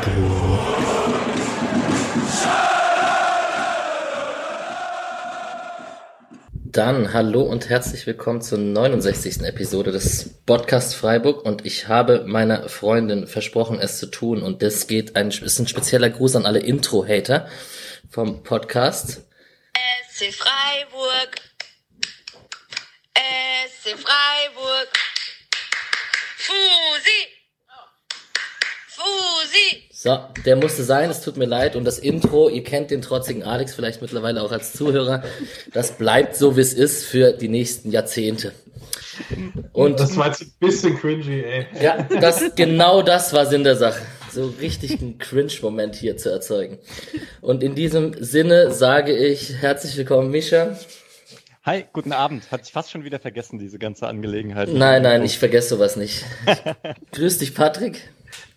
Freiburg. Dann hallo und herzlich willkommen zur 69. Episode des Podcast Freiburg und ich habe meiner Freundin versprochen, es zu tun und das geht ein, ist ein spezieller Gruß an alle Intro-Hater vom Podcast. SC Freiburg. SC Freiburg. Fusi. Fusi. So, der musste sein, es tut mir leid. Und das Intro, ihr kennt den trotzigen Alex vielleicht mittlerweile auch als Zuhörer. Das bleibt so, wie es ist für die nächsten Jahrzehnte. Und das war jetzt ein bisschen cringy, ey. Ja, das, genau das war Sinn der Sache. So richtig einen Cringe-Moment hier zu erzeugen. Und in diesem Sinne sage ich herzlich willkommen, Mischa. Hi, guten Abend. Hat sich fast schon wieder vergessen, diese ganze Angelegenheit. Nein, nein, ich vergesse sowas nicht. Grüß dich, Patrick.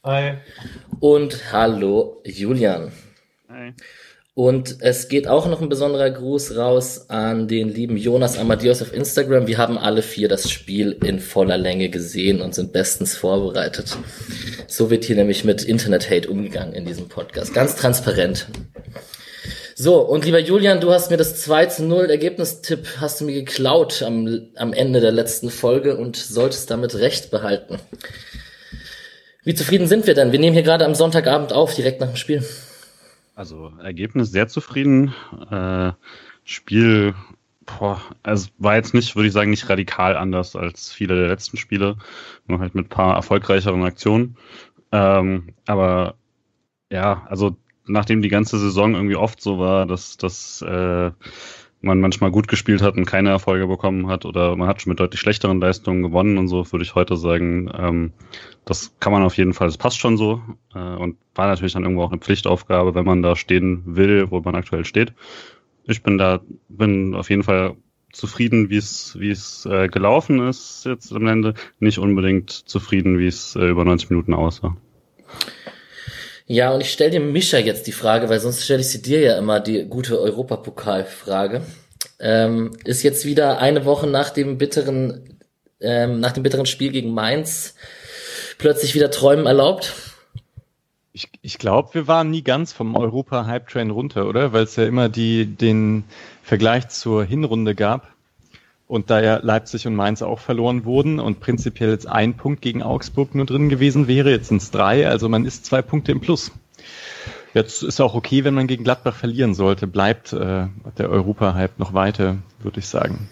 Hi. Und hallo, Julian. Hi. Und es geht auch noch ein besonderer Gruß raus an den lieben Jonas Amadeus auf Instagram. Wir haben alle vier das Spiel in voller Länge gesehen und sind bestens vorbereitet. So wird hier nämlich mit Internet-Hate umgegangen in diesem Podcast. Ganz transparent. So, und lieber Julian, du hast mir das 2 zu 0 Ergebnistipp hast du mir geklaut am, am Ende der letzten Folge und solltest damit Recht behalten. Wie zufrieden sind wir denn? Wir nehmen hier gerade am Sonntagabend auf, direkt nach dem Spiel. Also Ergebnis sehr zufrieden. Äh, Spiel, boah, also war jetzt nicht, würde ich sagen, nicht radikal anders als viele der letzten Spiele, nur halt mit paar erfolgreicheren Aktionen. Ähm, aber ja, also nachdem die ganze Saison irgendwie oft so war, dass, dass äh, man manchmal gut gespielt hat und keine Erfolge bekommen hat oder man hat schon mit deutlich schlechteren Leistungen gewonnen und so, würde ich heute sagen, ähm, das kann man auf jeden Fall, das passt schon so äh, und war natürlich dann irgendwo auch eine Pflichtaufgabe, wenn man da stehen will, wo man aktuell steht. Ich bin da, bin auf jeden Fall zufrieden, wie es wie es äh, gelaufen ist jetzt am Ende, nicht unbedingt zufrieden, wie es äh, über 90 Minuten aussah. Ja, und ich stelle dir Mischa jetzt die Frage, weil sonst stelle ich sie dir ja immer die gute Europapokalfrage. Ähm, ist jetzt wieder eine Woche nach dem bitteren, ähm, nach dem bitteren Spiel gegen Mainz plötzlich wieder Träumen erlaubt? Ich, ich glaube, wir waren nie ganz vom Europa-Hype-Train runter, oder? Weil es ja immer die, den Vergleich zur Hinrunde gab. Und da ja Leipzig und Mainz auch verloren wurden und prinzipiell jetzt ein Punkt gegen Augsburg nur drin gewesen wäre, jetzt sind es drei, also man ist zwei Punkte im Plus. Jetzt ist auch okay, wenn man gegen Gladbach verlieren sollte, bleibt äh, der Europa-Hype noch weiter, würde ich sagen.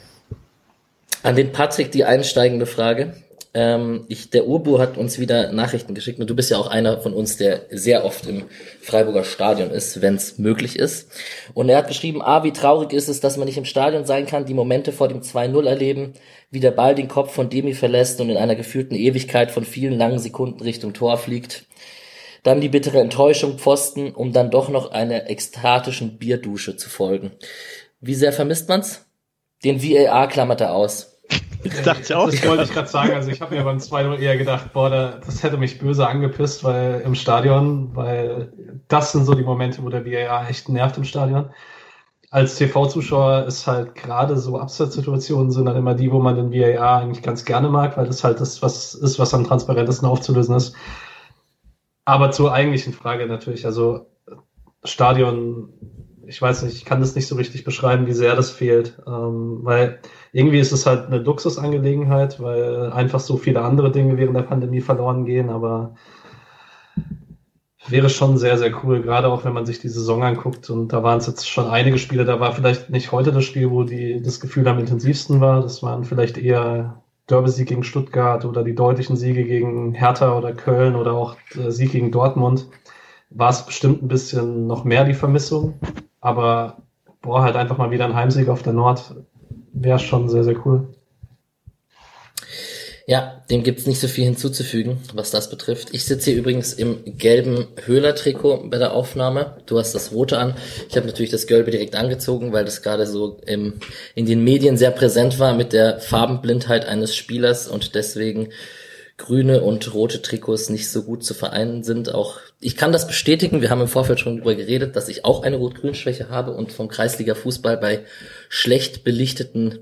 An den Patrick die einsteigende Frage. Ähm, ich, der Urbu hat uns wieder Nachrichten geschickt und du bist ja auch einer von uns, der sehr oft im Freiburger Stadion ist, wenn es möglich ist. Und er hat geschrieben, ah, wie traurig ist es, dass man nicht im Stadion sein kann, die Momente vor dem 2-0 erleben, wie der Ball den Kopf von Demi verlässt und in einer gefühlten Ewigkeit von vielen langen Sekunden Richtung Tor fliegt. Dann die bittere Enttäuschung Pfosten, um dann doch noch einer ekstatischen Bierdusche zu folgen. Wie sehr vermisst man's? Den VAR klammert er aus. Das dachte ich auch. Das wollte ich gerade sagen. Also ich habe mir beim 2-0 eher gedacht, boah, das hätte mich böse angepisst, weil im Stadion, weil das sind so die Momente, wo der VAR echt nervt im Stadion. Als TV-Zuschauer ist halt gerade so Abseitssituationen sind dann immer die, wo man den VAR eigentlich ganz gerne mag, weil das halt das was ist, was am transparentesten aufzulösen ist. Aber zur eigentlichen Frage natürlich, also Stadion ich weiß nicht, ich kann das nicht so richtig beschreiben, wie sehr das fehlt. Ähm, weil irgendwie ist es halt eine Luxusangelegenheit, weil einfach so viele andere Dinge während der Pandemie verloren gehen, aber wäre schon sehr, sehr cool, gerade auch wenn man sich die Saison anguckt. Und da waren es jetzt schon einige Spiele, da war vielleicht nicht heute das Spiel, wo die, das Gefühl am intensivsten war. Das waren vielleicht eher Derby-Sieg gegen Stuttgart oder die deutlichen Siege gegen Hertha oder Köln oder auch Sieg gegen Dortmund. War es bestimmt ein bisschen noch mehr die Vermissung. Aber boah, halt einfach mal wieder ein Heimsieg auf der Nord wäre schon sehr, sehr cool. Ja, dem gibt's nicht so viel hinzuzufügen, was das betrifft. Ich sitze hier übrigens im gelben Höhler-Trikot bei der Aufnahme. Du hast das rote an. Ich habe natürlich das gelbe direkt angezogen, weil das gerade so im, in den Medien sehr präsent war mit der Farbenblindheit eines Spielers und deswegen grüne und rote Trikots nicht so gut zu vereinen sind. Auch ich kann das bestätigen. Wir haben im Vorfeld schon darüber geredet, dass ich auch eine Rot-Grün-Schwäche habe und vom Kreisliga-Fußball bei schlecht belichteten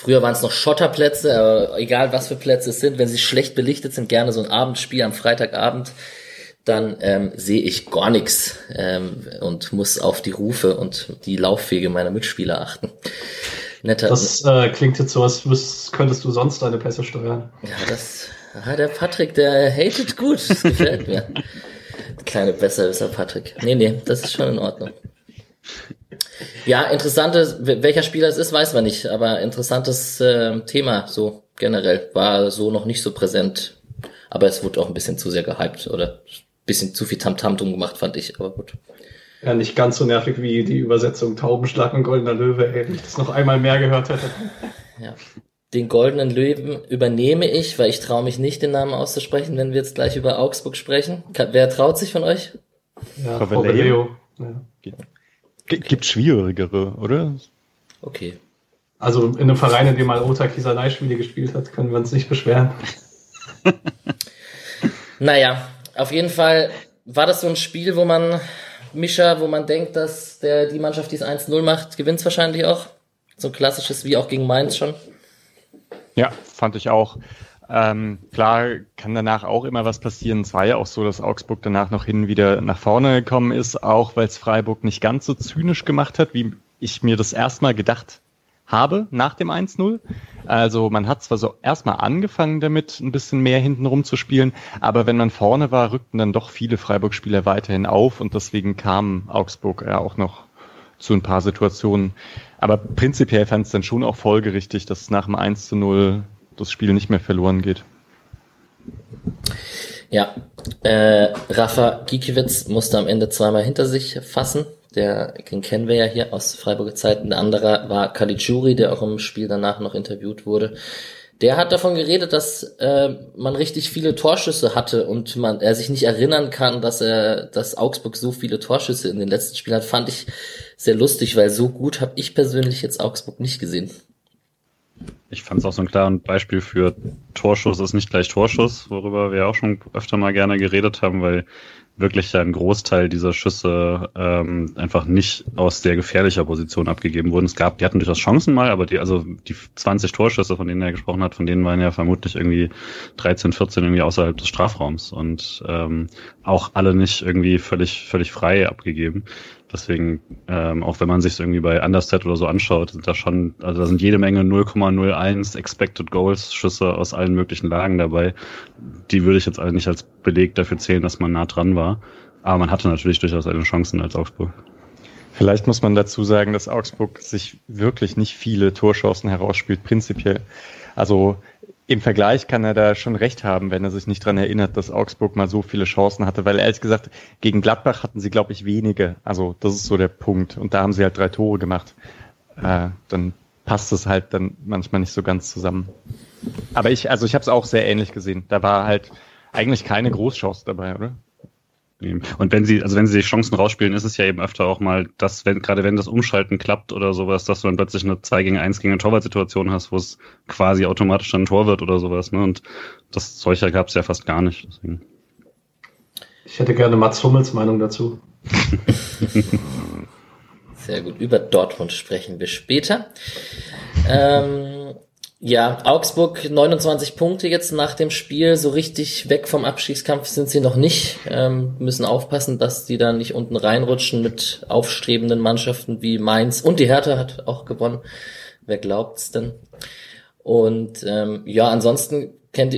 Früher waren es noch Schotterplätze, aber egal was für Plätze es sind, wenn sie schlecht belichtet sind, gerne so ein Abendspiel am Freitagabend, dann ähm, sehe ich gar nichts ähm, und muss auf die Rufe und die Laufwege meiner Mitspieler achten. Netter. Das äh, klingt jetzt so, als könntest du sonst deine Pässe steuern. Ja, das, ah, der Patrick, der hatet gut. Das gefällt mir. Kleine Besserwisser Patrick. Nee, nee, das ist schon in Ordnung. Ja, interessantes, welcher Spieler es ist, weiß man nicht, aber interessantes äh, Thema, so generell, war so noch nicht so präsent. Aber es wurde auch ein bisschen zu sehr gehypt oder ein bisschen zu viel Tamtam drum gemacht, fand ich, aber gut. Ja, nicht ganz so nervig wie die Übersetzung Taubenschlag und Goldener Löwe, ey, wenn ich das noch einmal mehr gehört hätte. Ja. Den Goldenen Löwen übernehme ich, weil ich traue mich nicht, den Namen auszusprechen, wenn wir jetzt gleich über Augsburg sprechen. Wer traut sich von euch? Ja, Leo. Ja. Gibt schwierigere, oder? Okay. Also in einem Verein, in dem mal Ota Kisanai Spiele gespielt hat, können wir uns nicht beschweren. naja, auf jeden Fall war das so ein Spiel, wo man Mischer, wo man denkt, dass der, die Mannschaft, die es 1-0 macht, gewinnt wahrscheinlich auch. So ein klassisches wie auch gegen Mainz schon. Ja, fand ich auch. Ähm, klar kann danach auch immer was passieren. Es war ja auch so, dass Augsburg danach noch hin wieder nach vorne gekommen ist, auch weil es Freiburg nicht ganz so zynisch gemacht hat, wie ich mir das erstmal gedacht habe nach dem 1-0. Also man hat zwar so erstmal angefangen damit, ein bisschen mehr hinten rum zu spielen, aber wenn man vorne war, rückten dann doch viele Freiburg-Spieler weiterhin auf und deswegen kam Augsburg ja auch noch zu ein paar Situationen. Aber prinzipiell fand es dann schon auch folgerichtig, dass nach dem 1 0 das Spiel nicht mehr verloren geht. Ja, äh, Rafa Gikiewicz musste am Ende zweimal hinter sich fassen der, den kennen wir ja hier aus Freiburger Zeiten. Der andere war Caligiuri, der auch im Spiel danach noch interviewt wurde. Der hat davon geredet, dass äh, man richtig viele Torschüsse hatte und man er sich nicht erinnern kann, dass er, dass Augsburg so viele Torschüsse in den letzten Spielen hat. Fand ich sehr lustig, weil so gut habe ich persönlich jetzt Augsburg nicht gesehen. Ich fand es auch so ein klares Beispiel für Torschuss ist nicht gleich Torschuss, worüber wir auch schon öfter mal gerne geredet haben, weil wirklich ein Großteil dieser Schüsse ähm, einfach nicht aus sehr gefährlicher Position abgegeben wurden. Es gab, die hatten durchaus Chancen mal, aber die, also die 20 Torschüsse, von denen er gesprochen hat, von denen waren ja vermutlich irgendwie 13, 14 irgendwie außerhalb des Strafraums und ähm, auch alle nicht irgendwie völlig, völlig frei abgegeben. Deswegen, ähm, auch wenn man sich irgendwie bei Understat oder so anschaut, sind da schon, also da sind jede Menge 0,01 Expected Goals Schüsse aus allen möglichen Lagen dabei. Die würde ich jetzt eigentlich als Beleg dafür zählen, dass man nah dran war. Aber man hatte natürlich durchaus eine Chancen als Augsburg. Vielleicht muss man dazu sagen, dass Augsburg sich wirklich nicht viele Torchancen herausspielt, prinzipiell. Also im Vergleich kann er da schon recht haben, wenn er sich nicht dran erinnert, dass Augsburg mal so viele Chancen hatte, weil ehrlich gesagt, gegen Gladbach hatten sie, glaube ich, wenige. Also das ist so der Punkt. Und da haben sie halt drei Tore gemacht. Äh, dann passt es halt dann manchmal nicht so ganz zusammen. Aber ich, also ich habe es auch sehr ähnlich gesehen. Da war halt eigentlich keine Großchance dabei, oder? Und wenn sie, also wenn sie die Chancen rausspielen, ist es ja eben öfter auch mal, dass, wenn, gerade wenn das Umschalten klappt oder sowas, dass du dann plötzlich eine 2 gegen 1 gegen eine Torwartsituation hast, wo es quasi automatisch dann ein Tor wird oder sowas, ne? Und das solcher gab es ja fast gar nicht. Deswegen. Ich hätte gerne Mats Hummels Meinung dazu. Sehr gut. Über Dortmund sprechen wir später. Ähm, ja, Augsburg 29 Punkte jetzt nach dem Spiel. So richtig weg vom Abstiegskampf sind sie noch nicht. Ähm, müssen aufpassen, dass die da nicht unten reinrutschen mit aufstrebenden Mannschaften wie Mainz. Und die Hertha hat auch gewonnen. Wer glaubt's denn? Und ähm, ja, ansonsten kennt,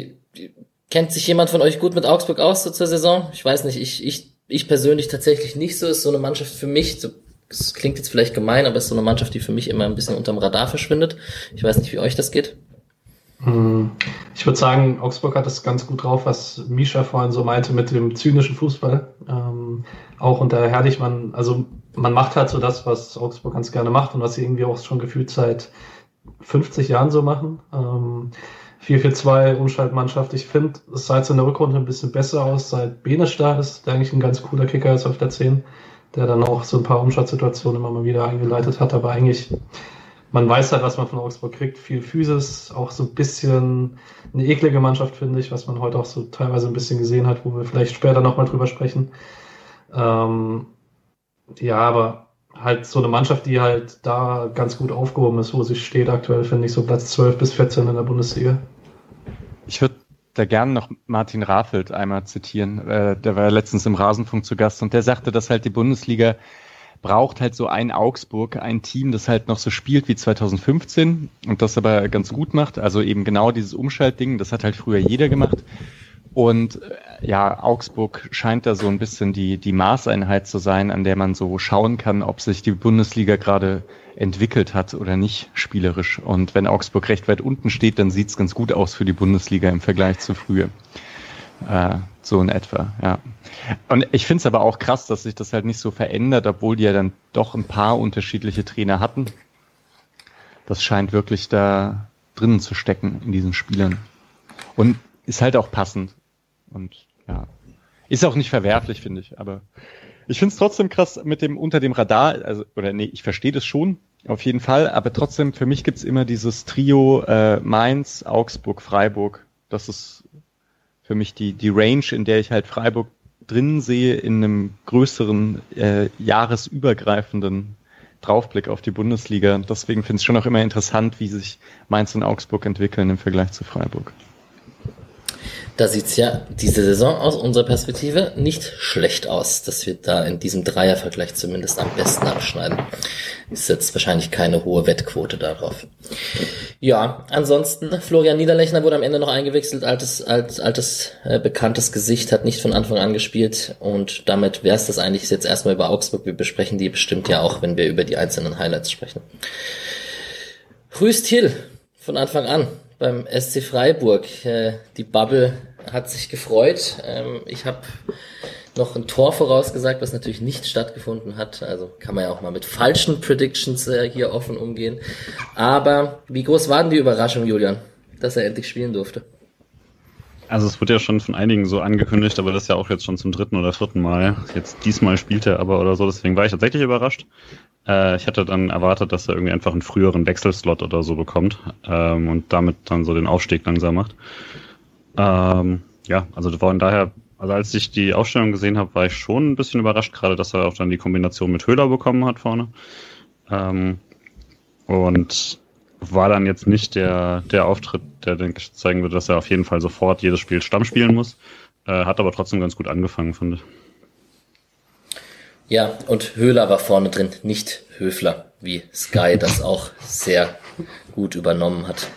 kennt sich jemand von euch gut mit Augsburg aus so zur Saison? Ich weiß nicht, ich, ich, ich persönlich tatsächlich nicht so. Ist so eine Mannschaft für mich, so das klingt jetzt vielleicht gemein, aber es ist so eine Mannschaft, die für mich immer ein bisschen unterm Radar verschwindet. Ich weiß nicht, wie euch das geht. Hm. Ich würde sagen, Augsburg hat es ganz gut drauf, was Misha vorhin so meinte mit dem zynischen Fußball. Ähm, auch unter Herrlichmann, also man macht halt so das, was Augsburg ganz gerne macht und was sie irgendwie auch schon gefühlt seit 50 Jahren so machen. Ähm, 4-4-2 Umschaltmannschaft. Ich finde, es sah jetzt in der Rückrunde ein bisschen besser aus, seit Benes da ist, der eigentlich ein ganz cooler Kicker ist auf der 10 der dann auch so ein paar Umschaltsituationen immer mal wieder eingeleitet hat. Aber eigentlich, man weiß halt, was man von Augsburg kriegt. Viel Physis, auch so ein bisschen eine eklige Mannschaft, finde ich, was man heute auch so teilweise ein bisschen gesehen hat, wo wir vielleicht später nochmal drüber sprechen. Ähm, ja, aber halt so eine Mannschaft, die halt da ganz gut aufgehoben ist, wo sie steht aktuell, finde ich, so Platz 12 bis 14 in der Bundesliga. Ich würde da gerne noch Martin Rafelt einmal zitieren. Äh, der war letztens im Rasenfunk zu Gast und der sagte, dass halt die Bundesliga braucht halt so ein Augsburg, ein Team, das halt noch so spielt wie 2015 und das aber ganz gut macht. Also eben genau dieses Umschaltding, das hat halt früher jeder gemacht. Und äh, ja, Augsburg scheint da so ein bisschen die, die Maßeinheit zu sein, an der man so schauen kann, ob sich die Bundesliga gerade entwickelt hat oder nicht spielerisch. Und wenn Augsburg recht weit unten steht, dann sieht's ganz gut aus für die Bundesliga im Vergleich zu früher. Äh, so in etwa, ja. Und ich finde es aber auch krass, dass sich das halt nicht so verändert, obwohl die ja dann doch ein paar unterschiedliche Trainer hatten. Das scheint wirklich da drinnen zu stecken in diesen Spielern. Und ist halt auch passend. Und ja, ist auch nicht verwerflich, finde ich. Aber ich finde es trotzdem krass mit dem unter dem Radar, also, oder nee, ich verstehe das schon, auf jeden Fall, aber trotzdem, für mich gibt's immer dieses Trio äh, Mainz, Augsburg, Freiburg. Das ist für mich die, die Range, in der ich halt Freiburg drin sehe, in einem größeren, äh, jahresübergreifenden Draufblick auf die Bundesliga. Deswegen finde ich es schon auch immer interessant, wie sich Mainz und Augsburg entwickeln im Vergleich zu Freiburg. Da sieht's ja diese Saison aus unserer Perspektive nicht schlecht aus, dass wir da in diesem Dreiervergleich zumindest am besten abschneiden. Ist jetzt wahrscheinlich keine hohe Wettquote darauf. Ja, ansonsten, Florian Niederlechner wurde am Ende noch eingewechselt, altes, altes, altes äh, bekanntes Gesicht, hat nicht von Anfang an gespielt und damit wär's das eigentlich jetzt erstmal über Augsburg. Wir besprechen die bestimmt ja auch, wenn wir über die einzelnen Highlights sprechen. Rüst Hill von Anfang an beim SC Freiburg. Äh, die Bubble hat sich gefreut. Ähm, ich habe noch ein Tor vorausgesagt, was natürlich nicht stattgefunden hat. Also kann man ja auch mal mit falschen Predictions äh, hier offen umgehen. Aber wie groß war denn die Überraschung, Julian, dass er endlich spielen durfte? Also es wird ja schon von einigen so angekündigt, aber das ist ja auch jetzt schon zum dritten oder vierten Mal. Jetzt diesmal spielt er aber oder so, deswegen war ich tatsächlich überrascht. Äh, ich hatte dann erwartet, dass er irgendwie einfach einen früheren Wechselslot oder so bekommt ähm, und damit dann so den Aufstieg langsam macht. Ähm, ja, also von daher, also als ich die Aufstellung gesehen habe, war ich schon ein bisschen überrascht, gerade dass er auch dann die Kombination mit Höhler bekommen hat vorne. Ähm, und war dann jetzt nicht der, der Auftritt, der denke ich zeigen würde, dass er auf jeden Fall sofort jedes Spiel Stamm spielen muss. Äh, hat aber trotzdem ganz gut angefangen, finde ich. Ja, und Höhler war vorne drin, nicht Höfler, wie Sky das auch sehr gut übernommen hat.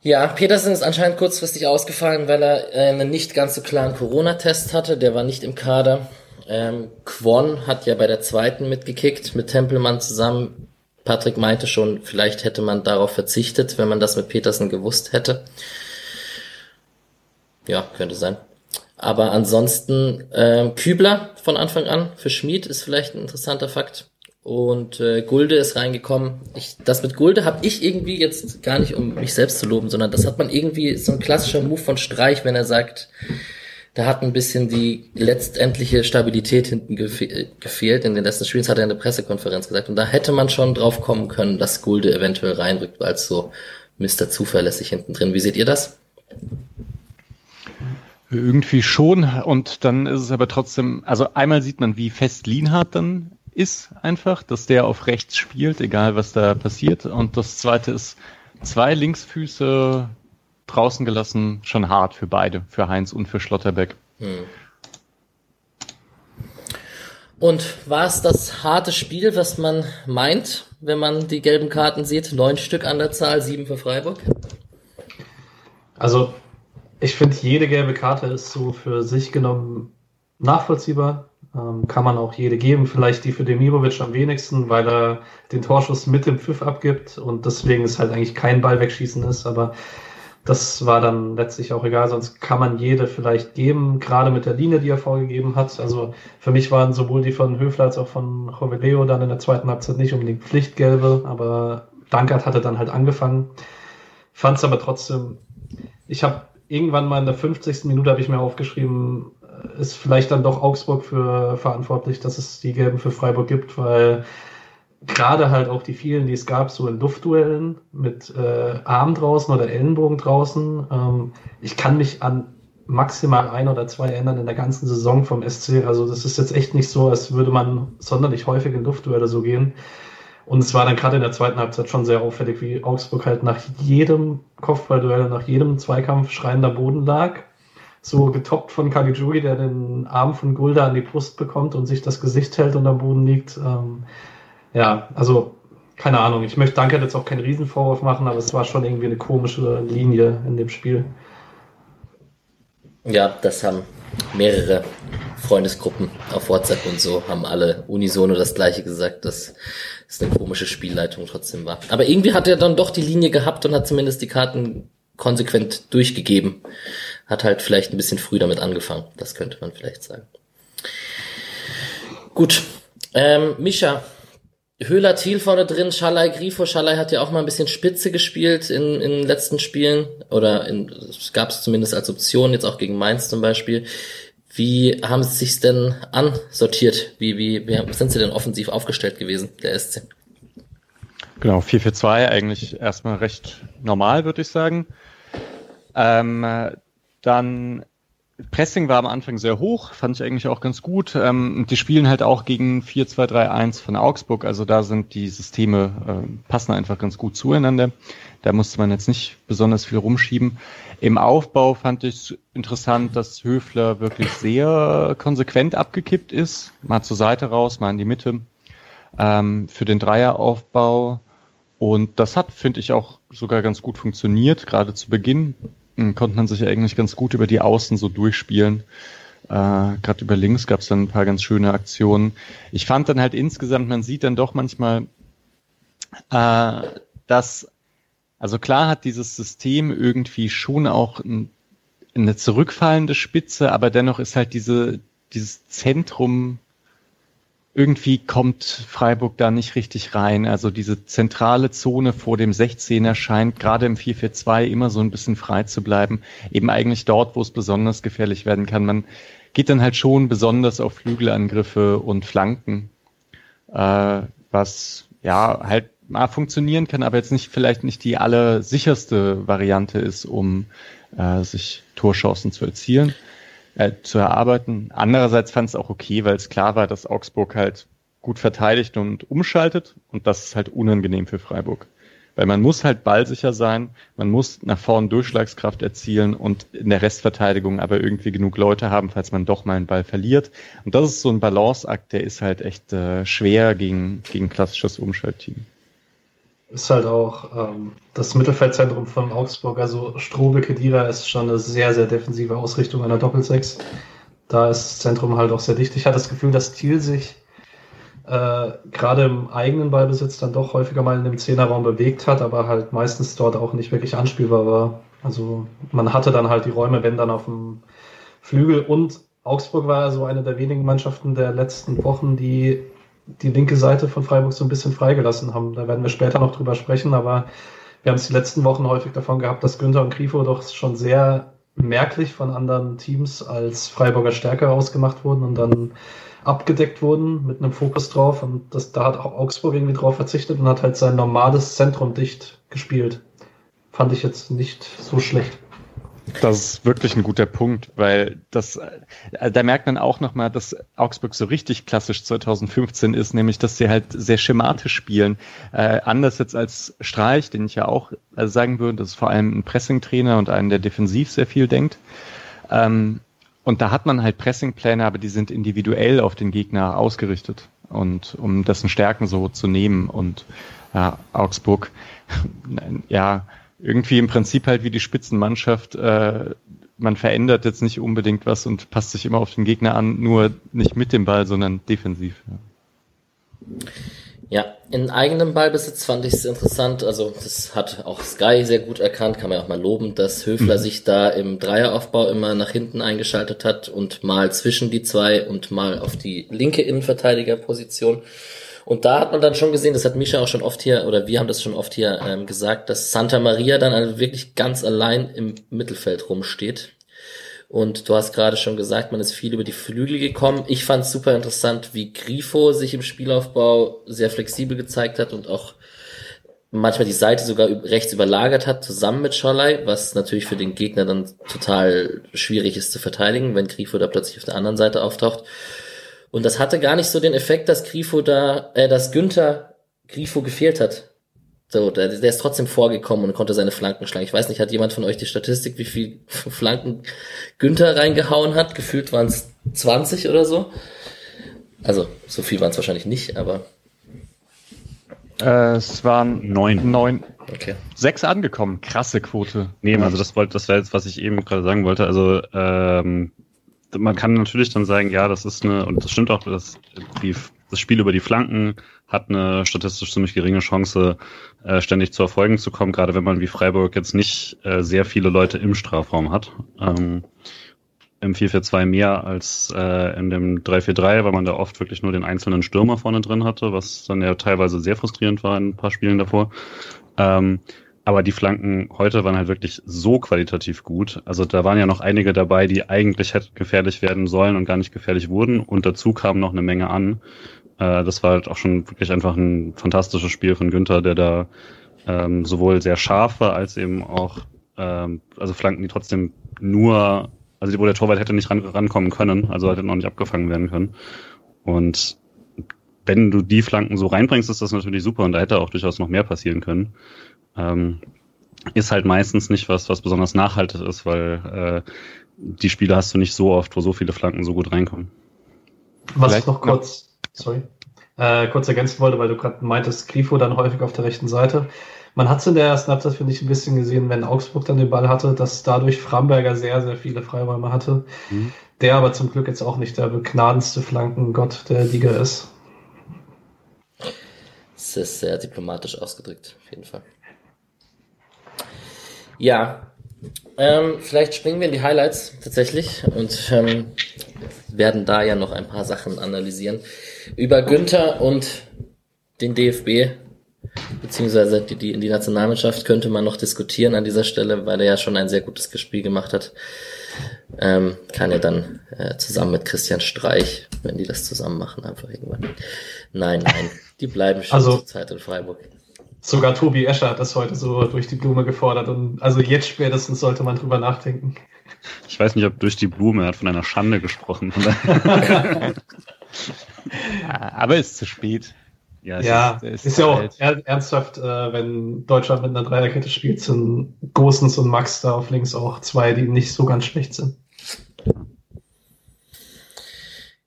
Ja, Petersen ist anscheinend kurzfristig ausgefallen, weil er äh, einen nicht ganz so klaren Corona-Test hatte. Der war nicht im Kader. Ähm, Kwon hat ja bei der zweiten mitgekickt, mit Tempelmann zusammen. Patrick meinte schon, vielleicht hätte man darauf verzichtet, wenn man das mit Petersen gewusst hätte. Ja, könnte sein. Aber ansonsten äh, Kübler von Anfang an für Schmid ist vielleicht ein interessanter Fakt. Und äh, Gulde ist reingekommen. Ich, das mit Gulde habe ich irgendwie jetzt gar nicht, um mich selbst zu loben, sondern das hat man irgendwie so ein klassischer Move von Streich, wenn er sagt, da hat ein bisschen die letztendliche Stabilität hinten gefe gefehlt. In den letzten Spielen hat er in der Pressekonferenz gesagt. Und da hätte man schon drauf kommen können, dass Gulde eventuell reinrückt, als so Mr. Zuverlässig hinten drin. Wie seht ihr das? Irgendwie schon. Und dann ist es aber trotzdem, also einmal sieht man, wie fest Lienhardt dann ist einfach, dass der auf rechts spielt, egal was da passiert. Und das zweite ist, zwei Linksfüße draußen gelassen, schon hart für beide, für Heinz und für Schlotterbeck. Hm. Und war es das harte Spiel, was man meint, wenn man die gelben Karten sieht? Neun Stück an der Zahl, sieben für Freiburg? Also ich finde, jede gelbe Karte ist so für sich genommen nachvollziehbar. Ähm, kann man auch jede geben. Vielleicht die für Demirovic am wenigsten, weil er den Torschuss mit dem Pfiff abgibt und deswegen es halt eigentlich kein Ball wegschießen ist. Aber das war dann letztlich auch egal, sonst kann man jede vielleicht geben, gerade mit der Linie, die er vorgegeben hat. Also für mich waren sowohl die von Höfler als auch von Joveleo dann in der zweiten Halbzeit nicht unbedingt Pflichtgelbe, aber Dankert hatte dann halt angefangen. Fand es aber trotzdem, ich habe irgendwann mal in der 50. Minute habe ich mir aufgeschrieben, äh, ist vielleicht dann doch Augsburg für verantwortlich, dass es die Gelben für Freiburg gibt, weil gerade halt auch die vielen, die es gab, so in Luftduellen mit äh, Arm draußen oder Ellenbogen draußen. Ähm, ich kann mich an maximal ein oder zwei erinnern in der ganzen Saison vom SC. Also das ist jetzt echt nicht so, als würde man sonderlich häufig in Luftduelle so gehen. Und es war dann gerade in der zweiten Halbzeit schon sehr auffällig, wie Augsburg halt nach jedem Kopfballduell, nach jedem Zweikampf schreiender Boden lag. So getoppt von Caligiuri, der den Arm von Gulda an die Brust bekommt und sich das Gesicht hält und am Boden liegt. Ähm, ja, also keine Ahnung. Ich möchte Danke jetzt auch keinen Riesenvorwurf machen, aber es war schon irgendwie eine komische Linie in dem Spiel. Ja, das haben mehrere Freundesgruppen auf WhatsApp und so, haben alle unisono das gleiche gesagt, dass es eine komische Spielleitung trotzdem war. Aber irgendwie hat er dann doch die Linie gehabt und hat zumindest die Karten konsequent durchgegeben. Hat halt vielleicht ein bisschen früh damit angefangen, das könnte man vielleicht sagen. Gut, ähm, Mischa, Höhler Thiel vorne drin, Schalai Grifo. Schalai hat ja auch mal ein bisschen Spitze gespielt in, in den letzten Spielen. Oder gab es zumindest als Option, jetzt auch gegen Mainz zum Beispiel. Wie haben sie sich denn ansortiert? Wie, wie, wie sind sie denn offensiv aufgestellt gewesen, der SC? Genau, 4-4-2 eigentlich erstmal recht normal, würde ich sagen. Ähm, dann Pressing war am Anfang sehr hoch, fand ich eigentlich auch ganz gut. Ähm, die spielen halt auch gegen 4-2-3-1 von Augsburg, also da sind die Systeme, äh, passen einfach ganz gut zueinander. Da musste man jetzt nicht besonders viel rumschieben. Im Aufbau fand ich interessant, dass Höfler wirklich sehr konsequent abgekippt ist. Mal zur Seite raus, mal in die Mitte. Ähm, für den Dreieraufbau. Und das hat, finde ich, auch sogar ganz gut funktioniert, gerade zu Beginn konnte man sich eigentlich ganz gut über die Außen so durchspielen. Äh, Gerade über links gab es dann ein paar ganz schöne Aktionen. Ich fand dann halt insgesamt, man sieht dann doch manchmal, äh, dass, also klar hat dieses System irgendwie schon auch ein, eine zurückfallende Spitze, aber dennoch ist halt diese, dieses Zentrum irgendwie kommt Freiburg da nicht richtig rein. Also diese zentrale Zone vor dem 16er scheint gerade im 4-4-2 immer so ein bisschen frei zu bleiben. Eben eigentlich dort, wo es besonders gefährlich werden kann. Man geht dann halt schon besonders auf Flügelangriffe und Flanken, äh, was ja halt mal funktionieren kann, aber jetzt nicht vielleicht nicht die allersicherste Variante ist, um äh, sich Torchancen zu erzielen äh, zu erarbeiten. Andererseits fand es auch okay, weil es klar war, dass Augsburg halt gut verteidigt und umschaltet und das ist halt unangenehm für Freiburg. Weil man muss halt ballsicher sein, man muss nach vorn Durchschlagskraft erzielen und in der Restverteidigung aber irgendwie genug Leute haben, falls man doch mal einen Ball verliert. Und das ist so ein Balanceakt, der ist halt echt äh, schwer gegen, gegen klassisches Umschaltteam ist halt auch ähm, das Mittelfeldzentrum von Augsburg, also Strobe Kedira ist schon eine sehr, sehr defensive Ausrichtung einer Doppelsechs. Da ist das Zentrum halt auch sehr dicht. Ich hatte das Gefühl, dass Thiel sich äh, gerade im eigenen Ballbesitz dann doch häufiger mal in dem Zehnerraum bewegt hat, aber halt meistens dort auch nicht wirklich anspielbar war. Also man hatte dann halt die Räume, wenn dann auf dem Flügel und Augsburg war so eine der wenigen Mannschaften der letzten Wochen, die die linke Seite von Freiburg so ein bisschen freigelassen haben. Da werden wir später noch drüber sprechen, aber wir haben es die letzten Wochen häufig davon gehabt, dass Günther und Grifo doch schon sehr merklich von anderen Teams als Freiburger stärker ausgemacht wurden und dann abgedeckt wurden mit einem Fokus drauf. Und das, da hat auch Augsburg irgendwie drauf verzichtet und hat halt sein normales Zentrum dicht gespielt. Fand ich jetzt nicht so schlecht. Das ist wirklich ein guter Punkt, weil das, äh, da merkt man auch nochmal, dass Augsburg so richtig klassisch 2015 ist, nämlich, dass sie halt sehr schematisch spielen. Äh, anders jetzt als Streich, den ich ja auch äh, sagen würde, das ist vor allem ein Pressing-Trainer und einen, der defensiv sehr viel denkt. Ähm, und da hat man halt Pressingpläne, aber die sind individuell auf den Gegner ausgerichtet und um dessen Stärken so zu nehmen und ja, Augsburg, ja, irgendwie im Prinzip halt wie die Spitzenmannschaft. Äh, man verändert jetzt nicht unbedingt was und passt sich immer auf den Gegner an, nur nicht mit dem Ball, sondern defensiv. Ja. Ja, in eigenem Ballbesitz fand ich es interessant. Also das hat auch Sky sehr gut erkannt, kann man auch mal loben, dass Höfler mhm. sich da im Dreieraufbau immer nach hinten eingeschaltet hat und mal zwischen die zwei und mal auf die linke Innenverteidigerposition. Und da hat man dann schon gesehen, das hat Misha auch schon oft hier, oder wir haben das schon oft hier ähm, gesagt, dass Santa Maria dann also wirklich ganz allein im Mittelfeld rumsteht. Und du hast gerade schon gesagt, man ist viel über die Flügel gekommen. Ich fand es super interessant, wie Grifo sich im Spielaufbau sehr flexibel gezeigt hat und auch manchmal die Seite sogar rechts überlagert hat, zusammen mit Scholei, was natürlich für den Gegner dann total schwierig ist zu verteidigen, wenn Grifo da plötzlich auf der anderen Seite auftaucht. Und das hatte gar nicht so den Effekt, dass Grifo da, äh, dass Günther Grifo gefehlt hat. So, der, der ist trotzdem vorgekommen und konnte seine Flanken schlagen. Ich weiß nicht, hat jemand von euch die Statistik, wie viel Flanken Günther reingehauen hat? Gefühlt waren es 20 oder so. Also, so viel waren es wahrscheinlich nicht, aber Äh, es waren Neun. neun, okay. sechs angekommen. Krasse Quote. Nee, also das wollte, das wäre jetzt, was ich eben gerade sagen wollte. Also ähm, man kann natürlich dann sagen, ja, das ist eine, und das stimmt auch, dass die, das Spiel über die Flanken hat eine statistisch ziemlich geringe Chance, äh, ständig zu Erfolgen zu kommen, gerade wenn man wie Freiburg jetzt nicht äh, sehr viele Leute im Strafraum hat. Ähm, Im 4-4-2 mehr als äh, in dem 3-4-3, weil man da oft wirklich nur den einzelnen Stürmer vorne drin hatte, was dann ja teilweise sehr frustrierend war in ein paar Spielen davor. Ähm, aber die Flanken heute waren halt wirklich so qualitativ gut. Also da waren ja noch einige dabei, die eigentlich hätten gefährlich werden sollen und gar nicht gefährlich wurden. Und dazu kam noch eine Menge an. Äh, das war halt auch schon wirklich einfach ein fantastisches Spiel von Günther, der da ähm, sowohl sehr scharf war, als eben auch, ähm, also Flanken, die trotzdem nur, also wo der Torwart hätte nicht ran, rankommen können, also hätte noch nicht abgefangen werden können. Und wenn du die Flanken so reinbringst, ist das natürlich super und da hätte auch durchaus noch mehr passieren können. Ähm, ist halt meistens nicht was, was besonders nachhaltig ist, weil äh, die Spiele hast du nicht so oft, wo so viele Flanken so gut reinkommen. Was Vielleicht ich noch kurz, sorry, äh, kurz ergänzen wollte, weil du gerade meintest, Grifo dann häufig auf der rechten Seite. Man hat es in der ersten Halbzeit, finde ich, ein bisschen gesehen, wenn Augsburg dann den Ball hatte, dass dadurch Framberger sehr, sehr viele Freiräume hatte. Mhm. Der aber zum Glück jetzt auch nicht der begnadendste Flankengott der Liga ist. Es ist sehr diplomatisch ausgedrückt, auf jeden Fall. Ja, ähm, vielleicht springen wir in die Highlights tatsächlich und ähm, werden da ja noch ein paar Sachen analysieren. Über Günther und den DFB, beziehungsweise die, die, die Nationalmannschaft könnte man noch diskutieren an dieser Stelle, weil er ja schon ein sehr gutes Spiel gemacht hat. Ähm, kann er dann äh, zusammen mit Christian Streich, wenn die das zusammen machen, einfach irgendwann. Nein, nein, die bleiben schon Also- zur Zeit in Freiburg. Sogar Tobi Escher hat das heute so durch die Blume gefordert und also jetzt spätestens sollte man drüber nachdenken. Ich weiß nicht, ob durch die Blume, er hat von einer Schande gesprochen. Ah, Aber ist zu spät. ja, es Ja, ist- ist, ja auch alt. er, ernsthaft, äh, wenn Deutschland mit einer Dreierkette spielt, sind Gosens und Max da auf links auch zwei, die nicht so ganz schlecht sind.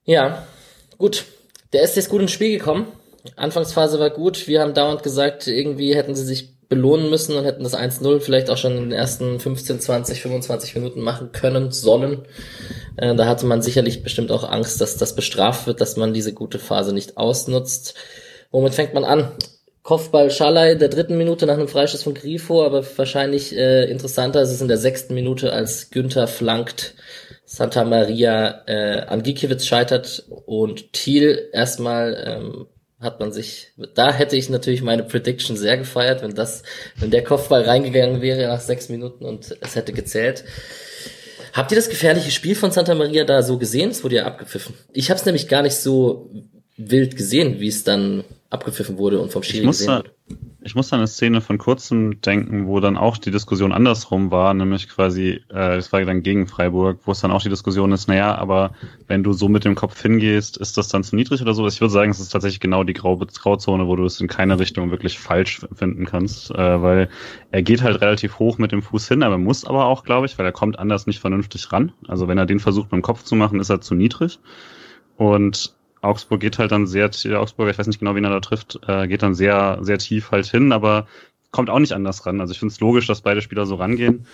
Ja, gut. Der ist gut ins Spiel gekommen. Anfangsphase war gut. Wir haben dauernd gesagt, irgendwie hätten sie sich belohnen müssen und hätten das 1-0 vielleicht auch schon in den ersten 15, 20, 25 Minuten machen können, sollen. Äh, da hatte man sicherlich bestimmt auch Angst, dass das bestraft wird, dass man diese gute Phase nicht ausnutzt. Womit fängt man an? Kopfball Schalay der dritten Minute nach einem Freischuss von Grifo, aber wahrscheinlich äh, interessanter ist es in der sechsten Minute, als Günther flankt, Santa Maria äh, an Gikiewicz scheitert und Thiel erstmal ähm, hat man sich, da hätte ich natürlich meine Prediction sehr gefeiert, wenn das, wenn der Kopfball reingegangen wäre nach sechs Minuten und es hätte gezählt. Habt ihr das gefährliche Spiel von Santa Maria da so gesehen? Es wurde ja abgepfiffen. Ich habe es nämlich gar nicht so wild gesehen, wie es dann abgepfiffen wurde und vom Schiri gesehen wurde. Ich muss an eine Szene von kurzem denken, wo dann auch die Diskussion andersrum war, nämlich quasi, äh, das war dann gegen Freiburg, wo es dann auch die Diskussion ist, naja, aber wenn du so mit dem Kopf hingehst, ist das dann zu niedrig oder so? Ich würde sagen, es ist tatsächlich genau die Grau Grauzone, wo du es in keiner Richtung wirklich falsch finden kannst, äh, weil er geht halt relativ hoch mit dem Fuß hin, aber muss aber auch, glaube ich, weil er kommt anders nicht vernünftig ran. Also wenn er den versucht mit dem Kopf zu machen, ist er zu niedrig. Und Augsburg geht halt dann sehr, der Augsburger, ich weiß nicht genau, wen er da trifft, äh, geht dann sehr, sehr tief halt hin, aber kommt auch nicht anders ran. Also ich finde es logisch, dass beide Spieler so rangehen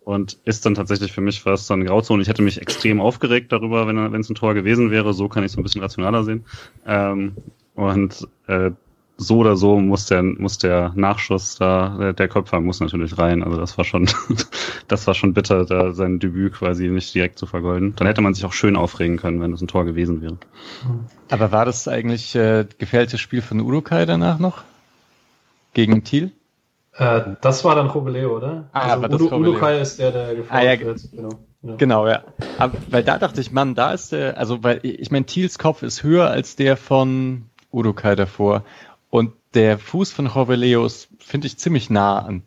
und ist dann tatsächlich für mich fast dann Grauzone. Ich hätte mich extrem aufgeregt darüber, wenn er- wenn es ein Tor gewesen wäre. So kann ich es ein bisschen rationaler sehen. Ähm, und äh, so oder so muss der muss der Nachschuss da der, der Köpfer muss natürlich rein. Also das war schon das war schon bitter, da sein Debüt quasi nicht direkt zu vergolden. Dann hätte man sich auch schön aufregen können, wenn es ein Tor gewesen wäre. Aber war das eigentlich äh, gefährliches Spiel von Urukai danach noch? Gegen Thiel? Äh, das war dann Robeleo, oder? Ah, aber das Udo. Udokai ist der, der gefordert Ah, ja, wird. Genau. Ja. Genau, ja. Aber, weil da dachte ich, Mann, da ist der, also weil ich meine, Thiels Kopf ist höher als der von Udokai davor. Und der Fuß von Jorveleo ist, finde ich, ziemlich nah an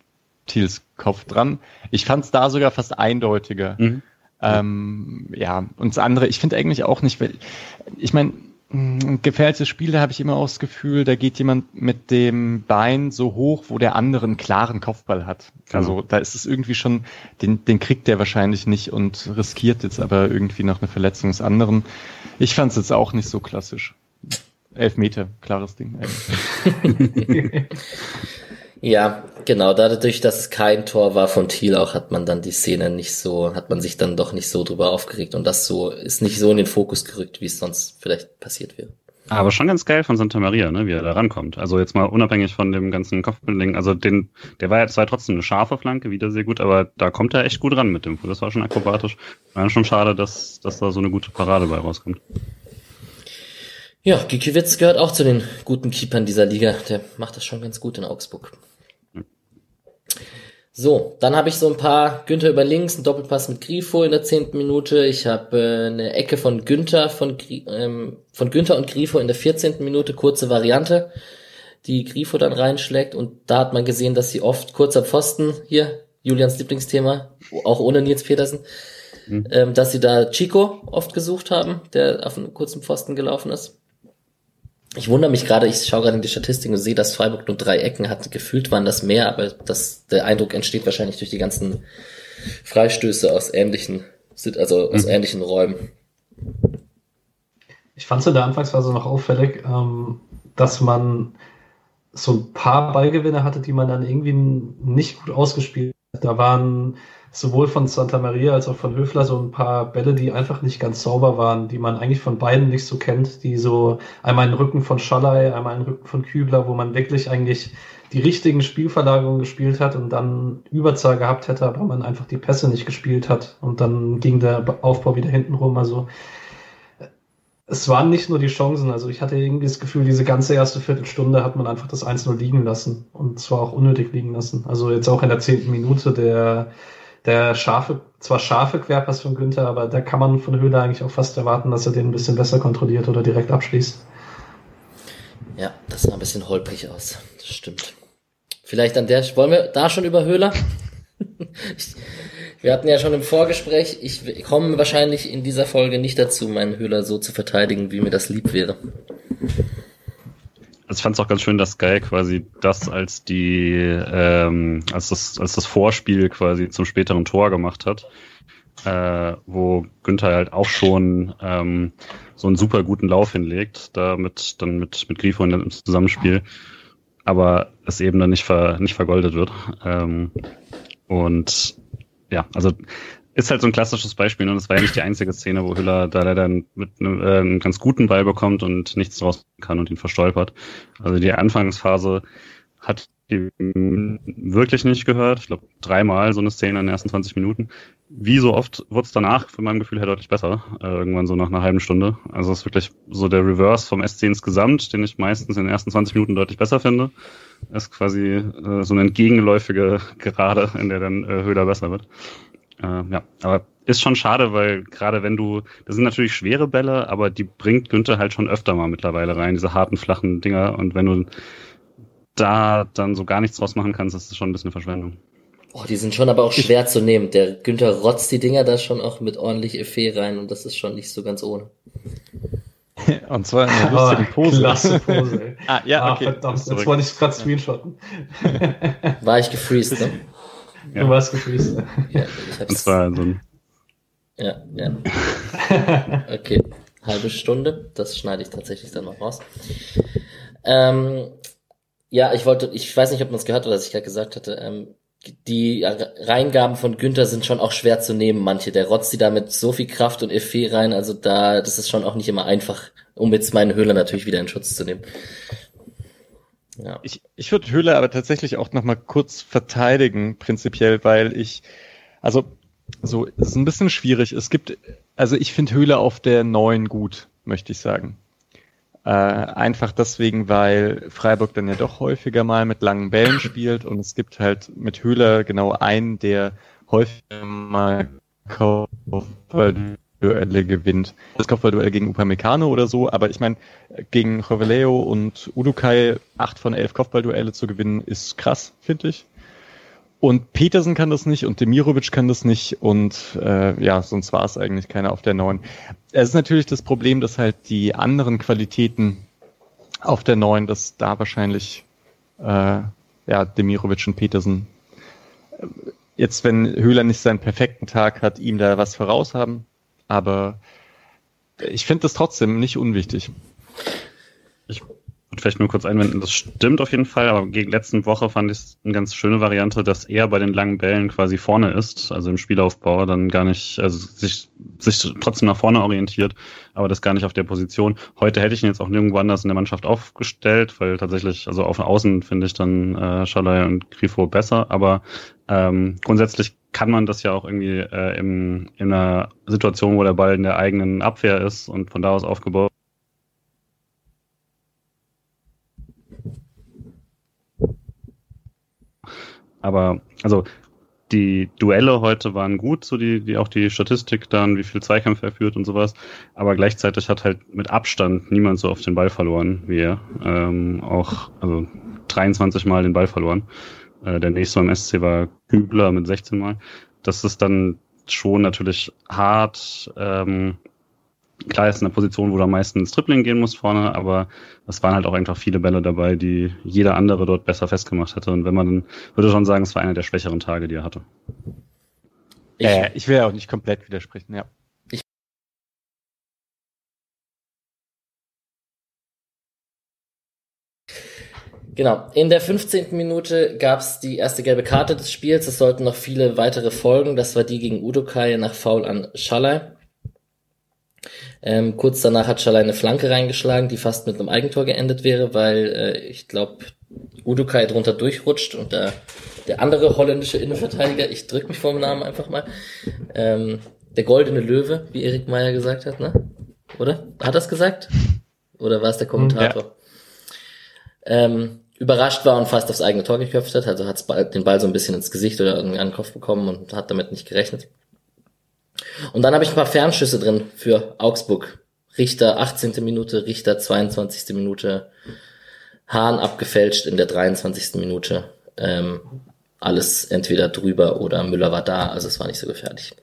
Thiels Kopf dran. Ich fand es da sogar fast eindeutiger. Mhm. Ähm, ja, und das andere, ich finde eigentlich auch nicht, weil, ich meine, ein gefährliches Spiel, da habe ich immer auch das Gefühl, da geht jemand mit dem Bein so hoch, wo der andere einen klaren Kopfball hat. Genau. Also da ist es irgendwie schon, den, den kriegt der wahrscheinlich nicht und riskiert jetzt aber irgendwie noch eine Verletzung des anderen. Ich fand es jetzt auch nicht so klassisch. Elf Meter, klares Ding. Ja, genau. Dadurch, dass es kein Tor war von Thiel, auch hat man dann die Szene nicht so, hat man sich dann doch nicht so drüber aufgeregt und das so ist nicht so in den Fokus gerückt, wie es sonst vielleicht passiert wäre. Aber schon ganz geil von Santa Maria, ne, wie er da rankommt. Also jetzt mal unabhängig von dem ganzen Kopfbilding. Also den, der war ja zwar trotzdem eine scharfe Flanke, wieder sehr gut, aber da kommt er echt gut ran mit dem Fuß. Das war schon akrobatisch. War schon schade, dass, dass da so eine gute Parade bei rauskommt. Ja, Gikiewicz gehört auch zu den guten Keepern dieser Liga. Der macht das schon ganz gut in Augsburg. So, dann habe ich so ein paar Günther über links, ein Doppelpass mit Grifo in der zehnten Minute. Ich habe äh, eine Ecke von Günther von, Gri ähm, von Günther und Grifo in der vierzehnten Minute, kurze Variante, die Grifo dann reinschlägt. Und da hat man gesehen, dass sie oft kurzer Pfosten hier, Julians Lieblingsthema, auch ohne Nils Petersen, mhm. ähm, dass sie da Chico oft gesucht haben, der auf einen kurzen Pfosten gelaufen ist. Ich wundere mich gerade, ich schaue gerade in die Statistiken und sehe, dass Freiburg nur drei Ecken hat. Gefühlt waren das mehr, aber das, der Eindruck entsteht wahrscheinlich durch die ganzen Freistöße aus ähnlichen, also aus mhm. ähnlichen Räumen. Ich fand es in der Anfangsphase noch auffällig, ähm, dass man so ein paar Ballgewinne hatte, die man dann irgendwie nicht gut ausgespielt hat. Da waren sowohl von Santa Maria als auch von Höfler so ein paar Bälle, die einfach nicht ganz sauber waren, die man eigentlich von beiden nicht so kennt, die so einmal einen Rücken von Schallei, einmal einen Rücken von Kübler, wo man wirklich eigentlich die richtigen Spielverlagerungen gespielt hat und dann Überzahl gehabt hätte, aber man einfach die Pässe nicht gespielt hat und dann ging der Aufbau wieder hinten rum. Also es waren nicht nur die Chancen, also ich hatte irgendwie das Gefühl, diese ganze erste Viertelstunde hat man einfach das 1-0 liegen lassen und zwar auch unnötig liegen lassen. Also jetzt auch in der zehnten Minute der der scharfe, zwar scharfe Querpass von Günther, aber da kann man von Höhler eigentlich auch fast erwarten, dass er den ein bisschen besser kontrolliert oder direkt abschließt. Ja, das sah ein bisschen holprig aus. Das stimmt. Vielleicht an der, wollen wir da schon über Höhler? wir hatten ja schon im Vorgespräch, ich komme wahrscheinlich in dieser Folge nicht dazu, meinen Höhler so zu verteidigen, wie mir das lieb wäre. Ich fand es auch ganz schön, dass Sky quasi das als die, ähm, als das, als das Vorspiel quasi zum späteren Tor gemacht hat, äh, wo Günther halt auch schon ähm, so einen super guten Lauf hinlegt, damit dann mit mit Grifo in dem Zusammenspiel, aber es eben dann nicht ver, nicht vergoldet wird. Ähm, und ja, also ist halt so ein klassisches Beispiel und ne? das war ja nicht die einzige Szene, wo Hüller da leider mit einem, äh, einen ganz guten Ball bekommt und nichts draus kann und ihn verstolpert. Also die Anfangsphase hat wirklich nicht gehört. Ich glaube, dreimal so eine Szene in den ersten 20 Minuten. Wie so oft wurde es danach, von meinem Gefühl her, deutlich besser. Äh, irgendwann so nach einer halben Stunde. Also es ist wirklich so der Reverse vom SC insgesamt, den ich meistens in den ersten 20 Minuten deutlich besser finde. ist quasi äh, so eine entgegenläufige Gerade, in der dann äh, Höhler besser wird. Äh, ja, aber ist schon schade, weil gerade wenn du, das sind natürlich schwere Bälle, aber die bringt Günther halt schon öfter mal mittlerweile rein, diese harten, flachen Dinger. Und wenn du da dann so gar nichts draus machen kannst, ist das schon ein bisschen eine Verschwendung. Oh, die sind schon aber auch schwer zu nehmen. Der Günther rotzt die Dinger da schon auch mit ordentlich Effet rein und das ist schon nicht so ganz ohne. und zwar in einer lustigen oh, Pose. Klasse Pose. ah, ja, okay. Ah, verdammt, jetzt wollte ich gerade screenshotten. War ich gefreezed, ne? Ja. Du warst gefreezed. Ja, ich hab's. Und zwar so ein ja, ja. Okay, halbe Stunde. Das schneide ich tatsächlich dann noch raus. Ähm, ja, ich wollte, ich weiß nicht, ob man es gehört hat, was ich gerade gesagt hatte. Ähm, die Reingaben von Günther sind schon auch schwer zu nehmen, manche. Der rotzt die da mit so viel Kraft und Effet rein, also da, das ist schon auch nicht immer einfach, um jetzt meine Höhle natürlich wieder in Schutz zu nehmen. Ja. Ich, ich würde Höhle aber tatsächlich auch nochmal kurz verteidigen, prinzipiell, weil ich, also, so, es ist ein bisschen schwierig. Es gibt, also ich finde Höhle auf der neuen gut, möchte ich sagen. Äh, einfach deswegen, weil Freiburg dann ja doch häufiger mal mit langen Bällen spielt und es gibt halt mit Höhler genau einen, der häufiger mal Kopfballduelle gewinnt. Das Kopfballduell gegen Upamecano oder so, aber ich meine, gegen Joveleo und Udukai acht von elf Kopfballduelle zu gewinnen, ist krass, finde ich. Und Petersen kann das nicht und Demirovic kann das nicht und äh, ja, sonst war es eigentlich keiner auf der neuen. Es ist natürlich das Problem, dass halt die anderen Qualitäten auf der neuen, dass da wahrscheinlich äh, ja, Demirovic und Petersen äh, jetzt, wenn Höhler nicht seinen perfekten Tag hat, ihm da was voraus haben. Aber ich finde das trotzdem nicht unwichtig. Und vielleicht nur kurz einwenden, das stimmt auf jeden Fall, aber gegen letzten Woche fand ich es eine ganz schöne Variante, dass er bei den langen Bällen quasi vorne ist, also im Spielaufbau dann gar nicht, also sich, sich trotzdem nach vorne orientiert, aber das gar nicht auf der Position. Heute hätte ich ihn jetzt auch nirgendwo anders in der Mannschaft aufgestellt, weil tatsächlich, also auf Außen finde ich dann äh, Schalay und Grifo besser, aber ähm, grundsätzlich kann man das ja auch irgendwie äh, im, in einer Situation, wo der Ball in der eigenen Abwehr ist und von da aus aufgebaut Aber also die Duelle heute waren gut, so die, die auch die Statistik dann, wie viel Zweikämpfe er führt und sowas. Aber gleichzeitig hat halt mit Abstand niemand so oft den Ball verloren wie er. Ähm, auch also 23 Mal den Ball verloren. Äh, der nächste beim SC war Kübler mit 16 Mal. Das ist dann schon natürlich hart. Ähm, klar ist in der Position, wo du am meisten ins Tripling gehen musst vorne, aber es waren halt auch einfach viele Bälle dabei, die jeder andere dort besser festgemacht hätte. Und wenn man dann, würde schon sagen, es war einer der schwächeren Tage, die er hatte. Ich, äh, ich will ja auch nicht komplett widersprechen, ja. Ich Genau. In der 15. Minute gab es die erste gelbe Karte des Spiels. Es sollten noch viele weitere folgen. Das war die gegen Udokai nach Foul an Schalay. Ähm, kurz danach hat Schalay eine Flanke reingeschlagen, die fast mit einem Eigentor geendet wäre, weil äh, ich glaube, Udukai drunter durchrutscht und der, der andere holländische Innenverteidiger, ich drück mich vor dem Namen einfach mal, ähm, der goldene Löwe, wie Erik Meyer gesagt hat, ne? Oder? Hat er gesagt? Oder war es der Kommentator? Ja. Ähm, überrascht war und fast aufs eigene Tor geköpft hat, also hat den Ball so ein bisschen ins Gesicht oder in den Kopf bekommen und hat damit nicht gerechnet. Und dann habe ich ein paar Fernschüsse drin für Augsburg. Richter 18. Minute, Richter 22. Minute, Hahn abgefälscht in der 23. Minute. Ähm, alles entweder drüber oder Müller war da, also es war nicht so gefährlich.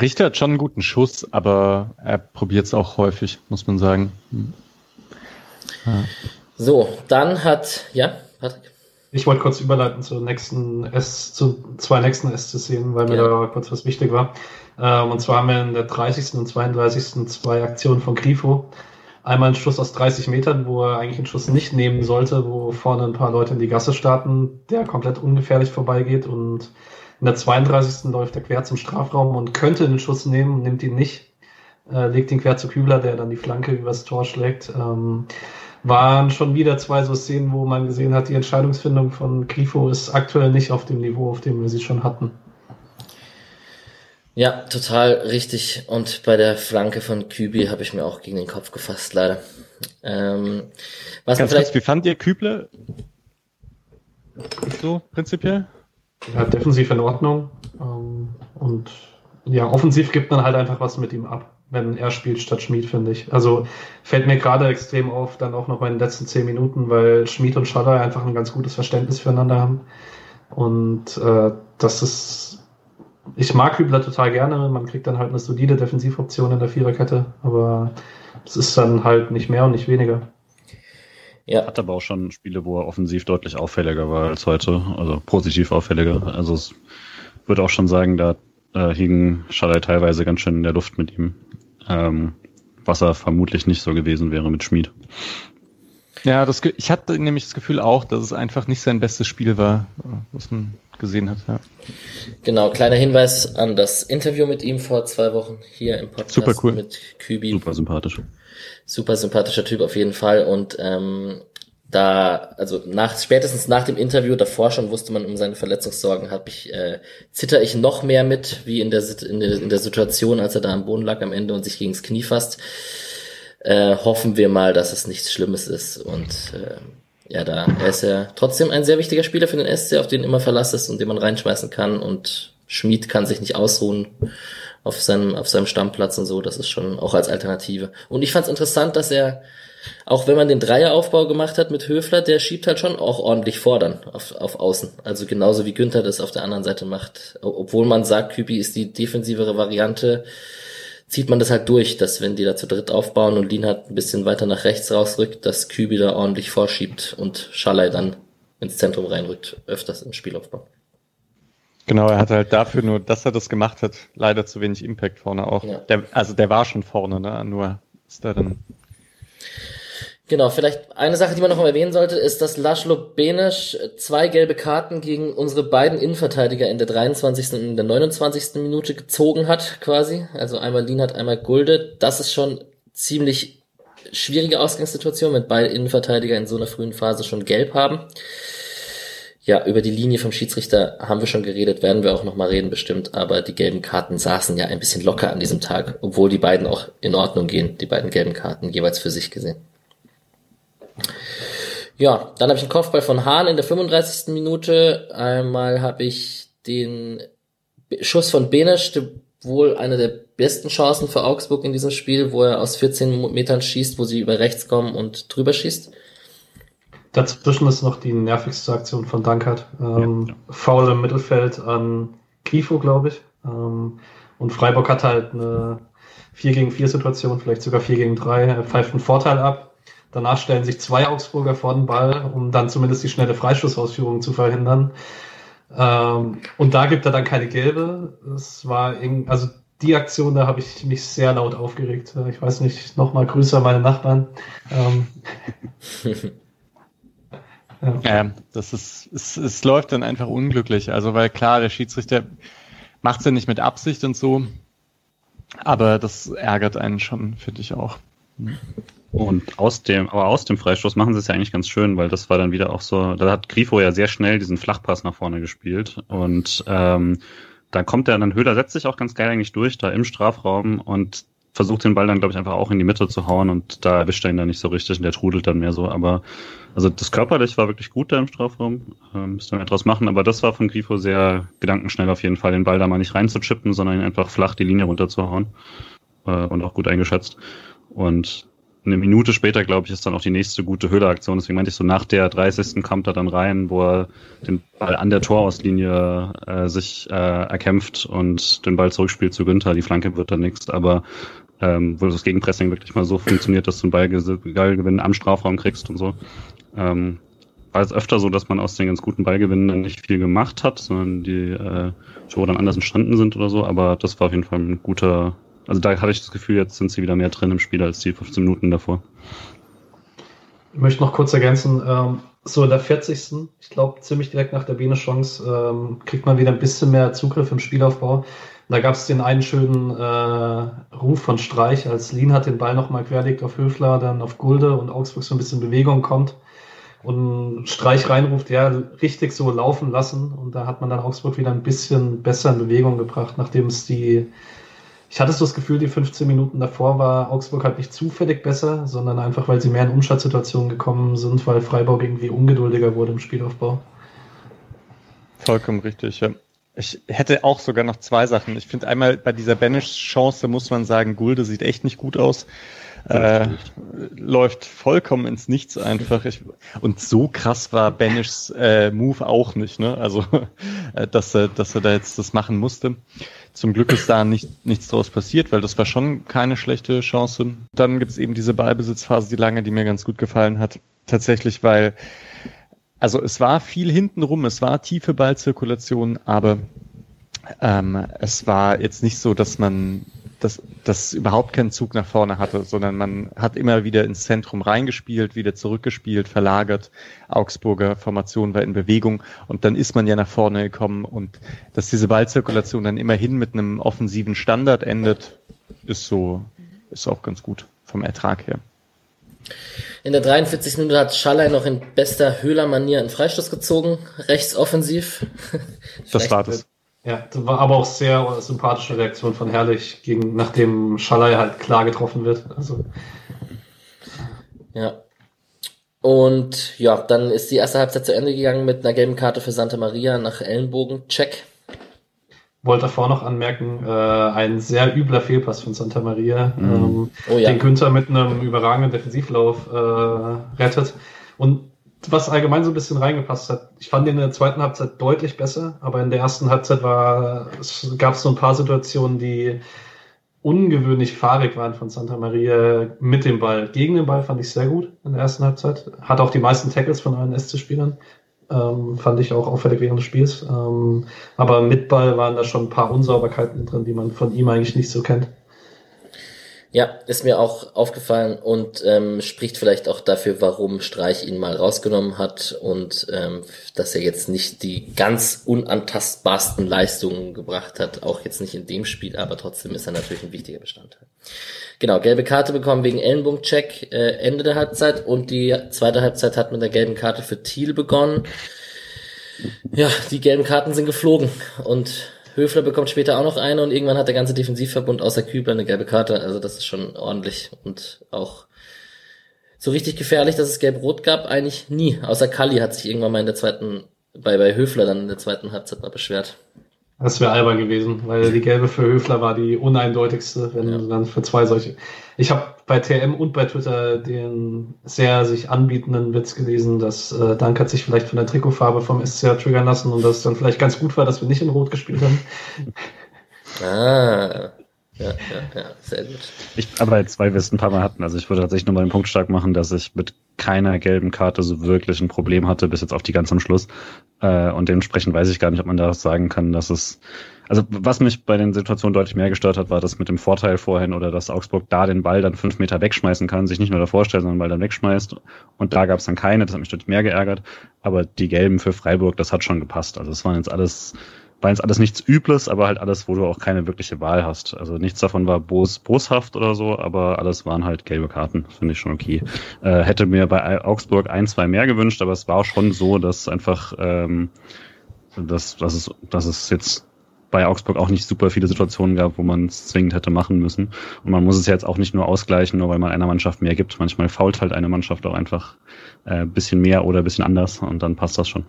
Richter hat schon einen guten Schuss, aber er probiert es auch häufig, muss man sagen. Hm. Ja. So, dann hat, ja, Patrick? Ich wollte kurz überleiten zur nächsten S, zu zwei nächsten S-Szenen, weil mir ja. da kurz was wichtig war. Ähm, und zwar haben wir in der 30. und 32. zwei Aktionen von Grifo. Einmal ein Schuss aus 30 Metern, wo er eigentlich einen Schuss nicht nehmen sollte, wo vorne ein paar Leute in die Gasse starten, der komplett ungefährlich vorbeigeht. Und in der 32. läuft er quer zum Strafraum und könnte den Schuss nehmen, nimmt ihn nicht, äh, legt ihn quer zu Kübler, der dann die Flanke übers Tor schlägt. Ähm, waren schon wieder zwei so Szenen, wo man gesehen hat, die Entscheidungsfindung von Grifo ist aktuell nicht auf dem Niveau, auf dem wir sie schon hatten. Ja, total richtig. Und bei der Flanke von Kübi habe ich mir auch gegen den Kopf gefasst, leider. Ähm, was Ganz kurz, wie fand ihr Küble? So, prinzipiell? Ja, defensiv in Ordnung. Ähm, und ja, offensiv gibt man halt einfach was mit ihm ab wenn er spielt statt Schmid, finde ich. Also fällt mir gerade extrem auf, dann auch noch bei den letzten zehn Minuten, weil Schmid und Schaller einfach ein ganz gutes Verständnis füreinander haben. Und äh, das ist, ich mag Hübler total gerne. Man kriegt dann halt eine solide Defensivoption in der Viererkette, aber es ist dann halt nicht mehr und nicht weniger. Ja. Hat aber auch schon Spiele, wo er offensiv deutlich auffälliger war als heute, also positiv auffälliger. Also es würde auch schon sagen, da äh, hing Schalay teilweise ganz schön in der Luft mit ihm ähm, was er vermutlich nicht so gewesen wäre mit Schmid. Ja, das, ich hatte nämlich das Gefühl auch, dass es einfach nicht sein bestes Spiel war, was man gesehen hat. Ja. Genau, kleiner Hinweis an das Interview mit ihm vor zwei Wochen hier im Podcast Super cool. mit Kübi. Super sympathisch. Super sympathischer Typ auf jeden Fall und ähm, da, also nach, spätestens nach dem Interview, davor schon wusste man um seine Verletzungssorgen, hab ich, äh, zitter ich noch mehr mit, wie in der, in der, in der Situation, als er da am Boden lag am Ende und sich gegens Knie fasst. Äh, hoffen wir mal, dass es nichts Schlimmes ist und äh, ja, da er ist ja trotzdem ein sehr wichtiger Spieler für den SC, auf den immer Verlass ist und den man reinschmeißen kann und Schmied kann sich nicht ausruhen auf seinem, auf seinem Stammplatz und so, das ist schon auch als Alternative. Und ich fand es interessant, dass er auch wenn man den Dreieraufbau gemacht hat mit Höfler, der schiebt halt schon auch ordentlich fordern auf, auf Außen. Also genauso wie Günther das auf der anderen Seite macht. Obwohl man sagt, Kübi ist die defensivere Variante, zieht man das halt durch, dass wenn die da zu dritt aufbauen und Lin halt ein bisschen weiter nach rechts rausrückt, dass Kübi da ordentlich vorschiebt und Schalay dann ins Zentrum reinrückt, öfters im Spielaufbau. Genau, er hat halt dafür nur, dass er das gemacht hat, leider zu wenig Impact vorne auch. Ja. Der, also der war schon vorne, ne? Nur ist da dann Genau, vielleicht eine Sache, die man noch mal erwähnen sollte, ist, dass Laszlo Benesch zwei gelbe Karten gegen unsere beiden Innenverteidiger in der 23. und in der 29. Minute gezogen hat, quasi. Also einmal Lienhardt, einmal Gulde. Das ist schon ziemlich schwierige Ausgangssituation, wenn beide Innenverteidiger in so einer frühen Phase schon gelb haben. Ja, über die Linie vom Schiedsrichter haben wir schon geredet, werden wir auch noch mal reden bestimmt, aber die gelben Karten saßen ja ein bisschen locker an diesem Tag, obwohl die beiden auch in Ordnung gehen, die beiden gelben Karten jeweils für sich gesehen. Ja, dann habe ich einen Kopfball von Hahn in der 35. Minute. Einmal habe ich den Schuss von Benesch, wohl eine der besten Chancen für Augsburg in diesem Spiel, wo er aus 14 Metern schießt, wo sie über rechts kommen und drüber schießt. Dazwischen ist noch die nervigste Aktion von Dankert. Ähm, ja. Foul im Mittelfeld an Grifo, glaube ich. Ähm, und Freiburg hat halt eine 4 gegen 4 Situation, vielleicht sogar 4 gegen 3. Er pfeift einen Vorteil ab Danach stellen sich zwei Augsburger vor den Ball, um dann zumindest die schnelle Freischussausführung zu verhindern. Ähm, und da gibt er dann keine gelbe. Es war also die Aktion, da habe ich mich sehr laut aufgeregt. Ich weiß nicht, nochmal Grüße an meine Nachbarn. Ähm, ja. ja. das ist, es, es läuft dann einfach unglücklich. Also, weil klar, der Schiedsrichter macht es ja nicht mit Absicht und so. Aber das ärgert einen schon, finde ich auch. Und aus dem, aber aus dem Freistoß machen sie es ja eigentlich ganz schön, weil das war dann wieder auch so, da hat Grifo ja sehr schnell diesen Flachpass nach vorne gespielt und ähm, dann kommt er, dann Höhler setzt sich auch ganz geil eigentlich durch, da im Strafraum und versucht den Ball dann, glaube ich, einfach auch in die Mitte zu hauen und da erwischt er ihn dann nicht so richtig und der trudelt dann mehr so. Aber also das körperlich war wirklich gut da im Strafraum, ähm, müsste man etwas machen, aber das war von Grifo sehr gedankenschnell auf jeden Fall, den Ball da mal nicht reinzuchippen, sondern ihn einfach flach die Linie runterzuhauen äh, und auch gut eingeschätzt. Und eine Minute später, glaube ich, ist dann auch die nächste gute Höhleaktion. Deswegen meinte ich so, nach der 30. kommt er dann rein, wo er den Ball an der Torauslinie äh, sich äh, erkämpft und den Ball zurückspielt zu Günther. Die Flanke wird dann nichts, aber ähm, wo das Gegenpressing wirklich mal so funktioniert, dass du einen Ballgewinn am Strafraum kriegst und so. Ähm, war es öfter so, dass man aus den ganz guten Ballgewinnen dann nicht viel gemacht hat, sondern die äh, Tore dann anders entstanden sind oder so, aber das war auf jeden Fall ein guter, also da hatte ich das Gefühl, jetzt sind sie wieder mehr drin im Spiel als die 15 Minuten davor. Ich möchte noch kurz ergänzen, ähm, so in der 40. Ich glaube, ziemlich direkt nach der Biene-Chance ähm, kriegt man wieder ein bisschen mehr Zugriff im Spielaufbau. Da gab es den einen schönen äh, Ruf von Streich, als Lien hat den Ball nochmal querlegt auf Höfler, dann auf Gulde und Augsburg so ein bisschen Bewegung kommt und Streich reinruft, ja, richtig so laufen lassen. Und da hat man dann Augsburg wieder ein bisschen besser in Bewegung gebracht, nachdem es die ich hatte so das Gefühl, die 15 Minuten davor war Augsburg halt nicht zufällig besser, sondern einfach, weil sie mehr in Umschaltsituationen gekommen sind, weil Freiburg irgendwie ungeduldiger wurde im Spielaufbau. Vollkommen richtig, ja. Ich hätte auch sogar noch zwei Sachen. Ich finde einmal bei dieser Banish-Chance muss man sagen, Gulde sieht echt nicht gut aus. Äh, läuft vollkommen ins Nichts einfach. Ich, und so krass war Banishs äh, Move auch nicht, ne? Also, äh, dass er, dass er da jetzt das machen musste. Zum Glück ist da nicht, nichts draus passiert, weil das war schon keine schlechte Chance. Dann gibt es eben diese Ballbesitzphase, die lange, die mir ganz gut gefallen hat. Tatsächlich, weil, also es war viel hintenrum, es war tiefe Ballzirkulation, aber ähm, es war jetzt nicht so, dass man dass das überhaupt keinen Zug nach vorne hatte, sondern man hat immer wieder ins Zentrum reingespielt, wieder zurückgespielt, verlagert. Augsburger Formation war in Bewegung und dann ist man ja nach vorne gekommen und dass diese Ballzirkulation dann immerhin mit einem offensiven Standard endet, ist so, ist auch ganz gut vom Ertrag her. In der 43. Minute hat Schaller noch in bester Höhler-Manier einen Freistoß gezogen, rechtsoffensiv. das war das. Ja, das war aber auch sehr sympathische Reaktion von Herrlich, gegen, nachdem Schalay halt klar getroffen wird. Also. Ja. Und ja, dann ist die erste Halbzeit zu Ende gegangen mit einer gelben Karte für Santa Maria nach Ellenbogen. Check. Wollte davor noch anmerken, äh, ein sehr übler Fehlpass von Santa Maria, Mhm. ähm, Oh ja. den Günther mit einem überragenden Defensivlauf äh, rettet. Und was allgemein so ein bisschen reingepasst hat, ich fand ihn in der zweiten Halbzeit deutlich besser, aber in der ersten Halbzeit war, es gab so ein paar Situationen, die ungewöhnlich fahrig waren von Santa Maria mit dem Ball. Gegen den Ball fand ich sehr gut in der ersten Halbzeit. Hat auch die meisten Tackles von allen SC-Spielern. Ähm, fand ich auch auffällig während des Spiels. Ähm, aber mit Ball waren da schon ein paar Unsauberkeiten drin, die man von ihm eigentlich nicht so kennt. Ja, ist mir auch aufgefallen und ähm, spricht vielleicht auch dafür, warum Streich ihn mal rausgenommen hat und ähm, dass er jetzt nicht die ganz unantastbarsten Leistungen gebracht hat, auch jetzt nicht in dem Spiel, aber trotzdem ist er natürlich ein wichtiger Bestandteil. Genau, gelbe Karte bekommen wegen Ellenbogencheck äh, Ende der Halbzeit und die zweite Halbzeit hat mit der gelben Karte für Thiel begonnen. Ja, die gelben Karten sind geflogen und Höfler bekommt später auch noch eine und irgendwann hat der ganze Defensivverbund außer Kübler eine gelbe Karte. Also das ist schon ordentlich und auch so richtig gefährlich, dass es gelb-rot gab, eigentlich nie. Außer Kalli hat sich irgendwann mal in der zweiten, bei, bei Höfler dann in der zweiten Halbzeit mal beschwert. Das wäre albern gewesen, weil die gelbe für Höfler war die uneindeutigste, wenn Ja. dann für zwei solche. Ich habe bei TM und bei Twitter den sehr sich anbietenden Witz gelesen, dass äh, Dank hat sich vielleicht von der Trikotfarbe vom SCR triggern lassen und dass dann vielleicht ganz gut war, dass wir nicht in Rot gespielt haben. Ah, ja, ja, sehr gut. Ich, aber jetzt, weil wir es ein paar Mal hatten, also ich würde tatsächlich nur mal den Punkt stark machen, dass ich mit keiner gelben Karte so wirklich ein Problem hatte, bis jetzt auf die ganz am Schluss. Äh, und dementsprechend weiß ich gar nicht, ob man da sagen kann, dass es, also was mich bei den Situationen deutlich mehr gestört hat, war das mit dem Vorteil vorhin oder dass Augsburg da den Ball dann fünf Meter wegschmeißen kann, sich nicht nur davor stellt, sondern den Ball dann wegschmeißt. Und da gab es dann keine, das hat mich deutlich mehr geärgert. Aber die gelben für Freiburg, das hat schon gepasst. Also es waren jetzt alles jetzt alles nichts Übles, aber halt alles, wo du auch keine wirkliche Wahl hast. Also nichts davon war bos, boshaft oder so, aber alles waren halt gelbe Karten, finde ich schon okay. Äh, hätte mir bei Augsburg ein, zwei mehr gewünscht, aber es war auch schon so, dass einfach, ähm, dass, dass, es, dass es jetzt bei Augsburg auch nicht super viele Situationen gab, wo man es zwingend hätte machen müssen. Und man muss es ja jetzt auch nicht nur ausgleichen, nur weil man einer Mannschaft mehr gibt. Manchmal fault halt eine Mannschaft auch einfach äh, bisschen mehr oder bisschen anders und dann passt das schon.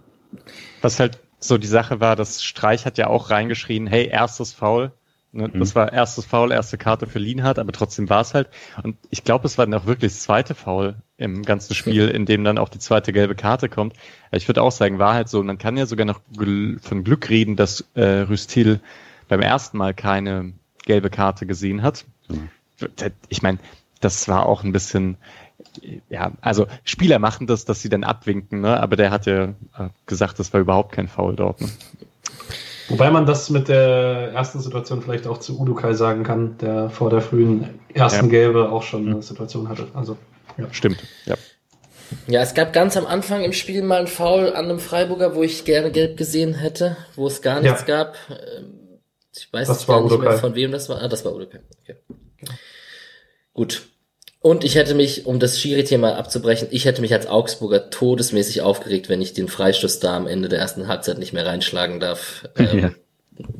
Was halt so die Sache war, dass Streich hat ja auch reingeschrien, hey, erstes Foul. Ne, Mhm. Das war erstes Foul, erste Karte für Lienhardt, aber trotzdem war es halt. Und ich glaube, es war dann auch wirklich das zweite Foul im ganzen Spiel, in dem dann auch die zweite gelbe Karte kommt. Ich würde auch sagen, war halt so, man kann ja sogar noch gl- von Glück reden, dass äh, Rüstil beim ersten Mal keine gelbe Karte gesehen hat. Mhm. Ich meine, das war auch ein bisschen, ja, also Spieler machen das, dass sie dann abwinken, ne? aber der hat ja äh, gesagt, das war überhaupt kein Foul dort. Ne? Wobei man das mit der ersten Situation vielleicht auch zu Udukai sagen kann, der vor der frühen ersten Ja. Gelbe auch schon eine Situation hatte. Also Stimmt, ja. Ja, es gab ganz am Anfang im Spiel mal einen Foul an einem Freiburger, wo ich gerne gelb gesehen hätte, wo es gar nichts Ja. gab. Ähm, Ich weiß Das gar nicht mehr, von wem das war. Ah, das war Udokai. Okay. Gut. Und ich hätte mich, um das Schiri-Thema abzubrechen, ich hätte mich als Augsburger todesmäßig aufgeregt, wenn ich den Freistoß da am Ende der ersten Halbzeit nicht mehr reinschlagen darf. Ähm, Ja.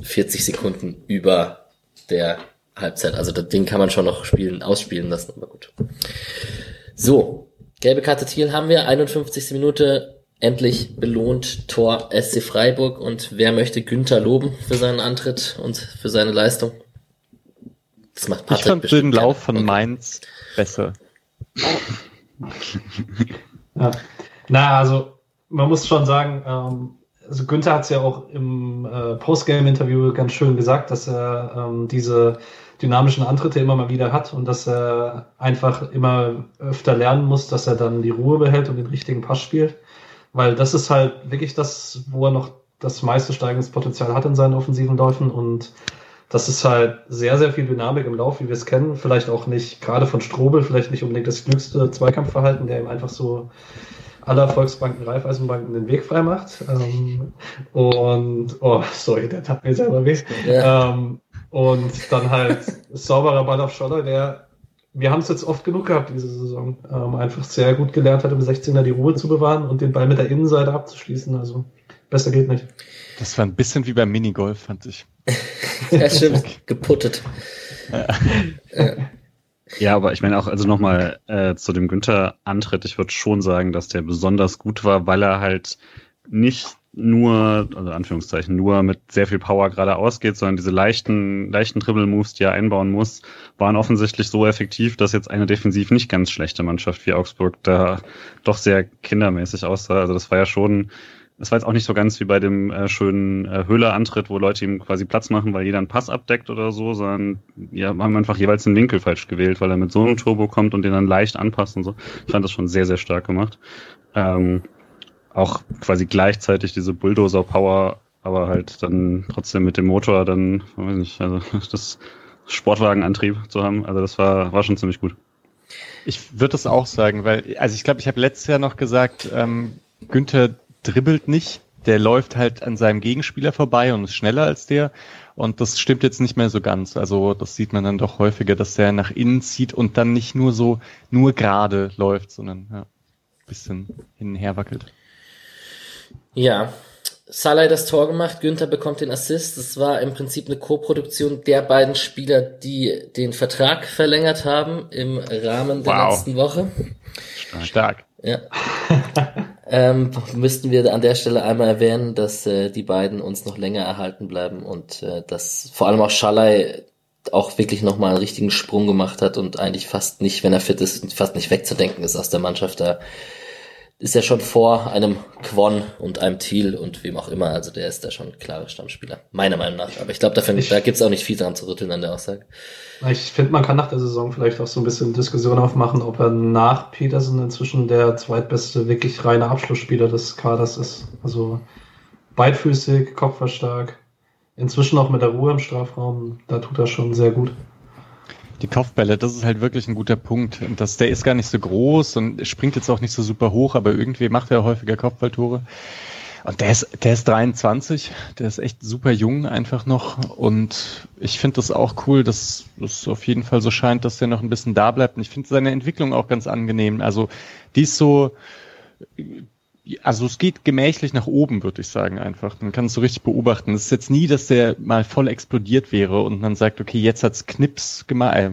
40 Sekunden über der Halbzeit. Also das Ding kann man schon noch spielen, ausspielen lassen, aber gut. So, gelbe Karte Thiel haben wir, 51. Minute, endlich belohnt Tor SC Freiburg und wer möchte Günther loben für seinen Antritt und für seine Leistung? Das macht Ich Patrick fand bestimmt den. Lauf von Okay. Mainz besser. Ja. Na, also man muss schon sagen, ähm, also Günther hat es ja auch im äh, Postgame-Interview ganz schön gesagt, dass er ähm, diese dynamischen Antritte immer mal wieder hat und dass er einfach immer öfter lernen muss, dass er dann die Ruhe behält und den richtigen Pass spielt. Weil das ist halt wirklich das, wo er noch das meiste Steigungspotenzial hat in seinen offensiven Läufen und das ist halt sehr, sehr viel Dynamik im Lauf, wie wir es kennen. Vielleicht auch nicht, gerade von Strobel, vielleicht nicht unbedingt das klügste Zweikampfverhalten, der ihm einfach so aller Volksbanken, Raiffeisenbanken den Weg frei macht. Ähm, und, oh, sorry, der tat mir selber weh. Ja. Ähm, und dann halt sauberer Ball auf Scholler, der, wir haben es jetzt oft genug gehabt diese Saison, ähm, einfach sehr gut gelernt hat, im 16er die Ruhe zu bewahren und den Ball mit der Innenseite abzuschließen. Also, besser geht nicht. Das war ein bisschen wie beim Minigolf, fand ich. Ja, stimmt. Geputtet. Ja, aber ich meine auch, also nochmal äh, zu dem Günther-Antritt, ich würde schon sagen, dass der besonders gut war, weil er halt nicht nur, also Anführungszeichen, nur mit sehr viel Power geradeaus geht, sondern diese leichten, leichten Dribble-Moves, die er einbauen muss, waren offensichtlich so effektiv, dass jetzt eine defensiv nicht ganz schlechte Mannschaft wie Augsburg da doch sehr kindermäßig aussah. Also das war ja schon, das war jetzt auch nicht so ganz wie bei dem äh, schönen äh, Höhler-Antritt, wo Leute ihm quasi Platz machen, weil jeder einen Pass abdeckt oder so, sondern ja, haben einfach jeweils den Winkel falsch gewählt, weil er mit so einem Turbo kommt und den dann leicht anpasst und so. Ich fand das schon sehr, sehr stark gemacht. Ähm, auch quasi gleichzeitig diese Bulldozer-Power, aber halt dann trotzdem mit dem Motor dann, weiß nicht, also das Sportwagenantrieb zu haben. Also das war, war schon ziemlich gut. Ich würde das auch sagen, weil, also ich glaube, ich habe letztes Jahr noch gesagt, ähm, Günther dribbelt nicht, der läuft halt an seinem Gegenspieler vorbei und ist schneller als der. Und das stimmt jetzt nicht mehr so ganz. Also das sieht man dann doch häufiger, dass der nach innen zieht und dann nicht nur so nur gerade läuft, sondern ja, bisschen hin und her wackelt. Ja, Salah das Tor gemacht, Günther bekommt den Assist. Es war im Prinzip eine Co-Produktion der beiden Spieler, die den Vertrag verlängert haben im Rahmen der Wow. letzten Woche. Stark. Ja. ähm, müssten wir an der Stelle einmal erwähnen, dass äh, die beiden uns noch länger erhalten bleiben und äh, dass vor allem auch Schalay auch wirklich nochmal einen richtigen Sprung gemacht hat und eigentlich fast nicht, wenn er fit ist, fast nicht wegzudenken ist aus der Mannschaft. Da ist er schon vor einem Quon und einem Thiel und wem auch immer. Also der ist da schon ein klarer Stammspieler. Meiner Meinung nach. Aber ich glaube, da, gibt's auch nicht viel dran zu rütteln an der Aussage. Ich finde, man kann nach der Saison vielleicht auch so ein bisschen Diskussion aufmachen, ob er nach Peterson inzwischen der zweitbeste, wirklich reine Abschlussspieler des Kaders ist. Also beidfüßig, kopfballstark, inzwischen auch mit der Ruhe im Strafraum, da tut er schon sehr gut. Die Kopfbälle, das ist halt wirklich ein guter Punkt. Und das, der ist gar nicht so groß und springt jetzt auch nicht so super hoch, aber irgendwie macht er häufiger Kopfballtore. Und der ist, der ist 23, der ist echt super jung einfach noch. Und ich finde das auch cool, dass es auf jeden Fall so scheint, dass der noch ein bisschen da bleibt. Und ich finde seine Entwicklung auch ganz angenehm. Also die ist so, also es geht gemächlich nach oben, würde ich sagen, einfach. Man kann es so richtig beobachten. Es ist jetzt nie, dass der mal voll explodiert wäre und man sagt, okay, jetzt hat's Knips gemacht. Äh,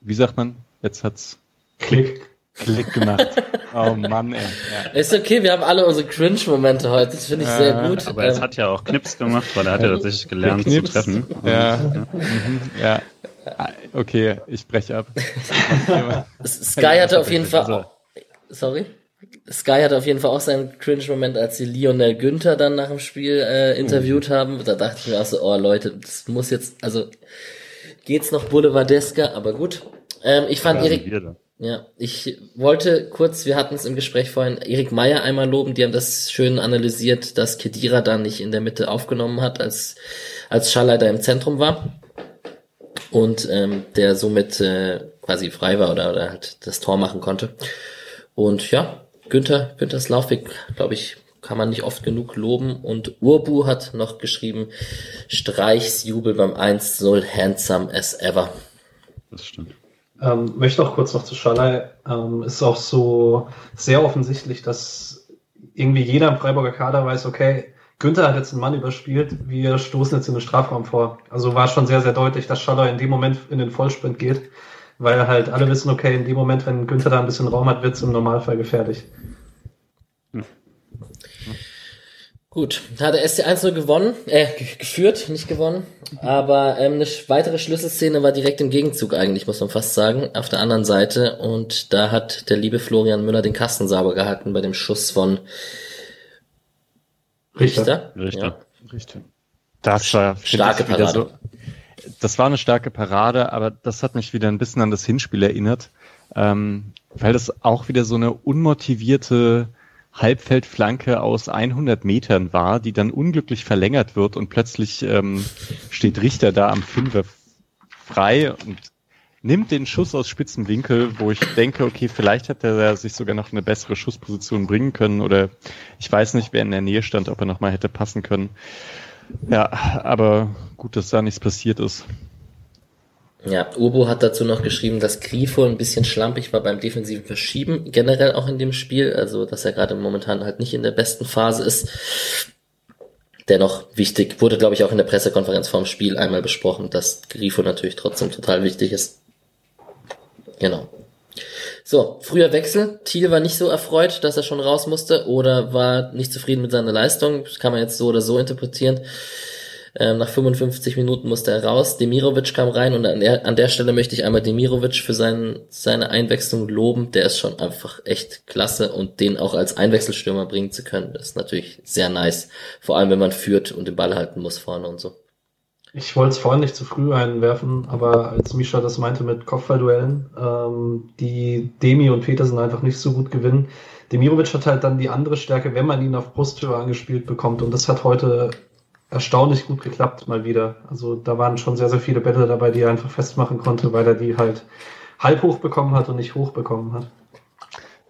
wie sagt man? Jetzt hat's Klick. Klick gemacht. oh Mann, ey. Ja. Ist okay, wir haben alle unsere Cringe-Momente heute. Das finde ich sehr Ja, gut. Aber es Ähm, hat ja auch Knips gemacht, weil er hat ja tatsächlich gelernt zu treffen. Ja. Mhm, ja. Okay, ich breche ab. Sky hatte auf jeden Fall Also- sorry. Sky hatte auf jeden Fall auch seinen Cringe-Moment, als sie Lionel Günther dann nach dem Spiel äh, interviewt haben. Da dachte ich mir auch so, oh Leute, das muss jetzt, also geht's noch Boulevardesker, aber gut. Ähm, ich fand Erik, ja, ich wollte kurz, wir hatten es im Gespräch vorhin, Erik Meyer einmal loben, die haben das schön analysiert, dass Kedira da nicht in der Mitte aufgenommen hat, als, als Schallleiter im Zentrum war. Und ähm, der somit äh, quasi frei war oder, oder halt das Tor machen konnte. Und ja, Günther, Günthers Laufweg, glaube ich, kann man nicht oft genug loben. Und Urbu hat noch geschrieben, Streichs Jubel beim 1-0, handsome as ever. Das stimmt. Ähm, möchte auch kurz noch zu Schalay. Ähm, ist auch so sehr offensichtlich, dass irgendwie jeder im Freiburger Kader weiß, okay, Günther hat jetzt einen Mann überspielt, wir stoßen jetzt in den Strafraum vor. Also war schon sehr, sehr deutlich, dass Schalay in dem Moment in den Vollsprint geht, weil halt alle wissen, okay, in dem Moment, wenn Günther da ein bisschen Raum hat, wird es im Normalfall gefährlich. Gut, hat der SC 1-0 gewonnen, äh, ge- geführt, nicht gewonnen. Aber ähm, eine weitere Schlüsselszene war direkt im Gegenzug eigentlich, muss man fast sagen, auf der anderen Seite. Und da hat der liebe Florian Müller den Kasten sauber gehalten bei dem Schuss von Richter. Richter. Ja. Richtig. Das war Starke Parade. So, das war eine starke Parade, aber das hat mich wieder ein bisschen an das Hinspiel erinnert, ähm, weil das auch wieder so eine unmotivierte Halbfeldflanke aus 100 Metern war, die dann unglücklich verlängert wird und plötzlich ähm, steht Richter da am Fünfer frei und nimmt den Schuss aus spitzen Winkel, wo ich denke, okay, vielleicht hätte er sich sogar noch eine bessere Schussposition bringen können oder ich weiß nicht, wer in der Nähe stand, ob er nochmal hätte passen können. Ja, aber gut, dass da nichts passiert ist. Ja, Urbo hat dazu noch geschrieben, dass Grifo ein bisschen schlampig war beim defensiven Verschieben, generell auch in dem Spiel, also dass er gerade momentan halt nicht in der besten Phase ist. Dennoch wichtig, wurde glaube ich auch in der Pressekonferenz vorm Spiel einmal besprochen, dass Grifo natürlich trotzdem total wichtig ist. Genau. So, früher Wechsel. Thiel war nicht so erfreut, dass er schon raus musste oder war nicht zufrieden mit seiner Leistung. Das kann man jetzt so oder so interpretieren. Ähm, nach 55 Minuten musste er raus. Demirovic kam rein und an der, an der Stelle möchte ich einmal Demirovic für seinen, seine Einwechslung loben. Der ist schon einfach echt klasse und den auch als Einwechselstürmer bringen zu können, das ist natürlich sehr nice. Vor allem, wenn man führt und den Ball halten muss vorne und so. Ich wollte es vorhin nicht zu früh einwerfen, aber als Misha das meinte mit Kopfballduellen, ähm, die Demi und Petersen einfach nicht so gut gewinnen. Demirovic hat halt dann die andere Stärke, wenn man ihn auf Brusthöhe angespielt bekommt. Und das hat heute erstaunlich gut geklappt, mal wieder. Also da waren schon sehr, sehr viele Bälle dabei, die er einfach festmachen konnte, weil er die halt halb hoch bekommen hat und nicht hoch bekommen hat.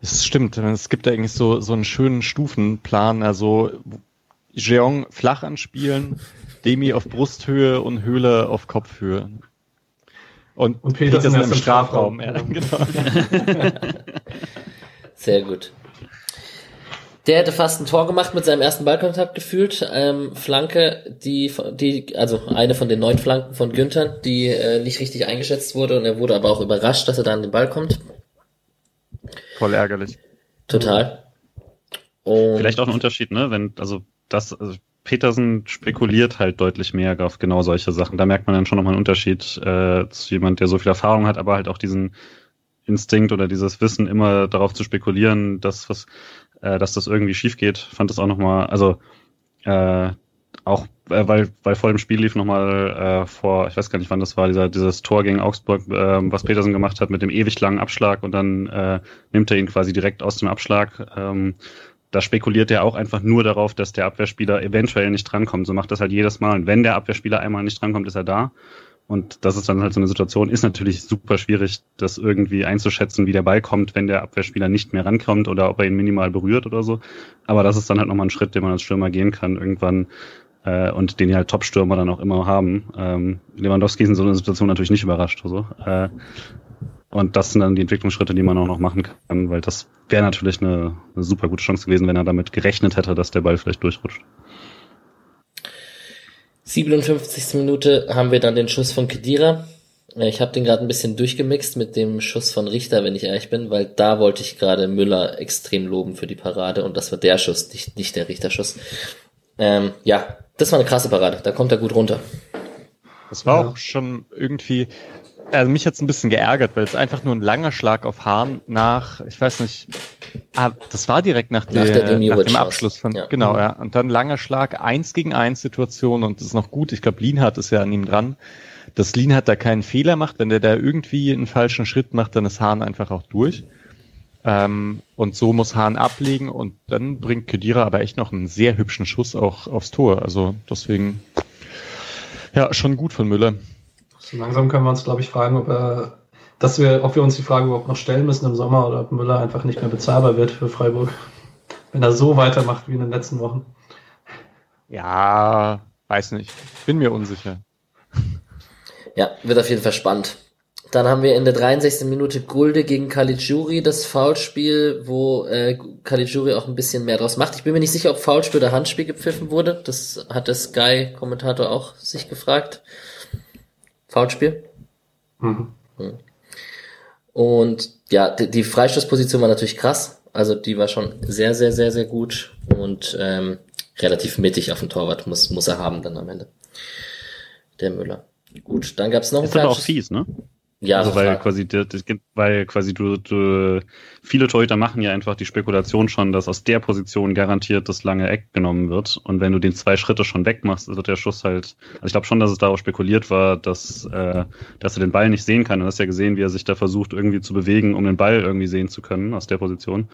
Das stimmt. Es gibt eigentlich so, so einen schönen Stufenplan. Also Jeong flach anspielen, Demi auf Brusthöhe und Höhle auf Kopfhöhe. Und, und Petersen, Petersen im Strafraum. Strafraum. Ja, genau. Sehr gut. Der hätte fast ein Tor gemacht mit seinem ersten Ballkontakt gefühlt. Ähm, Flanke, die, die, also eine von den neun Flanken von Günther, die äh, nicht richtig eingeschätzt wurde und er wurde aber auch überrascht, dass er da an den Ball kommt. Voll ärgerlich. Total. Und Vielleicht auch ein Unterschied, ne? Wenn, also das, also Petersen spekuliert halt deutlich mehr auf genau solche Sachen. Da merkt man dann schon nochmal einen Unterschied äh, zu jemand, der so viel Erfahrung hat, aber halt auch diesen Instinkt oder dieses Wissen immer darauf zu spekulieren, dass was äh, dass das irgendwie schief geht. Fand das auch nochmal, also äh, auch äh, weil, weil vor dem Spiel lief nochmal äh, vor, ich weiß gar nicht wann das war, dieser, dieses Tor gegen Augsburg, äh, was Petersen gemacht hat mit dem ewig langen Abschlag und dann äh, nimmt er ihn quasi direkt aus dem Abschlag. Ähm, da spekuliert er auch einfach nur darauf, dass der Abwehrspieler eventuell nicht drankommt. So macht das halt jedes Mal. Und wenn der Abwehrspieler einmal nicht drankommt, ist er da. Und das ist dann halt so eine Situation, ist natürlich super schwierig, das irgendwie einzuschätzen, wie der Ball kommt, wenn der Abwehrspieler nicht mehr rankommt oder ob er ihn minimal berührt oder so. Aber das ist dann halt nochmal ein Schritt, den man als Stürmer gehen kann irgendwann äh, und den ja halt Top-Stürmer dann auch immer haben. Ähm, Lewandowski ist in so einer Situation natürlich nicht überrascht. Also, äh, und das sind dann die Entwicklungsschritte, die man auch noch machen kann, weil das wäre natürlich eine, eine super gute Chance gewesen, wenn er damit gerechnet hätte, dass der Ball vielleicht durchrutscht. 57. Minute haben wir dann den Schuss von Kedira. Ich habe den gerade ein bisschen durchgemixt mit dem Schuss von Richter, wenn ich ehrlich bin, weil da wollte ich gerade Müller extrem loben für die Parade und das war der Schuss, nicht, nicht der Richterschuss. Ähm, ja, das war eine krasse Parade, da kommt er gut runter. Das war ja. auch schon irgendwie, also mich hat's ein bisschen geärgert, weil es einfach nur ein langer Schlag auf Hahn nach, ich weiß nicht, ah, das war direkt nach, nach, der, nach dem Abschluss von, ja. genau, ja. Und dann langer Schlag, eins gegen eins Situation und das ist noch gut. Ich glaube, Lienhardt ist ja an ihm dran. Dass Lienhardt da keinen Fehler macht, wenn der da irgendwie einen falschen Schritt macht, dann ist Hahn einfach auch durch. Ähm, und so muss Hahn ablegen und dann bringt Kedira aber echt noch einen sehr hübschen Schuss auch aufs Tor. Also deswegen, ja, schon gut von Müller. So langsam können wir uns, glaube ich, fragen, ob er, dass wir, ob wir uns die Frage überhaupt noch stellen müssen im Sommer oder ob Müller einfach nicht mehr bezahlbar wird für Freiburg, wenn er so weitermacht wie in den letzten Wochen. Ja, weiß nicht. Bin mir unsicher. Ja, wird auf jeden Fall spannend. Dann haben wir in der 63. Minute Gulde gegen Caligiuri, das Foulspiel, wo äh, Caligiuri auch ein bisschen mehr draus macht. Ich bin mir nicht sicher, ob Foulspiel oder Handspiel gepfiffen wurde. Das hat der Sky-Kommentator auch sich gefragt. Foulspiel. Mhm. Hm. Und ja, die, die Freistoßposition war natürlich krass. Also die war schon sehr, sehr, sehr, sehr gut und ähm, relativ mittig auf dem Torwart muss, muss er haben dann am Ende. Der Müller. Gut, dann gab's noch ein Ist auch fies, ne? Ja, also weil quasi, das, weil quasi du, du, viele Torhüter machen ja einfach die Spekulation schon, dass aus der Position garantiert das lange Eck genommen wird. Und wenn du den zwei Schritte schon wegmachst, wird der Schuss halt, also ich glaube schon, dass es darauf spekuliert war, dass, äh, dass er den Ball nicht sehen kann. Du hast ja gesehen, wie er sich da versucht irgendwie zu bewegen, um den Ball irgendwie sehen zu können aus der Position.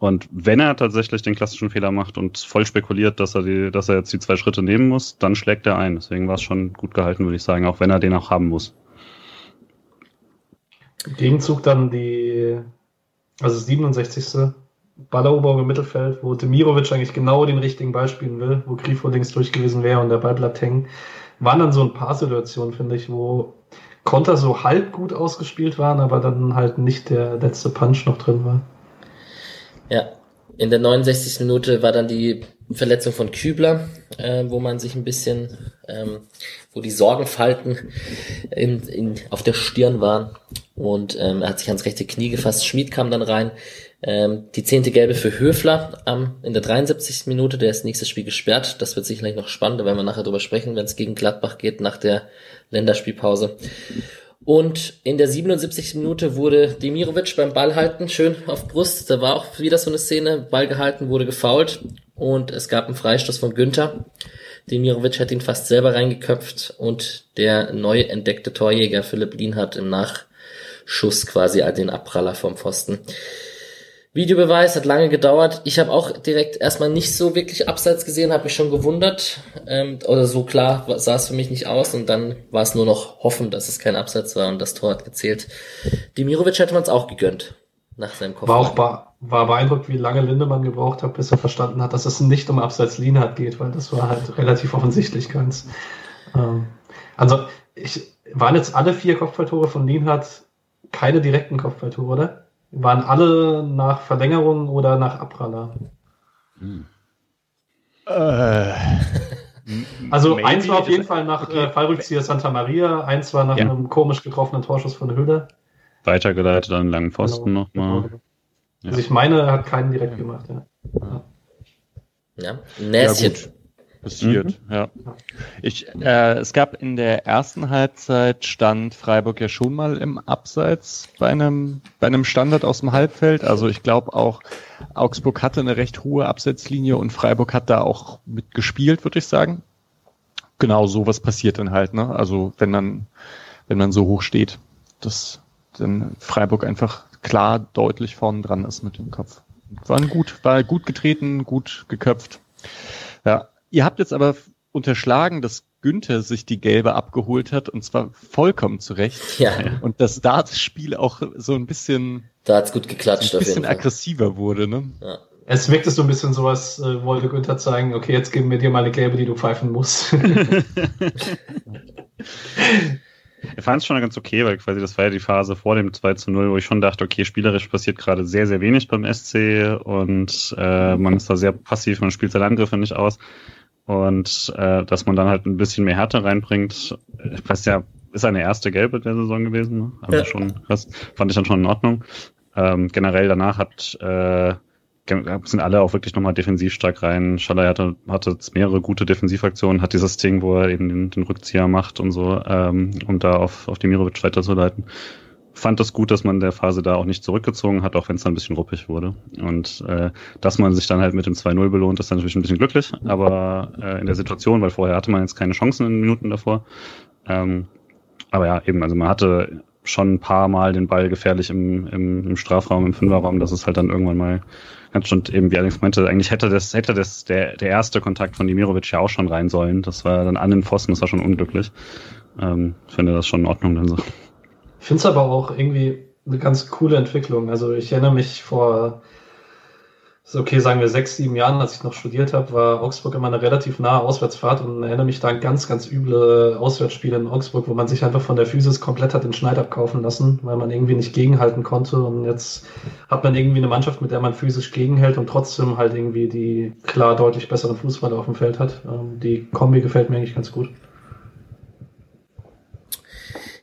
Und wenn er tatsächlich den klassischen Fehler macht und voll spekuliert, dass er die, dass er jetzt die zwei Schritte nehmen muss, dann schlägt er ein. Deswegen war es schon gut gehalten, würde ich sagen, auch wenn er den auch haben muss. Im Gegenzug dann die, also 67. Balleroberung im Mittelfeld, wo Demirovic eigentlich genau den richtigen Ball spielen will, wo Grifo links durch gewesen wäre und der Ball bleibt hängen. Waren dann so ein paar Situationen, finde ich, wo Konter so halb gut ausgespielt waren, aber dann halt nicht der letzte Punch noch drin war. Ja, in der 69. Minute war dann die Verletzung von Kübler, äh, wo man sich ein bisschen, ähm, wo die Sorgenfalten in, in, auf der Stirn waren und ähm, er hat sich ans rechte Knie gefasst. Schmid kam dann rein. Ähm, die zehnte Gelbe für Höfler ähm, in der 73. Minute, der ist nächstes Spiel gesperrt. Das wird sicherlich noch spannend, da werden wir nachher drüber sprechen, wenn es gegen Gladbach geht nach der Länderspielpause. Und in der 77. Minute wurde Demirovic beim Ball halten, schön auf Brust. Da war auch wieder so eine Szene, Ball gehalten, wurde gefault und es gab einen Freistoß von Günther. Demirovic hat ihn fast selber reingeköpft und der neu entdeckte Torjäger Philipp Lien hat im Nachschuss quasi den Abpraller vom Pfosten. Videobeweis hat lange gedauert. Ich habe auch direkt erstmal nicht so wirklich abseits gesehen, habe mich schon gewundert. Ähm, oder so klar sah es für mich nicht aus und dann war es nur noch hoffen, dass es kein Abseits war und das Tor hat gezählt. Dimirovic hätte man es auch gegönnt nach seinem Kopf. War auch war, war beeindruckt, wie lange Lindemann gebraucht hat, bis er verstanden hat, dass es nicht um Abseits Lienhardt geht, weil das war halt relativ offensichtlich ganz. Ähm, also ich, waren jetzt alle vier Kopfballtore von Lienhardt keine direkten Kopfballtore, oder? Waren alle nach Verlängerung oder nach Abpraller? Hm. Äh. Also Maybe eins war auf jeden Fall nach okay. äh, Fallrückzieher Santa Maria, eins war nach ja. einem komisch getroffenen Torschuss von Höhle. Weitergeleitet an langen Pfosten genau, nochmal. Genau. Also ich meine, er hat keinen direkt gemacht, ja. Ja, ja. Näschen. Passiert, mhm. ja. Ich, äh, es gab in der ersten Halbzeit stand Freiburg ja schon mal im Abseits bei einem, bei einem Standard aus dem Halbfeld. Also ich glaube auch, Augsburg hatte eine recht hohe Abseitslinie und Freiburg hat da auch mitgespielt, würde ich sagen. Genau so was passiert dann halt, ne? Also wenn man, wenn man so hoch steht, dass dann Freiburg einfach klar deutlich vorn dran ist mit dem Kopf. War gut, war gut getreten, gut geköpft. Ja, Ihr habt jetzt aber unterschlagen, dass Günther sich die gelbe abgeholt hat und zwar vollkommen zurecht. Ja. Und dass da das Spiel auch so ein bisschen, da hat's gut geklatscht, ein bisschen aggressiver wurde, ne? Ja. Es wirkte so ein bisschen sowas, äh, wollte Günther zeigen, okay, jetzt geben wir dir mal eine gelbe, die du pfeifen musst. Ich fand es schon ganz okay, weil quasi das war ja die Phase vor dem 2 zu 0, wo ich schon dachte, okay, spielerisch passiert gerade sehr, sehr wenig beim SC und äh, man ist da sehr passiv, man spielt seine Angriffe nicht aus. Und äh, dass man dann halt ein bisschen mehr Härte reinbringt, ich weiß ja, ist eine erste Gelbe der Saison gewesen, ne? aber ja. schon krass, fand ich dann schon in Ordnung. Ähm, generell danach hat äh, sind alle auch wirklich nochmal defensiv stark rein. Schaller hatte, hatte mehrere gute Defensivaktionen, hat dieses Ding, wo er eben den, den Rückzieher macht und so, ähm, um da auf, auf die Mirovic weiterzuleiten. Fand das gut, dass man der Phase da auch nicht zurückgezogen hat, auch wenn es dann ein bisschen ruppig wurde. Und äh, dass man sich dann halt mit dem 2-0 belohnt, ist dann natürlich ein bisschen glücklich, aber äh, in der Situation, weil vorher hatte man jetzt keine Chancen in den Minuten davor. Ähm, aber ja, eben, also man hatte schon ein paar Mal den Ball gefährlich im, im, im Strafraum, im Fünferraum, dass es halt dann irgendwann mal ganz schon eben, wie Alex meinte, eigentlich hätte das, hätte das der, der erste Kontakt von Dimirovic ja auch schon rein sollen. Das war dann an den Pfosten, das war schon unglücklich. Ähm, finde das schon in Ordnung dann so. Ich finde es aber auch irgendwie eine ganz coole Entwicklung. Also ich erinnere mich vor okay, sagen wir sechs, sieben Jahren, als ich noch studiert habe, war Augsburg immer eine relativ nahe Auswärtsfahrt und erinnere mich da an ganz, ganz üble Auswärtsspiele in Augsburg, wo man sich einfach von der Physis komplett hat den Schneid abkaufen lassen, weil man irgendwie nicht gegenhalten konnte und jetzt hat man irgendwie eine Mannschaft, mit der man physisch gegenhält und trotzdem halt irgendwie die klar deutlich besseren Fußballer auf dem Feld hat. Ähm, die Kombi gefällt mir eigentlich ganz gut.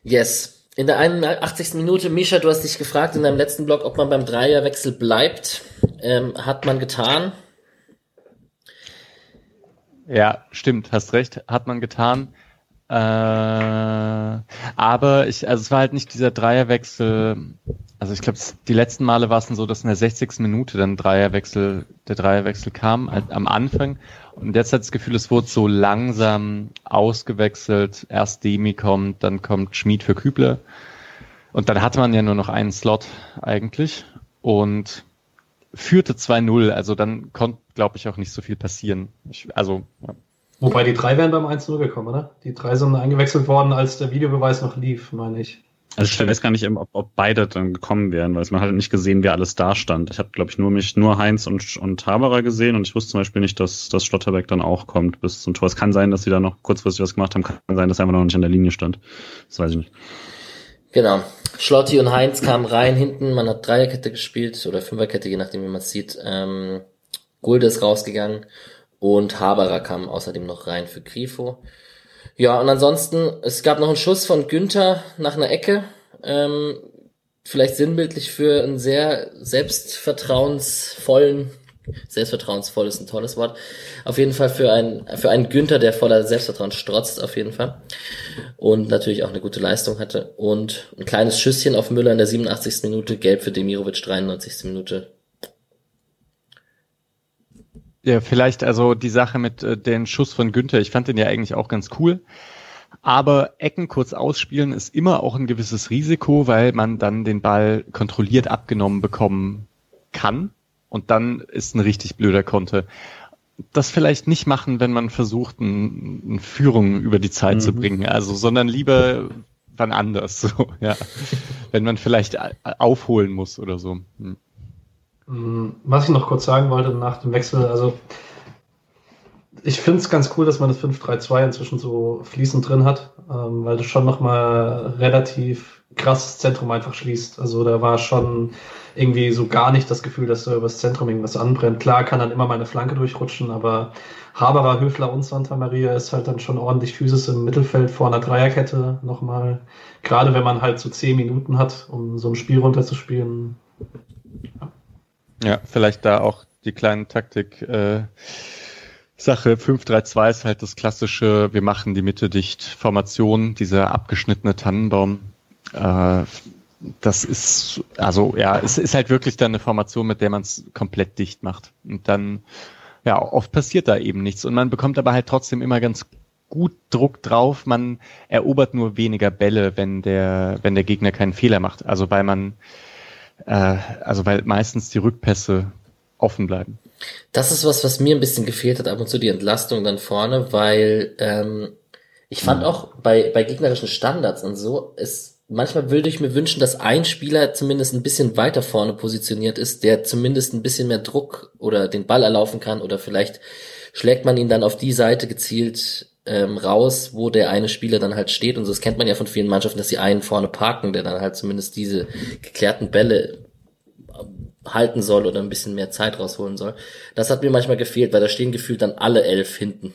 Yes, in der 81. Minute, Misha, du hast dich gefragt in deinem letzten Blog, ob man beim Dreierwechsel bleibt. Ähm, hat man getan. Ja, stimmt, hast recht, hat man getan. Äh, aber ich, also es war halt nicht dieser Dreierwechsel. Also ich glaube, die letzten Male war es so, dass in der 60. Minute dann Dreierwechsel, der Dreierwechsel kam, halt am Anfang. Und jetzt hat das Gefühl, es wurde so langsam ausgewechselt. Erst Demi kommt, dann kommt Schmied für Kübler. Und dann hatte man ja nur noch einen Slot eigentlich und führte 2-0. Also dann konnte, glaube ich, auch nicht so viel passieren. Ich, also, ja. Wobei die drei wären beim 1-0 gekommen, oder? Die drei sind eingewechselt worden, als der Videobeweis noch lief, meine ich. Also ich weiß gar nicht, ob, ob beide dann gekommen wären, weil man hat nicht gesehen, wer alles da stand. Ich habe, glaube ich, nur mich nur Heinz und, und Haberer gesehen und ich wusste zum Beispiel nicht, dass, dass Schlotterbeck dann auch kommt bis zum Tor. Es kann sein, dass sie da noch kurzfristig was gemacht haben, kann sein, dass er einfach noch nicht an der Linie stand. Das weiß ich nicht. Genau. Schlotti und Heinz kamen rein hinten, man hat Dreierkette gespielt oder Fünferkette, je nachdem wie man es sieht. Ähm, Gulde ist rausgegangen Und Haberer kam außerdem noch rein für Grifo. Ja, und ansonsten, es gab noch einen Schuss von Günther nach einer Ecke. Ähm, vielleicht sinnbildlich für einen sehr selbstvertrauensvollen, selbstvertrauensvoll ist ein tolles Wort, auf jeden Fall für einen, für einen Günther, der voller Selbstvertrauen strotzt, auf jeden Fall. Und natürlich auch eine gute Leistung hatte. Und ein kleines Schüsschen auf Müller in der 87. Minute, gelb für Demirovic 93. Minute. Ja, vielleicht also die Sache mit äh, den Schuss von Günther, ich fand den ja eigentlich auch ganz cool. Aber Ecken kurz ausspielen ist immer auch ein gewisses Risiko, weil man dann den Ball kontrolliert abgenommen bekommen kann. Und dann ist ein richtig blöder Konter. Das vielleicht nicht machen, wenn man versucht, eine Führung über die Zeit mhm. zu bringen. Also, sondern lieber wann anders, so, ja. wenn man vielleicht aufholen muss oder so. Hm. Mm, was ich noch kurz sagen wollte nach dem Wechsel, also ich finde es ganz cool, dass man das 5-3-2 inzwischen so fließend drin hat, ähm, weil das schon nochmal relativ krasses Zentrum einfach schließt. Also da war schon irgendwie so gar nicht das Gefühl, dass da übers Zentrum irgendwas anbrennt. Klar kann dann immer meine Flanke durchrutschen, aber Haberer, Höfler und Santa Maria ist halt dann schon ordentlich Physis im Mittelfeld vor einer Dreierkette nochmal. Gerade wenn man halt so zehn Minuten hat, um so ein Spiel runterzuspielen. Ja, vielleicht da auch die kleine Taktik. Äh Sache 5-3-2 ist halt das klassische, wir machen die Mitte dicht Formation, dieser abgeschnittene Tannenbaum. Äh, das ist, also ja, es ist halt wirklich dann eine Formation, mit der man es komplett dicht macht. Und dann, ja, oft passiert da eben nichts. Und man bekommt aber halt trotzdem immer ganz gut Druck drauf. Man erobert nur weniger Bälle, wenn der, wenn der Gegner keinen Fehler macht. Also weil man, also weil meistens die Rückpässe offen bleiben. Das ist was, was mir ein bisschen gefehlt hat, ab und zu die Entlastung dann vorne, weil ähm, ich fand mhm. auch bei, bei gegnerischen Standards und so, es manchmal würde ich mir wünschen, dass ein Spieler zumindest ein bisschen weiter vorne positioniert ist, der zumindest ein bisschen mehr Druck oder den Ball erlaufen kann oder vielleicht schlägt man ihn dann auf die Seite gezielt ähm, raus, wo der eine Spieler dann halt steht und so. Das kennt man ja von vielen Mannschaften, dass sie einen vorne parken, der dann halt zumindest diese geklärten Bälle halten soll oder ein bisschen mehr Zeit rausholen soll. Das hat mir manchmal gefehlt, weil da stehen gefühlt dann alle elf hinten.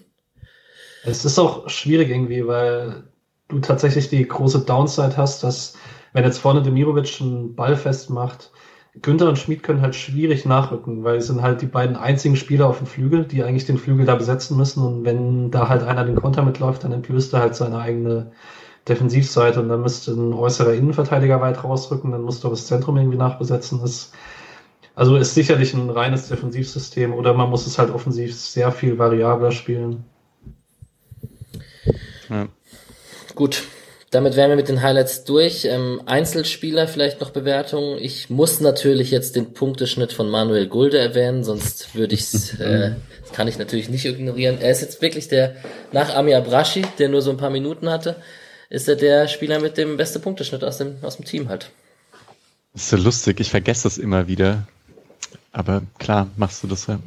Es ist auch schwierig irgendwie, weil du tatsächlich die große Downside hast, dass wenn jetzt vorne Demirovic einen Ball festmacht, Günther und Schmid können halt schwierig nachrücken, weil es sind halt die beiden einzigen Spieler auf dem Flügel, die eigentlich den Flügel da besetzen müssen. Und wenn da halt einer den Konter mitläuft, dann entblößt er halt seine eigene Defensivseite und dann müsste ein äußerer Innenverteidiger weit rausrücken, dann musst du das Zentrum irgendwie nachbesetzen. Das also ist sicherlich ein reines Defensivsystem oder man muss es halt offensiv sehr viel variabler spielen. Ja. Gut, damit wären wir mit den Highlights durch. Ähm, Einzelspieler vielleicht noch Bewertungen. Ich muss natürlich jetzt den Punkteschnitt von Manuel Gulde erwähnen, sonst würde ich es, äh, das kann ich natürlich nicht ignorieren. Er ist jetzt wirklich der, nach Ami Abrashi, der nur so ein paar Minuten hatte, ist er der Spieler mit dem besten Punkteschnitt aus dem, aus dem Team halt. Das ist so lustig, ich vergesse das immer wieder. Aber klar, machst du das ja.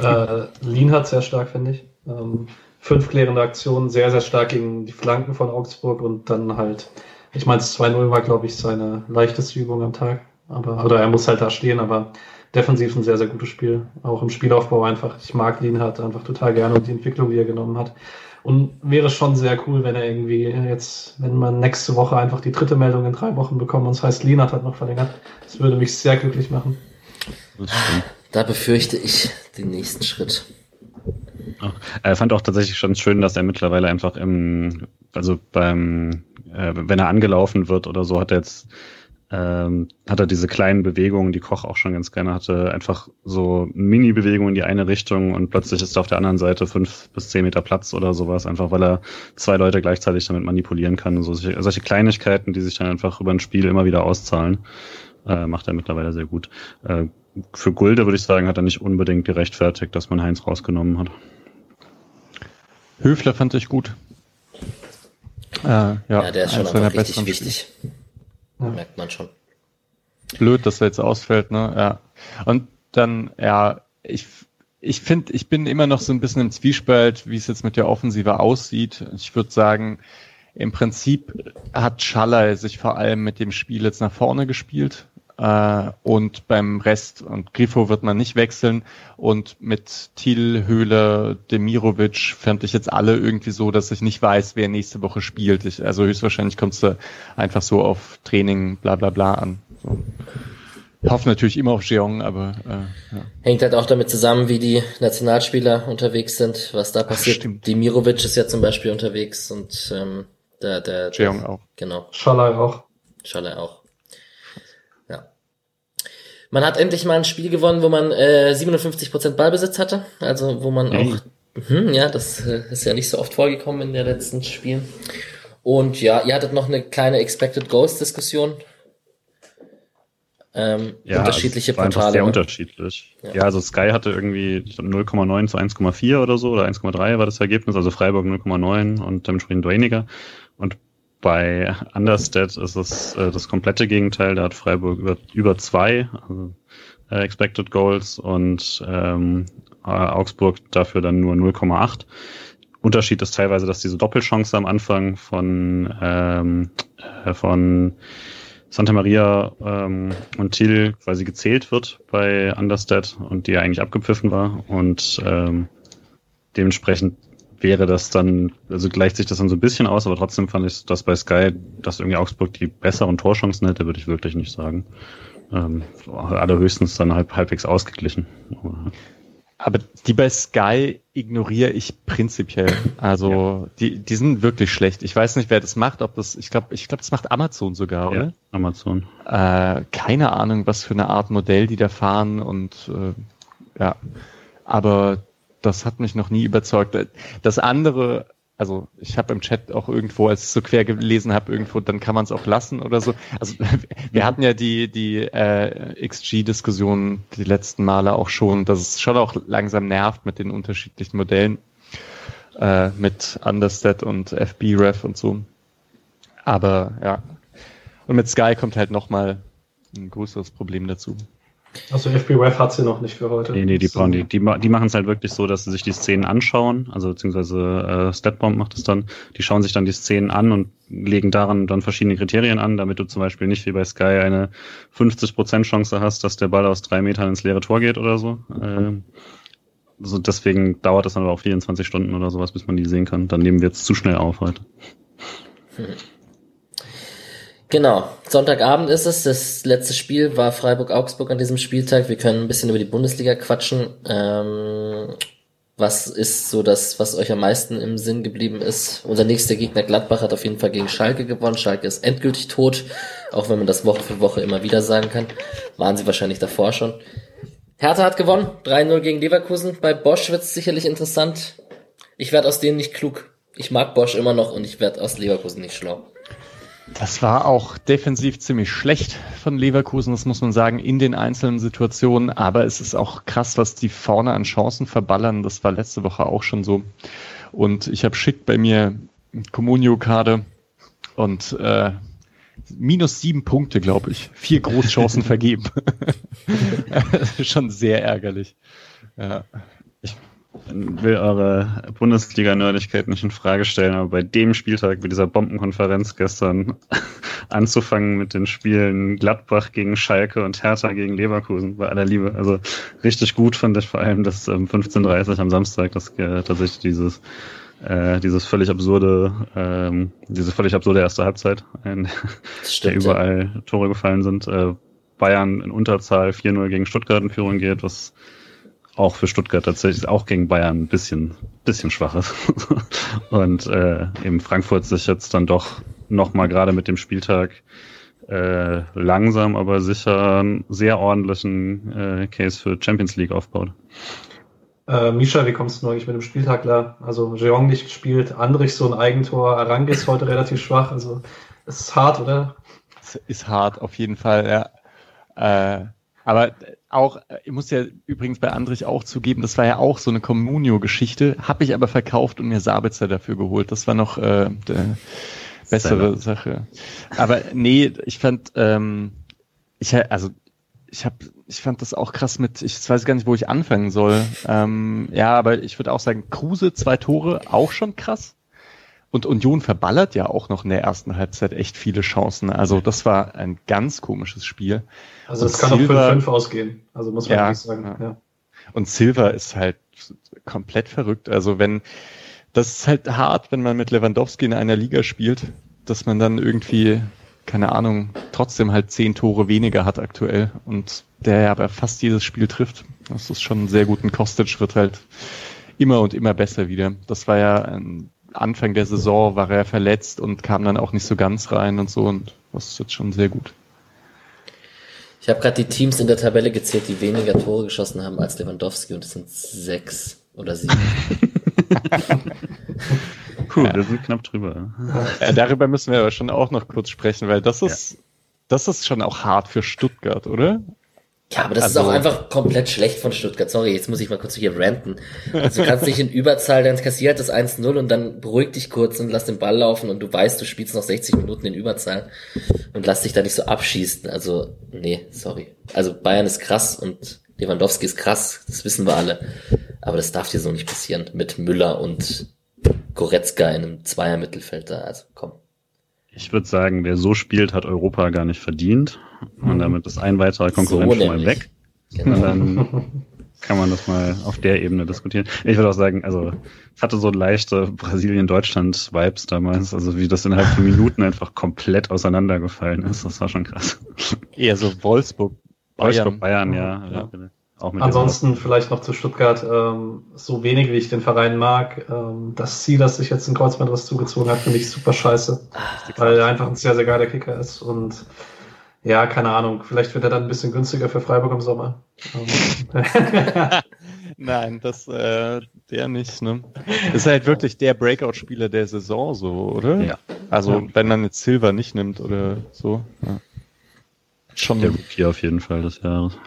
Äh, Lean hat sehr stark, finde ich. Ähm, fünf klärende Aktionen, sehr, sehr stark gegen die Flanken von Augsburg und dann halt, ich meine, 2-0 war, glaube ich, seine leichteste Übung am Tag. Aber, oder er muss halt da stehen, aber defensiv ein sehr, sehr gutes Spiel. Auch im Spielaufbau einfach. Ich mag Lienhardt einfach total gerne und die Entwicklung, die er genommen hat. Und wäre schon sehr cool, wenn er irgendwie jetzt, wenn man nächste Woche einfach die dritte Meldung in drei Wochen bekommt und es heißt, Lienhardt hat noch verlängert. Das würde mich sehr glücklich machen. Da befürchte ich den nächsten Schritt. Er fand auch tatsächlich schon schön, dass er mittlerweile einfach im, also beim, äh, wenn er angelaufen wird oder so, hat er jetzt, ähm, hat er diese kleinen Bewegungen, die Koch auch schon ganz gerne hatte, einfach so Mini-Bewegungen in die eine Richtung und plötzlich ist auf der anderen Seite fünf bis zehn Meter Platz oder sowas, einfach weil er zwei Leute gleichzeitig damit manipulieren kann. So solche, solche Kleinigkeiten, die sich dann einfach über ein Spiel immer wieder auszahlen, äh, macht er mittlerweile sehr gut. Äh, für Gulde würde ich sagen, hat er nicht unbedingt gerechtfertigt, dass man Heinz rausgenommen hat. Höfler fand ich gut. Äh, ja, ja, der ist schon einfach richtig wichtig. Ja. Merkt man schon. Blöd, dass er jetzt ausfällt, ne? Ja. Und dann, ja, ich, ich finde, ich bin immer noch so ein bisschen im Zwiespalt, wie es jetzt mit der Offensive aussieht. Ich würde sagen, im Prinzip hat Schaller sich vor allem mit dem Spiel jetzt nach vorne gespielt. Äh, und beim Rest, und Grifo wird man nicht wechseln. Und mit Thiel, Höhle, Demirovic fand ich jetzt alle irgendwie so, dass ich nicht weiß, wer nächste Woche spielt. Ich, also höchstwahrscheinlich kommst du einfach so auf Training, bla bla bla an. So. Ich hoffe natürlich immer auf Jeong, aber äh, ja. Hängt halt auch damit zusammen, wie die Nationalspieler unterwegs sind, was da passiert. stimmt. Dimirovic ist ja zum Beispiel unterwegs und ähm, der, der, Jeong auch. Genau, Schalai auch. Schalle auch. Ja. Man hat endlich mal ein Spiel gewonnen, wo man äh, 57% Ballbesitz hatte. Also wo man Hey. auch, mhm, ja, das äh, ist ja nicht so oft vorgekommen in den letzten Spielen. Und ja, ihr hattet noch eine kleine Expected Goals Diskussion. Ähm, unterschiedliche also es war Portale. sehr ne? unterschiedlich. Ja. Ja. also Sky hatte irgendwie ich glaub, 0,9 zu 1,4 oder so, oder 1,3 war das Ergebnis, also Freiburg 0,9 und dementsprechend weniger. Und bei Understat ist es äh, das komplette Gegenteil, da hat Freiburg über, über zwei also, äh, Expected Goals und ähm, äh, Augsburg dafür dann nur 0,8. Unterschied ist teilweise, dass diese Doppelchance am Anfang von, ähm, äh, von Santa Maria ähm, und Thiel quasi gezählt wird bei Understat und die eigentlich abgepfiffen war und ähm, dementsprechend wäre das dann, also gleicht sich das dann so ein bisschen aus, aber trotzdem fand ich, dass bei Sky, dass irgendwie Augsburg die besseren Torchancen hätte, würde ich wirklich nicht sagen. Ähm, allerhöchstens dann halb, halbwegs ausgeglichen. Aber, die bei Sky ignoriere ich prinzipiell. Also die, die sind wirklich schlecht. Ich weiß nicht, wer das macht, ob das, ich glaube, ich glaube, das macht Amazon sogar, ja, oder? Amazon. Äh, keine Ahnung, was für eine Art Modell die da fahren und äh, ja, aber das hat mich noch nie überzeugt. Das andere, also ich habe im Chat auch irgendwo, als ich so quer gelesen habe, irgendwo, dann kann man es auch lassen oder so. Also wir hatten ja die die äh, XG-Diskussion die letzten Male auch schon, dass es schon auch langsam nervt mit den unterschiedlichen Modellen äh, mit Understat und FB-Ref und so. Aber ja, und mit Sky kommt halt nochmal ein größeres Problem dazu. Also FBWF hat sie noch nicht für heute. Nee, nee, die Das, brauchen die. Die, die machen es halt wirklich so, dass sie sich die Szenen anschauen, also beziehungsweise äh, Statbomb macht es dann. Die schauen sich dann die Szenen an und legen daran dann verschiedene Kriterien an, damit du zum Beispiel nicht wie bei Sky eine 50% Chance hast, dass der Ball aus drei Metern ins leere Tor geht oder so. Ähm, so deswegen dauert es dann aber auch 24 Stunden oder sowas, bis man die sehen kann. Dann nehmen wir jetzt zu schnell auf heute. Genau, Sonntagabend ist es. Das letzte Spiel war Freiburg-Augsburg an diesem Spieltag. Wir können ein bisschen über die Bundesliga quatschen. Ähm, was ist so das, was euch am meisten im Sinn geblieben ist? Unser nächster Gegner Gladbach hat auf jeden Fall gegen Schalke gewonnen. Schalke ist endgültig tot, auch wenn man das Woche für Woche immer wieder sagen kann. Waren sie wahrscheinlich davor schon. Hertha hat gewonnen, 3-0 gegen Leverkusen. Bei Bosch wird es sicherlich interessant. Ich werde aus denen nicht klug. Ich mag Bosch immer noch und ich werde aus Leverkusen nicht schlau. Das war auch defensiv ziemlich schlecht von Leverkusen, das muss man sagen, in den einzelnen Situationen. Aber es ist auch krass, was die vorne an Chancen verballern. Das war letzte Woche auch schon so. Und ich habe Schick bei mir Comunio-Karte und äh, minus sieben Punkte, glaube ich. Vier Großchancen vergeben. schon sehr ärgerlich. Ja. Will eure Bundesliga-Nerdigkeit nicht in Frage stellen, aber bei dem Spieltag, bei dieser Bombenkonferenz gestern, anzufangen mit den Spielen Gladbach gegen Schalke und Hertha gegen Leverkusen, bei aller Liebe. Also richtig gut fand ich vor allem das ähm, 15.30 am Samstag, das äh, tatsächlich dieses äh, dieses völlig absurde, ähm, diese völlig absurde erste Halbzeit, in der überall Tore gefallen sind. Äh, Bayern in Unterzahl 4-0 gegen Stuttgart in Führung geht, was auch für Stuttgart tatsächlich auch gegen Bayern ein bisschen, bisschen schwach ist. Und äh, eben Frankfurt sich jetzt dann doch nochmal gerade mit dem Spieltag äh, langsam, aber sicher einen sehr ordentlichen äh, Case für Champions League aufbaut. Äh, Misha, wie kommst du eigentlich mit dem Spieltag klar? Also Jeong nicht gespielt, Andrich so ein Eigentor, Arangis heute relativ schwach. Also es ist hart, oder? Es ist hart, auf jeden Fall, ja. Äh, aber auch, ich muss ja übrigens bei Andrich auch zugeben, das war ja auch so eine Communio-Geschichte, habe ich aber verkauft und mir Sabitzer dafür geholt. Das war noch äh, bessere Sache. Aber nee, ich fand, ähm, ich also ich habe, ich fand das auch krass mit, ich weiß gar nicht, wo ich anfangen soll. Ähm, ja, aber ich würde auch sagen, Kruse, zwei Tore, auch schon krass. Und Union verballert ja auch noch in der ersten Halbzeit echt viele Chancen. Also das war ein ganz komisches Spiel. Also es kann Silva, auch 5-5 ausgehen. Also muss man ja, sagen. Ja. ja. Und Silva ist halt komplett verrückt. Also wenn, das ist halt hart, wenn man mit Lewandowski in einer Liga spielt, dass man dann irgendwie, keine Ahnung, trotzdem halt zehn Tore weniger hat aktuell und der ja aber fast jedes Spiel trifft. Das ist schon sehr gut. Ein Kostic wird halt immer und immer besser wieder. Das war ja ein Anfang der Saison war er verletzt und kam dann auch nicht so ganz rein und so und das ist jetzt schon sehr gut. Ich habe gerade die Teams in der Tabelle gezählt, die weniger Tore geschossen haben als Lewandowski und es sind sechs oder sieben. cool, ja. wir sind knapp drüber. Ja, darüber müssen wir aber schon auch noch kurz sprechen, weil das ist, ja. das ist schon auch hart für Stuttgart, oder? Ja, aber das also, ist auch einfach komplett schlecht von Stuttgart. Sorry, jetzt muss ich mal kurz hier ranten. Also du kannst dich in Überzahl, dann kassiert das 1-0 und dann beruhig dich kurz und lass den Ball laufen und du weißt, du spielst noch 60 Minuten in Überzahl und lass dich da nicht so abschießen. Also, nee, sorry. Also Bayern ist krass und Lewandowski ist krass, das wissen wir alle. Aber das darf dir so nicht passieren mit Müller und Goretzka in einem Zweier-Mittelfeld da. Also komm. Ich würde sagen, wer so spielt, hat Europa gar nicht verdient. Und damit ist ein weiterer Konkurrent so schon mal weg. Genau. Und dann kann man das mal auf der Ebene diskutieren. Ich würde auch sagen, also es hatte so leichte Brasilien-Deutschland-Vibes damals, also wie das innerhalb von Minuten einfach komplett auseinandergefallen ist. Das war schon krass. Eher so Wolfsburg. Wolfsburg, Bayern, ja. ja. ja. Ansonsten vielleicht noch zu Stuttgart, ähm, so wenig wie ich den Verein mag, ähm, das Ziel, dass sich jetzt ein Kreuzbandriss zugezogen hat, finde ich super scheiße, weil er einfach ein sehr, sehr geiler Kicker ist und ja, keine Ahnung, vielleicht wird er dann ein bisschen günstiger für Freiburg im Sommer. Nein, das äh, der nicht. Ne? Ist halt wirklich der Breakout-Spieler der Saison, so, oder? Ja. Also ja. wenn man jetzt Silver nicht nimmt oder so. Ja. Schon der Rookie auf jeden Fall des Jahres.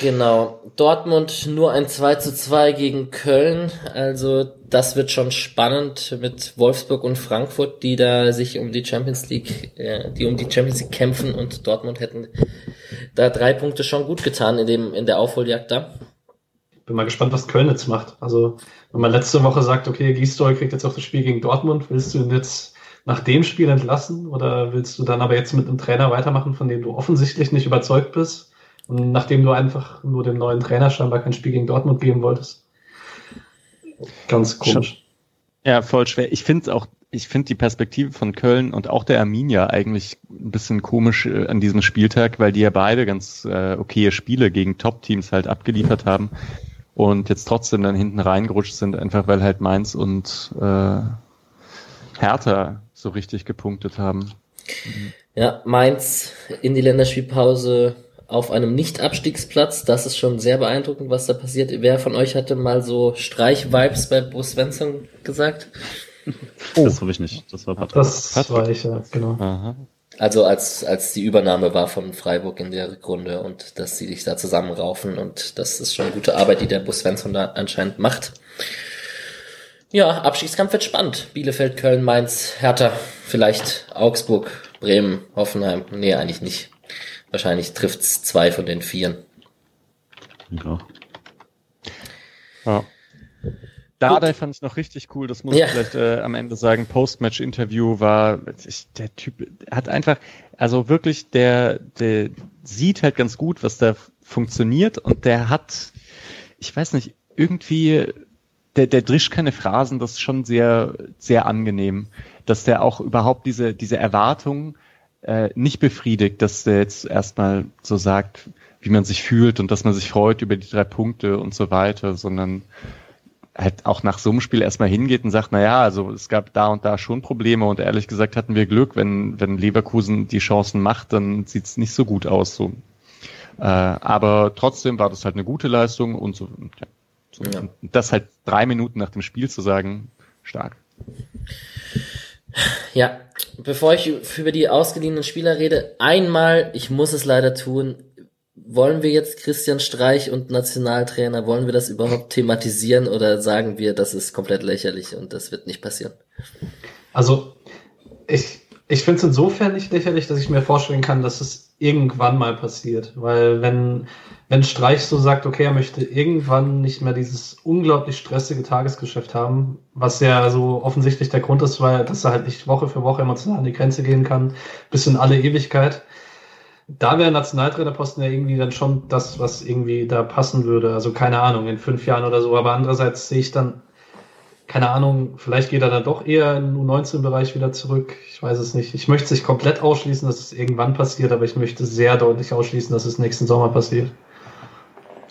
Genau. Dortmund nur ein 2 zu 2 gegen Köln. Also das wird schon spannend mit Wolfsburg und Frankfurt, die da sich um die Champions League, äh, die um die Champions League kämpfen und Dortmund hätten da drei Punkte schon gut getan in dem, in der Aufholjagd da. Bin mal gespannt, was Köln jetzt macht. Also, wenn man letzte Woche sagt, okay, Gisdol kriegt jetzt auch das Spiel gegen Dortmund, willst du ihn jetzt nach dem Spiel entlassen oder willst du dann aber jetzt mit einem Trainer weitermachen, von dem du offensichtlich nicht überzeugt bist? Und nachdem du einfach nur dem neuen Trainer scheinbar kein Spiel gegen Dortmund geben wolltest. Ganz komisch. Ja, voll schwer. Ich finde auch, ich finde die Perspektive von Köln und auch der Arminia eigentlich ein bisschen komisch äh, an diesem Spieltag, weil die ja beide ganz äh, okaye Spiele gegen Top-Teams halt abgeliefert haben und jetzt trotzdem dann hinten reingerutscht sind, einfach weil halt Mainz und äh, Hertha so richtig gepunktet haben. Ja, Mainz in die Länderspielpause auf einem Nicht-Abstiegsplatz. Das ist schon sehr beeindruckend, was da passiert. Wer von euch hatte mal so Streich-Vibes bei Bruce Svensson gesagt? Oh. Das habe ich nicht. Das war Patrick. Das Patrick. war ich, ja, genau. Aha. Also als, als die Übernahme war von Freiburg in der Rückrunde und dass sie sich da zusammenraufen und das ist schon gute Arbeit, die der Bus Svensson da anscheinend macht. Ja, Abstiegskampf wird spannend. Bielefeld, Köln, Mainz, Hertha, vielleicht Augsburg, Bremen, Hoffenheim. Nee, eigentlich nicht. Wahrscheinlich trifft's zwei von den vieren. Ja. ja. Dardai fand ich noch richtig cool, das muss ja. ich vielleicht äh, am Ende sagen. Postmatch-Interview war, ich, der Typ hat einfach, also wirklich, der, der sieht halt ganz gut, was da funktioniert und der hat, ich weiß nicht, irgendwie, der, der drischt keine Phrasen, das ist schon sehr, sehr angenehm, dass der auch überhaupt diese, diese Erwartungen äh, nicht befriedigt, dass der jetzt erstmal so sagt, wie man sich fühlt und dass man sich freut über die drei Punkte und so weiter, sondern halt auch nach so einem Spiel erstmal hingeht und sagt, na ja, also es gab da und da schon Probleme und ehrlich gesagt hatten wir Glück, wenn, wenn Leverkusen die Chancen macht, dann sieht's nicht so gut aus. So. Äh, aber trotzdem war das halt eine gute Leistung und so. Ja, so. Ja. Und das halt drei Minuten nach dem Spiel zu sagen, stark. Ja, bevor ich über die ausgeliehenen Spieler rede, einmal, ich muss es leider tun, wollen wir jetzt Christian Streich und Nationaltrainer, wollen wir das überhaupt thematisieren oder sagen wir, das ist komplett lächerlich und das wird nicht passieren? Also, ich, ich finde es insofern nicht lächerlich, dass ich mir vorstellen kann, dass es irgendwann mal passiert. Weil wenn, wenn Streich so sagt, okay, er möchte irgendwann nicht mehr dieses unglaublich stressige Tagesgeschäft haben, was ja so offensichtlich der Grund ist, weil dass er halt nicht Woche für Woche emotional an die Grenze gehen kann, bis in alle Ewigkeit. Da wäre Nationaltrainerposten ja irgendwie dann schon das, was irgendwie da passen würde. Also keine Ahnung, in fünf Jahren oder so. Aber andererseits sehe ich dann, keine Ahnung, vielleicht geht er dann doch eher im U19-Bereich wieder zurück. Ich weiß es nicht. Ich möchte es nicht komplett ausschließen, dass es irgendwann passiert, aber ich möchte sehr deutlich ausschließen, dass es nächsten Sommer passiert.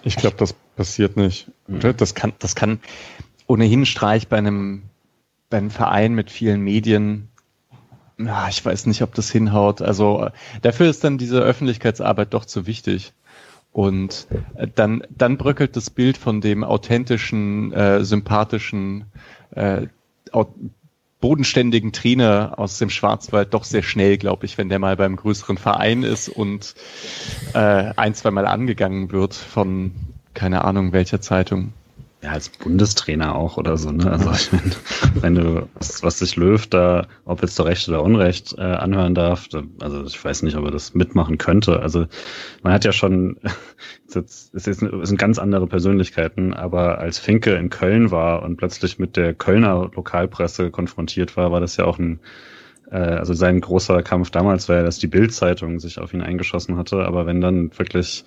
Ich glaube, das passiert nicht. Das kann, das kann ohnehin Streich bei einem, bei einem Verein mit vielen Medien. Ja, ich weiß nicht, ob das hinhaut. Also dafür ist dann diese Öffentlichkeitsarbeit doch zu wichtig. Und äh, dann, dann bröckelt das Bild von dem authentischen, äh, sympathischen, äh, bodenständigen Trainer aus dem Schwarzwald doch sehr schnell, glaube ich, wenn der mal beim größeren Verein ist und äh, ein, zwei Mal angegangen wird von keine Ahnung welcher Zeitung ja, als Bundestrainer auch oder so, ne? Also ich meine, wenn du was, sich Löw da, ob jetzt zu Recht oder Unrecht, äh, anhören darf, da, also ich weiß nicht, ob er das mitmachen könnte. Also man hat ja schon, es, ist, es sind ganz andere Persönlichkeiten, aber als Finke in Köln war und plötzlich mit der Kölner Lokalpresse konfrontiert war, war das ja auch ein äh, also sein großer Kampf damals war ja, dass die Bild-Zeitung sich auf ihn eingeschossen hatte, aber wenn dann wirklich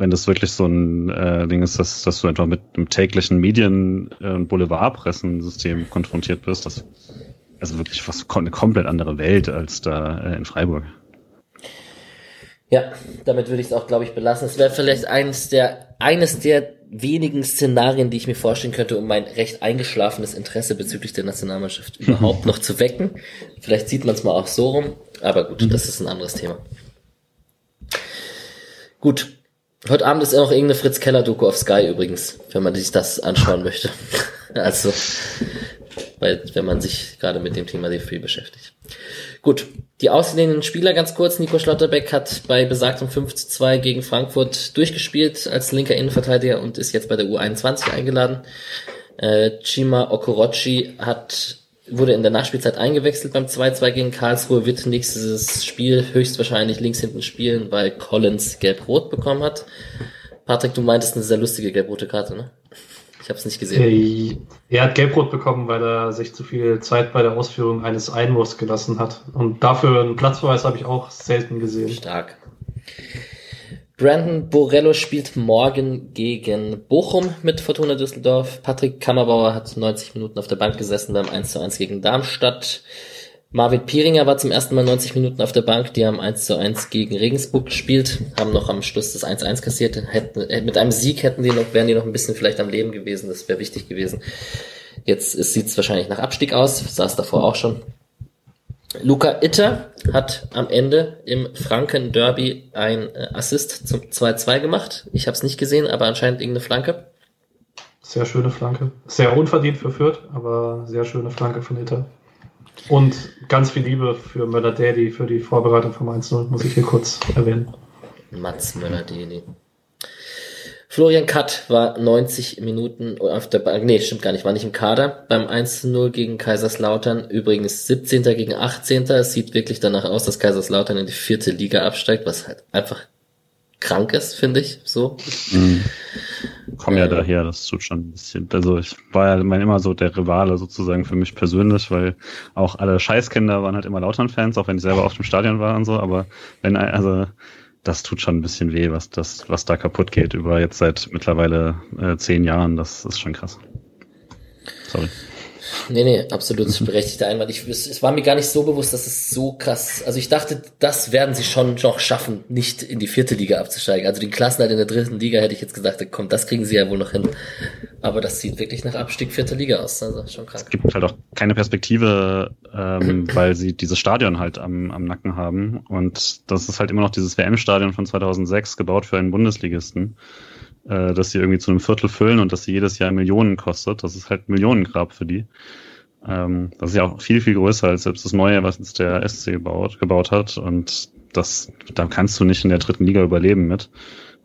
wenn das wirklich so ein äh, Ding ist, dass, dass du einfach mit einem täglichen Medien- äh, und Boulevardpressensystem konfrontiert bist, das also wirklich was eine komplett andere Welt als da äh, in Freiburg. Ja, damit würde ich es auch, glaube ich, belassen. Es wäre vielleicht eines der, eines der wenigen Szenarien, die ich mir vorstellen könnte, um mein recht eingeschlafenes Interesse bezüglich der Nationalmannschaft überhaupt noch zu wecken. Vielleicht sieht man es mal auch so rum, aber gut, das ist ein anderes Thema. Gut, Heute Abend ist ja noch irgendeine Fritz Keller Doku auf Sky übrigens, wenn man sich das anschauen möchte. also, weil, wenn man sich gerade mit dem Thema DFB beschäftigt. Gut, die ausgeliehenen Spieler ganz kurz. Nico Schlotterbeck hat bei besagtem 5 zu 2 gegen Frankfurt durchgespielt als linker Innenverteidiger und ist jetzt bei der U21 eingeladen. Äh, Chima Okorochi hat wurde in der Nachspielzeit eingewechselt beim 2-2 gegen Karlsruhe, wird nächstes Spiel höchstwahrscheinlich links hinten spielen, weil Collins gelb-rot bekommen hat. Patrick, du meintest eine sehr lustige gelb-rote Karte, ne? Ich habe es nicht gesehen. Äh, er hat gelb-rot bekommen, weil er sich zu viel Zeit bei der Ausführung eines Einwurfs gelassen hat. Und dafür einen Platzverweis habe ich auch selten gesehen. Stark. Brandon Borello spielt morgen gegen Bochum mit Fortuna Düsseldorf. Patrick Kammerbauer hat 90 Minuten auf der Bank gesessen beim 1 zu 1 gegen Darmstadt. Marvin Pieringer war zum ersten Mal 90 Minuten auf der Bank. Die haben 1 zu 1 gegen Regensburg gespielt, haben noch am Schluss das 1 1 kassiert. Hätten, äh, mit einem Sieg hätten die noch, wären die noch ein bisschen vielleicht am Leben gewesen. Das wäre wichtig gewesen. Jetzt sieht es wahrscheinlich nach Abstieg aus. Saß davor auch schon. Luca Itter hat am Ende im Franken Derby ein äh, Assist zum 2-2 gemacht. Ich habe es nicht gesehen, aber anscheinend irgendeine Flanke. Sehr schöne Flanke. Sehr unverdient für Fürth, aber sehr schöne Flanke von Itter. Und ganz viel Liebe für Möller-Daddy für die Vorbereitung vom 1-0, muss ich hier kurz erwähnen. Mats Möller-Daddy. Florian Katt war 90 Minuten auf der Bank, nee, stimmt gar nicht, war nicht im Kader beim 1-0 gegen Kaiserslautern. Übrigens 17. gegen 18. Es sieht wirklich danach aus, dass Kaiserslautern in die vierte Liga absteigt, was halt einfach krank ist, finde ich, so. Mhm. Komm ja äh, daher, das tut schon ein bisschen. Also ich war ja immer so der Rivale sozusagen für mich persönlich, weil auch alle Scheißkinder waren halt immer Lautern-Fans, auch wenn ich selber auf dem Stadion war und so, aber wenn, also das tut schon ein bisschen weh, was das, was da kaputt geht über jetzt seit mittlerweile äh, zehn Jahren. Das ist schon krass. Sorry. Nee, nee, absolut berechtigter Einwand. Ich, es, es war mir gar nicht so bewusst, dass es so krass, also ich dachte, das werden sie schon noch schaffen, nicht in die vierte Liga abzusteigen. Also den Klassenhalt in der dritten Liga hätte ich jetzt gesagt, komm, das kriegen sie ja wohl noch hin. Aber das sieht wirklich nach Abstieg vierter Liga aus, also schon krass. Es gibt halt auch keine Perspektive, ähm, weil sie dieses Stadion halt am, am Nacken haben und das ist halt immer noch dieses WM-Stadion von 2006, gebaut für einen Bundesligisten äh, dass sie irgendwie zu einem Viertel füllen und dass sie jedes Jahr Millionen kostet. Das ist halt Millionengrab für die. Ähm, das ist ja auch viel, viel größer als selbst das Neue, was jetzt der SC gebaut, gebaut hat. Und das, da kannst du nicht in der dritten Liga überleben mit.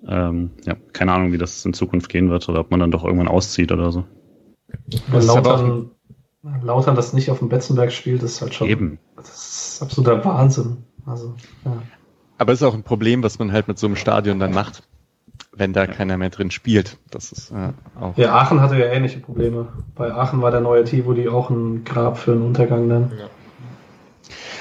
Ähm, ja, keine Ahnung, wie das in Zukunft gehen wird oder ob man dann doch irgendwann auszieht oder so. Lautern, Lautern das nicht auf dem Betzenberg spielt, ist halt schon. Eben. Das ist absoluter Wahnsinn. Also, ja. Aber es ist auch ein Problem, was man halt mit so einem Stadion dann macht, wenn da keiner mehr drin spielt. Das ist äh, auch. Ja, Aachen hatte ja ähnliche Probleme. Bei Aachen war der neue Tivoli auch ein Grab für einen Untergang dann. Ja.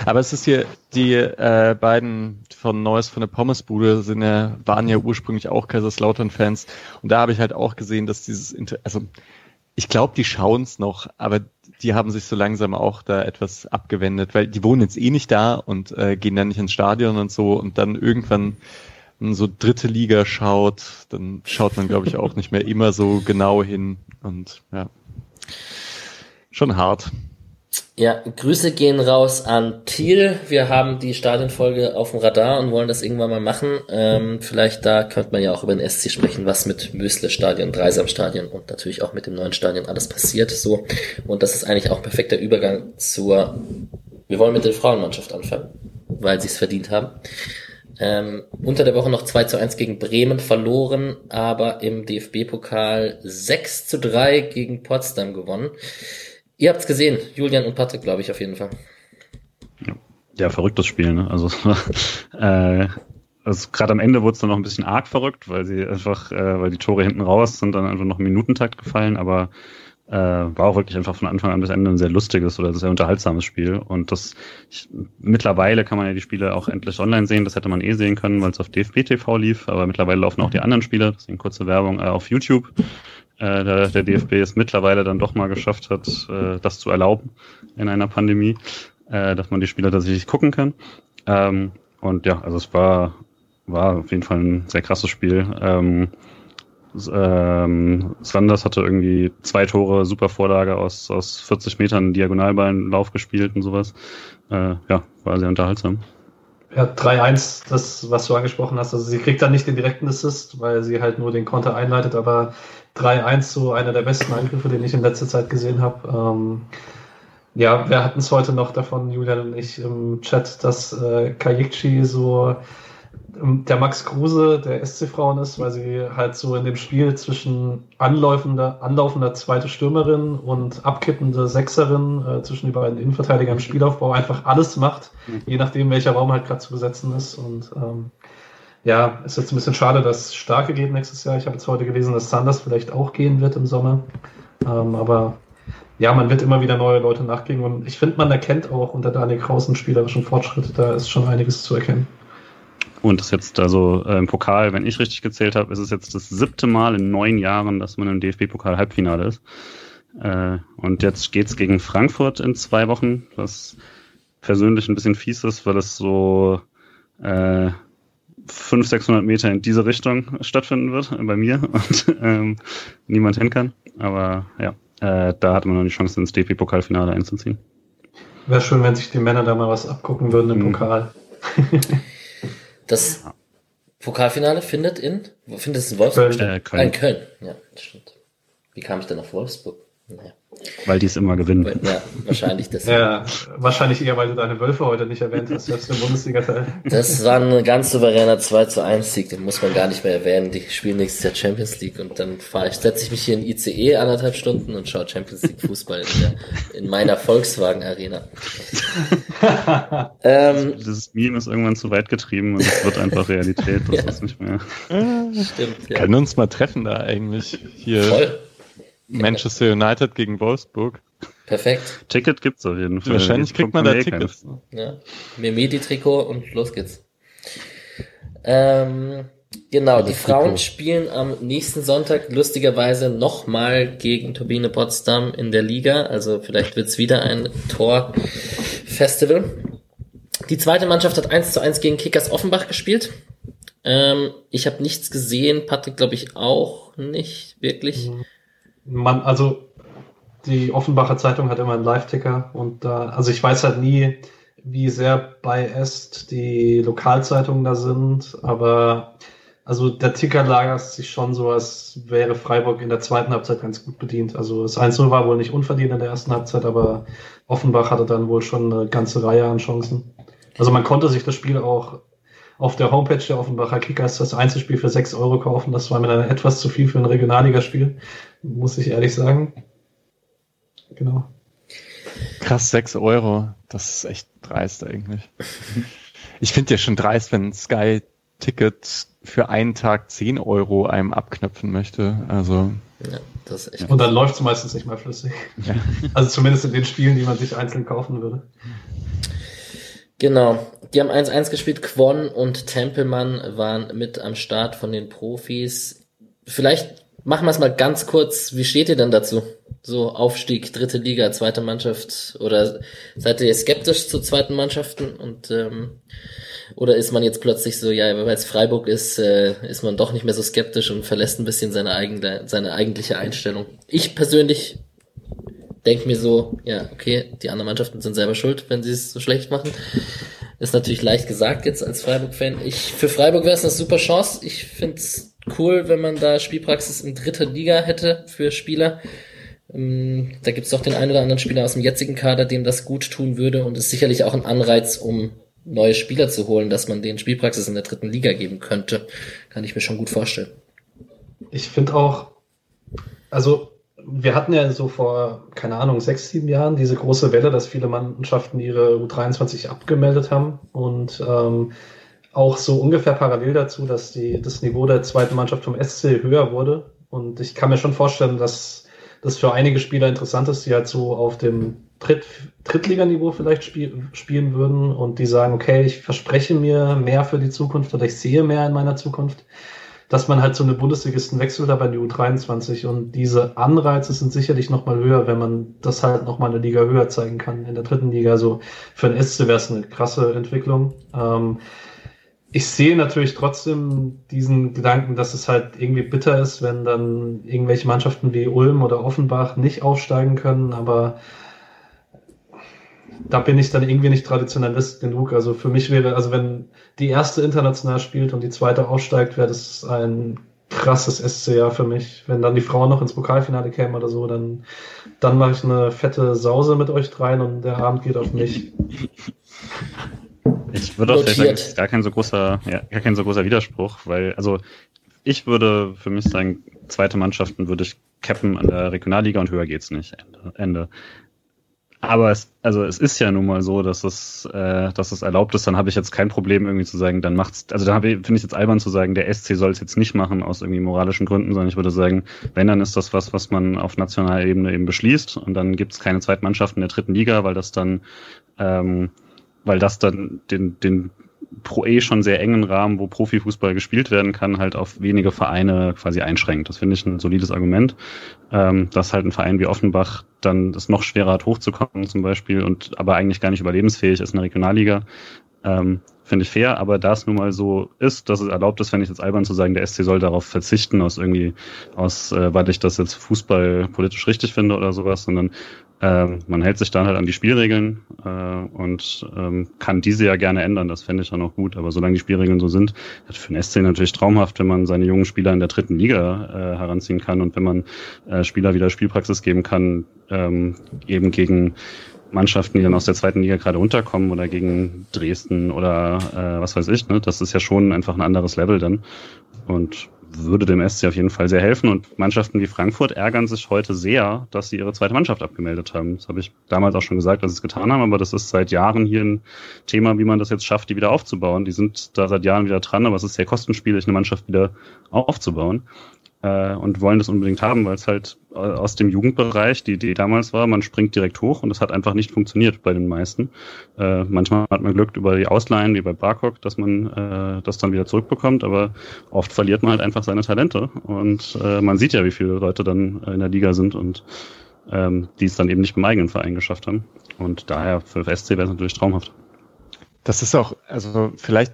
Aber es ist hier, die äh, beiden von Neues von der Pommesbude sind ja, waren ja ursprünglich auch Kaiserslautern-Fans. Und da habe ich halt auch gesehen, dass dieses, Inter also ich glaube, die schauen es noch, aber die haben sich so langsam auch da etwas abgewendet, weil die wohnen jetzt eh nicht da und äh, gehen dann nicht ins Stadion und so und dann irgendwann so dritte Liga schaut, dann schaut man, glaube ich, auch nicht mehr immer so genau hin und ja, schon hart. Ja, Grüße gehen raus an Thiel. Wir haben die Stadionfolge auf dem Radar und wollen das irgendwann mal machen. Ähm, vielleicht da könnte man ja auch über den SC sprechen, was mit Mösle Stadion, Dreisam Stadion und natürlich auch mit dem neuen Stadion alles passiert. So. Und das ist eigentlich auch perfekter Übergang zur, wir wollen mit der Frauenmannschaft anfangen, weil sie es verdient haben. Ähm, unter der Woche noch 2 zu 1 gegen Bremen verloren, aber im DFB-Pokal 6 zu 3 gegen Potsdam gewonnen. Ihr habt's gesehen, Julian und Patrick, glaube ich, auf jeden Fall. Ja, verrücktes Spiel, ne? Also, äh, also gerade am Ende wurde es dann noch ein bisschen arg verrückt, weil sie einfach, äh, weil die Tore hinten raus sind dann einfach noch im Minutentakt gefallen, aber äh, war auch wirklich einfach von Anfang an bis Ende ein sehr lustiges oder sehr unterhaltsames Spiel. Und das ich, mittlerweile kann man ja die Spiele auch endlich online sehen. Das hätte man eh sehen können, weil es auf DFB TV lief, aber mittlerweile laufen auch die anderen Spiele, deswegen kurze Werbung, äh, auf YouTube äh, der, DFB es mittlerweile dann doch mal geschafft hat, äh, das zu erlauben in einer Pandemie, äh, dass man die Spieler tatsächlich gucken kann. Ähm, und ja, also es war, war auf jeden Fall ein sehr krasses Spiel. Ähm, ähm, Sanders hatte irgendwie zwei Tore, super Vorlage aus, aus 40 Metern Diagonalballenlauf gespielt und sowas. Äh, ja, war sehr unterhaltsam. Ja, 3-1, das, was du angesprochen hast. Also sie kriegt dann nicht den direkten Assist, weil sie halt nur den Konter einleitet, aber 3-1 so einer der besten Angriffe, den ich in letzter Zeit gesehen habe. Ähm, ja, wir hatten es heute noch davon, Julian und ich im Chat, dass äh, Kajikci so ähm, der Max Kruse der SC-Frauen ist, weil sie halt so in dem Spiel zwischen anlaufender, anlaufender zweite Stürmerin und abkippende Sechserin äh, zwischen die beiden Innenverteidiger im Spielaufbau einfach alles macht, mhm. je nachdem welcher Raum halt gerade zu besetzen ist. Und ähm, ja, ist jetzt ein bisschen schade, dass Starke geht nächstes Jahr. Ich habe jetzt heute gelesen, dass Sanders vielleicht auch gehen wird im Sommer. Ähm, aber ja, man wird immer wieder neue Leute nachgehen und ich finde, man erkennt auch unter Daniel Kraus einen spielerischen Fortschritt. Da ist schon einiges zu erkennen. Und das jetzt also äh, im Pokal, wenn ich richtig gezählt habe, ist es jetzt das siebte Mal in neun Jahren, dass man im DFB-Pokal Halbfinale ist. Äh, und jetzt geht's gegen Frankfurt in zwei Wochen, was persönlich ein bisschen fies ist, weil es so äh, 500, 600 Meter in diese Richtung stattfinden wird äh, bei mir und ähm, niemand hin kann. Aber ja, äh, da hatte man noch die Chance, ins DP-Pokalfinale einzuziehen. Wäre schön, wenn sich die Männer da mal was abgucken würden im mhm. Pokal. das Pokalfinale findet in, wo findet es in Wolfsburg? Köln. Äh, Köln. Ah, in Köln, ja, das stimmt. Wie kam ich denn auf Wolfsburg? Naja. Weil die es immer gewinnen. Ja, wahrscheinlich das. ja, wahrscheinlich eher, weil du deine Wölfe heute nicht erwähnt hast, selbst im Bundesliga-Teil. Das war ein ganz souveräner 2 zu 1 Sieg, den muss man gar nicht mehr erwähnen. Die spielen nächstes Jahr Champions League und dann fahre ich, setze ich mich hier in ICE anderthalb Stunden und schaue Champions League Fußball in, der, in meiner Volkswagen Arena. ähm, Dieses Meme ist irgendwann zu weit getrieben und es wird einfach Realität. Das ja. ist nicht mehr. Stimmt, ja. Können uns mal treffen da eigentlich hier. Voll. Manchester United gegen Wolfsburg. Perfekt. Ticket gibt's auf jeden Fall. Wahrscheinlich kriegt man da Tickets. Ja. Memedi-Trikot und los geht's. Ähm, genau, die Frauen spielen am nächsten Sonntag lustigerweise nochmal gegen Turbine Potsdam in der Liga. Also vielleicht wird's wieder ein Torfestival. Die zweite Mannschaft hat 1 zu 1 gegen Kickers Offenbach gespielt. Ähm, ich habe nichts gesehen, Patrick glaube ich auch nicht wirklich. Mhm man, also die Offenbacher Zeitung hat immer einen Live-Ticker und da, also ich weiß halt nie, wie sehr biased die Lokalzeitungen da sind, aber also der Ticker lagert sich schon so, als wäre Freiburg in der zweiten Halbzeit ganz gut bedient. Also das 1-0 war wohl nicht unverdient in der ersten Halbzeit, aber Offenbach hatte dann wohl schon eine ganze Reihe an Chancen. Also man konnte sich das Spiel auch auf der Homepage der Offenbacher Kickers das Einzelspiel für 6 Euro kaufen. Das war mir dann etwas zu viel für ein Regionalligaspiel, muss ich ehrlich sagen. Genau. Krass, 6 Euro. Das ist echt dreist eigentlich. Ich finde ja schon dreist, wenn Sky Ticket für einen Tag 10 Euro einem abknöpfen möchte. Also. Ja, das ist echt Und dann läuft es meistens nicht mehr flüssig. Ja. Also zumindest in den Spielen, die man sich einzeln kaufen würde. Genau. Die haben 1-1 gespielt. Quon und Tempelmann waren mit am Start von den Profis. Vielleicht machen wir es mal ganz kurz. Wie steht ihr denn dazu? So Aufstieg, dritte Liga, zweite Mannschaft oder seid ihr skeptisch zu zweiten Mannschaften und ähm, oder ist man jetzt plötzlich so, ja, weil es Freiburg ist, äh, ist man doch nicht mehr so skeptisch und verlässt ein bisschen seine eigene, seine eigentliche Einstellung. Ich persönlich denke mir so, ja, okay, die anderen Mannschaften sind selber schuld, wenn sie es so schlecht machen. Ist natürlich leicht gesagt jetzt als Freiburg-Fan. Ich, für Freiburg wäre es eine super Chance. Ich finde es cool, wenn man da Spielpraxis in dritter Liga hätte für Spieler. Ähm, da gibt es doch den einen oder anderen Spieler aus dem jetzigen Kader, dem das gut tun würde und ist sicherlich auch ein Anreiz, um neue Spieler zu holen, dass man denen Spielpraxis in der dritten Liga geben könnte. Kann ich mir schon gut vorstellen. Ich finde auch, also wir hatten ja so vor, keine Ahnung, sechs, sieben Jahren diese große Welle, dass viele Mannschaften ihre U23 abgemeldet haben und ähm, auch so ungefähr parallel dazu, dass die, das Niveau der zweiten Mannschaft vom SC höher wurde. Und ich kann mir schon vorstellen, dass das für einige Spieler interessant ist, die halt so auf dem Dritt, Drittliganiveau vielleicht spiel, spielen würden und die sagen, okay, ich verspreche mir mehr für die Zukunft oder ich sehe mehr in meiner Zukunft, dass man halt so eine Bundesligisten wechselt da bei die U23 und diese Anreize sind sicherlich nochmal höher, wenn man das halt nochmal eine Liga höher zeigen kann in der dritten Liga. Also für den SC wäre es eine krasse Entwicklung. Ähm, ich sehe natürlich trotzdem diesen Gedanken, dass es halt irgendwie bitter ist, wenn dann irgendwelche Mannschaften wie Ulm oder Offenbach nicht aufsteigen können, aber da bin ich dann irgendwie nicht Traditionalist genug. Also für mich wäre, also wenn die erste international spielt und die zweite aufsteigt, wäre das ein krasses SCA für mich. Wenn dann die Frauen noch ins Pokalfinale kämen oder so, dann, dann mache ich eine fette Sause mit euch dreien und der Abend geht auf mich. Ich würde auch sagen, ist gar kein so großer, ja, gar kein so großer Widerspruch, weil, also ich würde für mich sagen, zweite Mannschaften würde ich cappen an der Regionalliga und höher geht's nicht. Ende. Aber es, also es ist ja nun mal so, dass es, äh, dass es erlaubt ist, dann habe ich jetzt kein Problem irgendwie zu sagen, dann macht's, also da finde ich jetzt albern zu sagen, der SC soll es jetzt nicht machen aus irgendwie moralischen Gründen, sondern ich würde sagen, wenn, dann ist das was, was man auf nationaler Ebene eben beschließt. Und dann gibt es keine Zweitmannschaften in der dritten Liga, weil das dann ähm, weil das dann den, den pro eh schon sehr engen Rahmen, wo Profifußball gespielt werden kann, halt auf wenige Vereine quasi einschränkt. Das finde ich ein solides Argument, ähm, dass halt ein Verein wie Offenbach dann es noch schwerer hat, hochzukommen zum Beispiel und aber eigentlich gar nicht überlebensfähig ist in der Regionalliga. Ähm, finde ich fair, aber da es nun mal so ist, dass es erlaubt ist, wenn ich jetzt albern zu sagen, der SC soll darauf verzichten, aus irgendwie, aus, äh, weil ich das jetzt Fußball politisch richtig finde oder sowas, sondern ähm, man hält sich dann halt an die Spielregeln äh, und ähm, kann diese ja gerne ändern. Das fände ich dann auch gut. Aber solange die Spielregeln so sind, ist für den SC natürlich traumhaft, wenn man seine jungen Spieler in der dritten Liga äh, heranziehen kann und wenn man äh, Spieler wieder Spielpraxis geben kann, ähm, eben gegen Mannschaften, die dann aus der zweiten Liga gerade unterkommen oder gegen Dresden oder äh, was weiß ich. Ne? Das ist ja schon einfach ein anderes Level dann. Und würde dem SC auf jeden Fall sehr helfen. Und Mannschaften wie Frankfurt ärgern sich heute sehr, dass sie ihre zweite Mannschaft abgemeldet haben. Das habe ich damals auch schon gesagt, dass sie es getan haben, aber das ist seit Jahren hier ein Thema, wie man das jetzt schafft, die wieder aufzubauen. Die sind da seit Jahren wieder dran, aber es ist sehr kostenspielig, eine Mannschaft wieder aufzubauen äh, und wollen das unbedingt haben, weil es halt äh, aus dem Jugendbereich, die Idee damals war, man springt direkt hoch und das hat einfach nicht funktioniert bei den meisten. Äh, manchmal hat man Glück über die Ausleihen, wie bei Barcock, dass man äh, das dann wieder zurückbekommt, aber oft verliert man halt einfach seine Talente und äh, man sieht ja, wie viele Leute dann in der Liga sind und ähm, die es dann eben nicht beim eigenen Verein geschafft haben. Und daher für SC wäre es natürlich traumhaft. Das ist auch, also vielleicht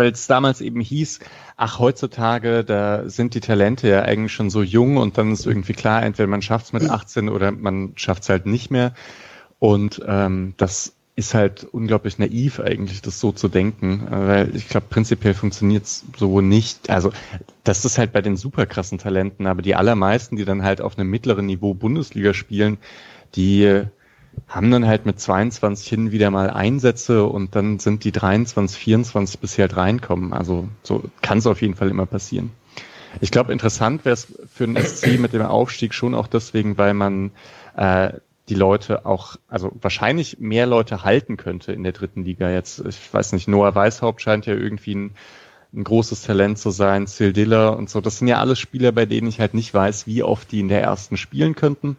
weil es damals eben hieß, ach, heutzutage, da sind die Talente ja eigentlich schon so jung und dann ist irgendwie klar, entweder man schafft es mit 18 oder man schafft es halt nicht mehr. Und ähm, das ist halt unglaublich naiv eigentlich, das so zu denken, äh, weil ich glaube, prinzipiell funktioniert es so nicht. Also das ist halt bei den super krassen Talenten, aber die allermeisten, die dann halt auf einem mittleren Niveau Bundesliga spielen, die haben dann halt mit 22 hin wieder mal Einsätze und dann sind die 23, 24 bis sie halt reinkommen. Also so kann es auf jeden Fall immer passieren. Ich glaube, interessant wäre es für den SC mit dem Aufstieg schon auch deswegen, weil man äh, die Leute auch, also wahrscheinlich mehr Leute halten könnte in der dritten Liga jetzt. Ich weiß nicht, Noah Weishaupt scheint ja irgendwie ein, ein großes Talent zu sein, Sil Diller und so. Das sind ja alles Spieler, bei denen ich halt nicht weiß, wie oft die in der ersten spielen könnten.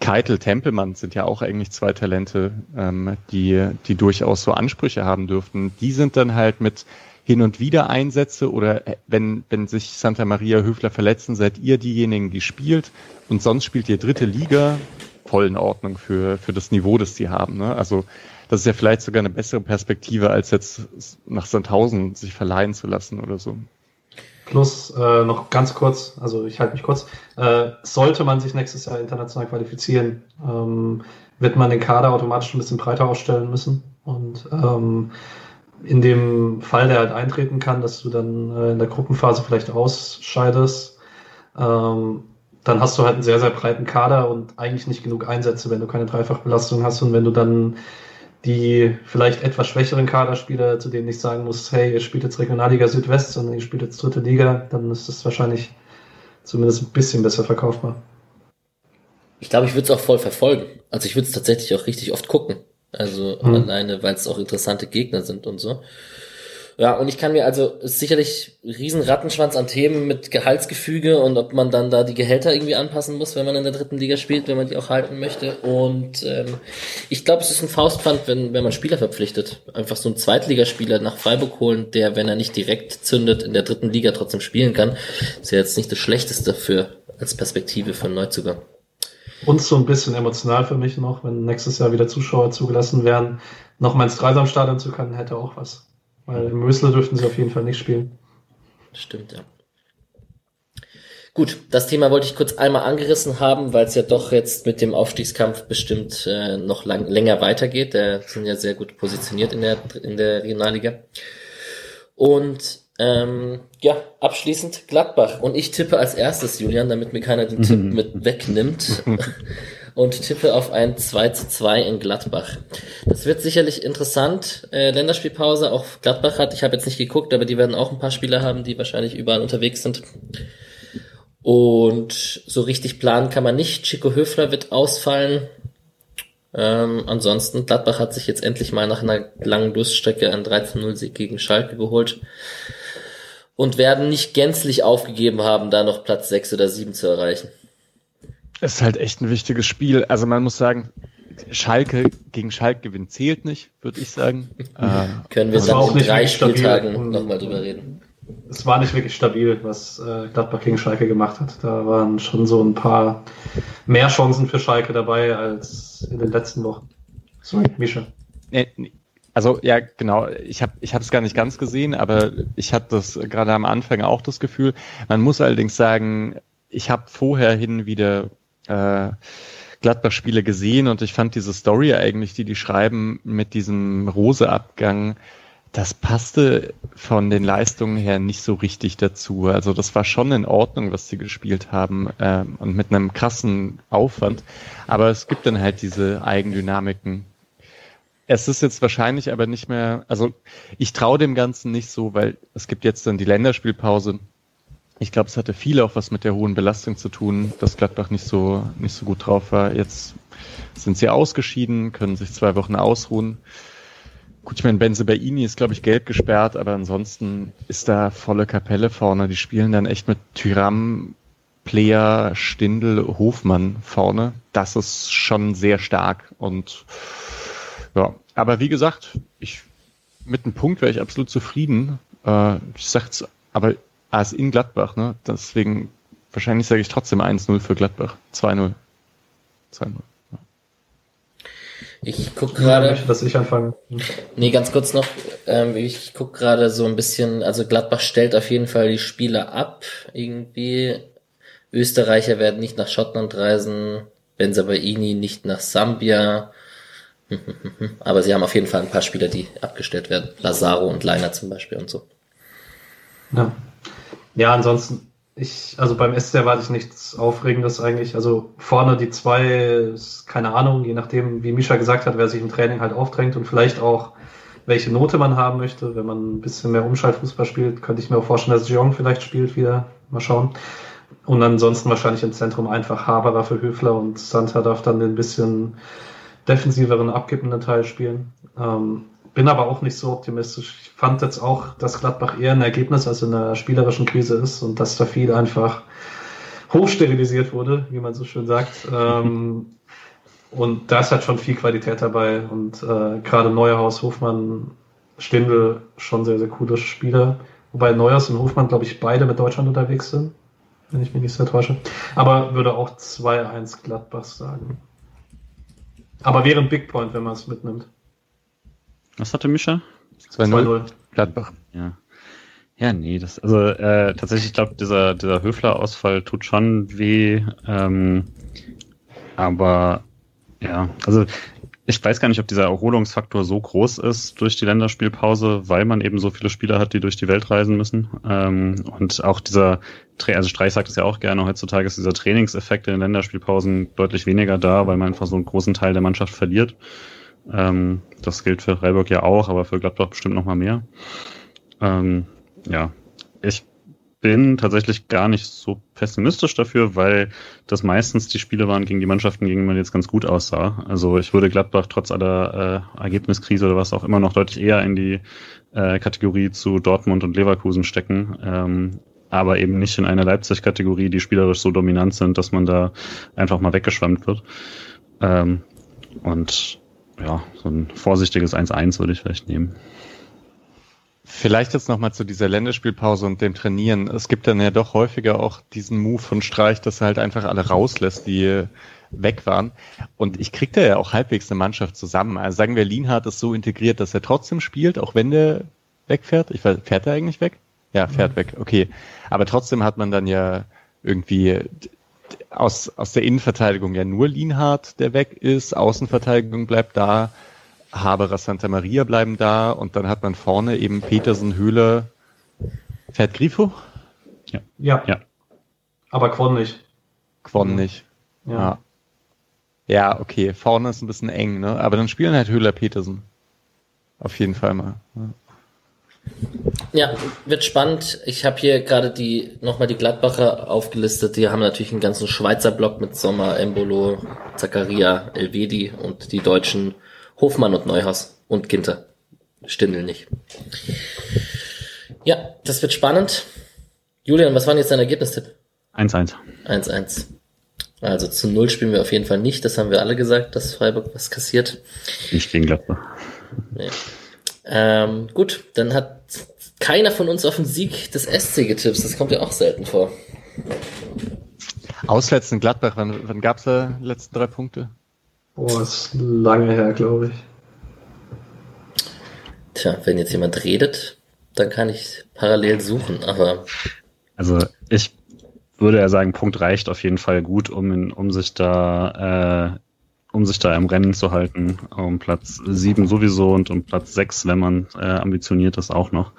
Keitel, Tempelmann sind ja auch eigentlich zwei Talente, ähm, die, die durchaus so Ansprüche haben dürften. Die sind dann halt mit hin und wieder Einsätze oder äh, wenn, wenn sich Santa Maria Höfler verletzen, seid ihr diejenigen, die spielt und sonst spielt ihr dritte Liga voll in Ordnung für, für das Niveau, das sie haben. Ne? Also das ist ja vielleicht sogar eine bessere Perspektive, als jetzt nach Sandhausen sich verleihen zu lassen oder so. Plus äh, noch ganz kurz, also ich halte mich kurz, äh, sollte man sich nächstes Jahr international qualifizieren, ähm, wird man den Kader automatisch ein bisschen breiter ausstellen müssen. Und ähm, in dem Fall, der halt eintreten kann, dass du dann äh, in der Gruppenphase vielleicht ausscheidest, ähm, dann hast du halt einen sehr, sehr breiten Kader und eigentlich nicht genug Einsätze, wenn du keine Dreifachbelastung hast und wenn du dann die vielleicht etwas schwächeren Kaderspieler, zu denen ich sagen muss, hey, ihr spielt jetzt Regionalliga Südwest, sondern ihr spielt jetzt dritte Liga, dann ist das wahrscheinlich zumindest ein bisschen besser verkaufbar. Ich glaube, ich würde es auch voll verfolgen. Also ich würde es tatsächlich auch richtig oft gucken. Also mhm. alleine, weil es auch interessante Gegner sind und so. Ja, und ich kann mir also sicherlich riesen Rattenschwanz an Themen mit Gehaltsgefüge und ob man dann da die Gehälter irgendwie anpassen muss, wenn man in der dritten Liga spielt, wenn man die auch halten möchte. Und ähm, ich glaube, es ist ein Faustpfand, wenn, wenn man Spieler verpflichtet. Einfach so einen Zweitligaspieler nach Freiburg holen, der, wenn er nicht direkt zündet, in der dritten Liga trotzdem spielen kann, ist ja jetzt nicht das Schlechteste für als Perspektive für einen Neuzugang. Und so ein bisschen emotional für mich noch, wenn nächstes Jahr wieder Zuschauer zugelassen werden, noch mal ins Dreisamstadion zu können, hätte auch was. Weil im Mösler dürften sie auf jeden Fall nicht spielen. Stimmt, ja. Gut, das Thema wollte ich kurz einmal angerissen haben, weil es ja doch jetzt mit dem Aufstiegskampf bestimmt äh, noch lang, länger weitergeht. Der sind ja sehr gut positioniert in der, in der Regionalliga. Und ähm, ja, abschließend Gladbach. Und ich tippe als erstes, Julian, damit mir keiner den Tipp mit wegnimmt. und tippe auf ein 2 zu 2 in Gladbach. Das wird sicherlich interessant. Äh, Länderspielpause, auch Gladbach hat, ich habe jetzt nicht geguckt, aber die werden auch ein paar Spieler haben, die wahrscheinlich überall unterwegs sind. Und so richtig planen kann man nicht. Chico Höfler wird ausfallen. Ähm, ansonsten, Gladbach hat sich jetzt endlich mal nach einer langen Durststrecke einen 13-0-Sieg gegen Schalke geholt und werden nicht gänzlich aufgegeben haben, da noch Platz 6 oder 7 zu erreichen. Es ist halt echt ein wichtiges Spiel. Also man muss sagen, Schalke gegen Schalke gewinnen zählt nicht, würde ich sagen. äh, Können wir dann in drei Spieltagen nochmal drüber reden. Es war nicht wirklich stabil, was äh, Gladbach gegen Schalke gemacht hat. Da waren schon so ein paar mehr Chancen für Schalke dabei als in den letzten Wochen. Sorry, Mischa. Also ja, genau. Ich habe ich es gar nicht ganz gesehen, aber ich hatte das gerade am Anfang auch das Gefühl. Man muss allerdings sagen, ich habe vorher hin wieder äh, Gladbach-Spiele gesehen und ich fand diese Story eigentlich, die die schreiben mit diesem Rose-Abgang, das passte von den Leistungen her nicht so richtig dazu. Also das war schon in Ordnung, was sie gespielt haben äh, und mit einem krassen Aufwand. Aber es gibt dann halt diese Eigendynamiken. Es ist jetzt wahrscheinlich aber nicht mehr, also ich traue dem Ganzen nicht so, weil es gibt jetzt dann die Länderspielpause ich glaube, es hatte viel auch was mit der hohen Belastung zu tun, dass Gladbach nicht so, nicht so gut drauf war. Jetzt sind sie ausgeschieden, können sich zwei Wochen ausruhen. Gut, ich meine, Benze Baini ist, glaube ich, gelb gesperrt, aber ansonsten ist da volle Kapelle vorne. Die spielen dann echt mit Tyram, Player, Stindel, Hofmann vorne. Das ist schon sehr stark und ja, aber wie gesagt, ich mit einem Punkt wäre ich absolut zufrieden. Äh, ich sag's, aber Ah, ist in Gladbach, ne? Deswegen, wahrscheinlich sage ich trotzdem 1-0 für Gladbach. 2-0. 2-0. Ich guck gerade. Ja, dass ich anfangen. Nee, ganz kurz noch. Ähm, ich guck gerade so ein bisschen, also Gladbach stellt auf jeden Fall die Spieler ab. Irgendwie. Österreicher werden nicht nach Schottland reisen. Benzabaini nicht nach Sambia. Aber sie haben auf jeden Fall ein paar Spieler, die abgestellt werden. Lazaro und Leiner zum Beispiel und so. Ja. Ja, ansonsten, ich, also beim SC erwarte ich nichts Aufregendes eigentlich. Also vorne die zwei, keine Ahnung, je nachdem, wie Misha gesagt hat, wer sich im Training halt aufdrängt und vielleicht auch welche Note man haben möchte. Wenn man ein bisschen mehr Umschaltfußball spielt, könnte ich mir auch vorstellen, dass Jeong vielleicht spielt wieder. Mal schauen. Und ansonsten wahrscheinlich im Zentrum einfach Haberer für Höfler und Santa darf dann den bisschen defensiveren, abgebenden Teil spielen. Ähm, bin aber auch nicht so optimistisch. Ich fand jetzt auch, dass Gladbach eher ein Ergebnis als in einer spielerischen Krise ist und dass da viel einfach hochsterilisiert wurde, wie man so schön sagt. Ähm, und da ist halt schon viel Qualität dabei und äh, gerade Neuhaus, Hofmann, Stindl schon sehr, sehr coole Spieler. Wobei Neuhaus und Hofmann, glaube ich, beide mit Deutschland unterwegs sind wenn ich mich nicht sehr täusche. Aber würde auch 2-1 Gladbach sagen. Aber wäre ein Big Point, wenn man es mitnimmt. Was hatte Mischa? 2-0 Gladbach. Ja. Ja, nee, das, also äh, tatsächlich, ich glaube, dieser, dieser Höfler-Ausfall tut schon weh. Ähm, aber ja, also ich weiß gar nicht, ob dieser Erholungsfaktor so groß ist durch die Länderspielpause, weil man eben so viele Spieler hat, die durch die Welt reisen müssen. Ähm, und auch dieser, also Streich sagt es ja auch gerne, heutzutage ist dieser Trainingseffekt in den Länderspielpausen deutlich weniger da, weil man einfach so einen großen Teil der Mannschaft verliert. Ähm, das gilt für Freiburg ja auch, aber für Gladbach bestimmt noch mal mehr. Ähm, ja, ich bin tatsächlich gar nicht so pessimistisch dafür, weil das meistens die Spiele waren gegen die Mannschaften, gegen die man jetzt ganz gut aussah. Also ich würde Gladbach trotz aller äh, Ergebniskrise oder was auch immer noch deutlich eher in die äh, Kategorie zu Dortmund und Leverkusen stecken. Ähm, aber eben nicht in eine Leipzig-Kategorie, die spielerisch so dominant sind, dass man da einfach mal weggeschwemmt wird. Ähm, und ja, so ein vorsichtiges 1-1 würde ich vielleicht nehmen. Vielleicht jetzt nochmal zu dieser Länderspielpause und dem Trainieren. Es gibt dann ja doch häufiger auch diesen Move von Streich, dass er halt einfach alle rauslässt, die weg waren. Und ich krieg da ja auch halbwegs eine Mannschaft zusammen. Also sagen wir, Lienhardt ist so integriert, dass er trotzdem spielt, auch wenn der wegfährt. Ich weiß, fährt er eigentlich weg? Ja, fährt mhm. weg. Okay. Aber trotzdem hat man dann ja irgendwie aus, aus der Innenverteidigung ja nur Lienhardt, der weg ist. Außenverteidigung bleibt da. Haberer Santa Maria bleiben da und dann hat man vorne eben Petersen, Höhle, fährt Grifo? Ja. Ja. ja. Aber Quon nicht. Quon nicht. Ja. ja. Ja, okay. Vorne ist ein bisschen eng, ne? Aber dann spielen halt Höhler Petersen. Auf jeden Fall mal. Ja. Ja, wird spannend. Ich habe hier gerade die nochmal die Gladbacher aufgelistet. Die haben natürlich einen ganzen Schweizer Block mit Sommer, Embolo, Zakaria, Elvedi und die deutschen Hofmann und Neuhaus und Ginter. Stindel nicht. Ja, das wird spannend. Julian, was war denn jetzt dein Ergebnistipp? 1-1. 1-1. Also zu Null spielen wir auf jeden Fall nicht. Das haben wir alle gesagt, dass Freiburg was kassiert. Nicht gegen Gladbach. Nee. Ähm, gut, dann hat keiner von uns auf den Sieg des SC getippt. Das kommt ja auch selten vor. Auswärts in Gladbach, wann, wann gab es da die letzten drei Punkte? Boah, ist lange her, glaube ich. Tja, wenn jetzt jemand redet, dann kann ich parallel suchen, aber. Also ich würde ja sagen, Punkt reicht auf jeden Fall gut, um, in, um sich da äh, um sich da im Rennen zu halten, um Platz sieben sowieso und um Platz sechs, wenn man äh, ambitioniert ist, auch noch.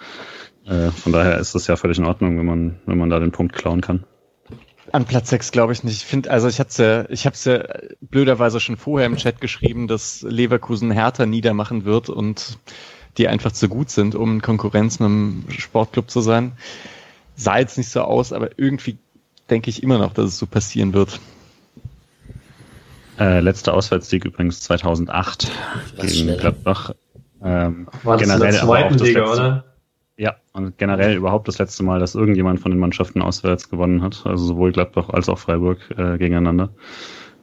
Äh, von daher ist das ja völlig in Ordnung, wenn man, wenn man da den Punkt klauen kann. An Platz 6 glaube ich nicht. Ich finde, also ich hatte ja, ich habe es ja blöderweise schon vorher im Chat geschrieben, dass Leverkusen härter niedermachen wird und die einfach zu gut sind, um Konkurrenz mit einem Sportclub zu sein. Sah jetzt nicht so aus, aber irgendwie denke ich immer noch, dass es so passieren wird. Äh, letzter Auswärtssieg übrigens 2008 Was gegen schneller. Gladbach. Ähm, War das generell in der zweiten Liga, letzte, oder? Ja, und generell überhaupt das letzte Mal, dass irgendjemand von den Mannschaften auswärts gewonnen hat, also sowohl Gladbach als auch Freiburg äh, gegeneinander.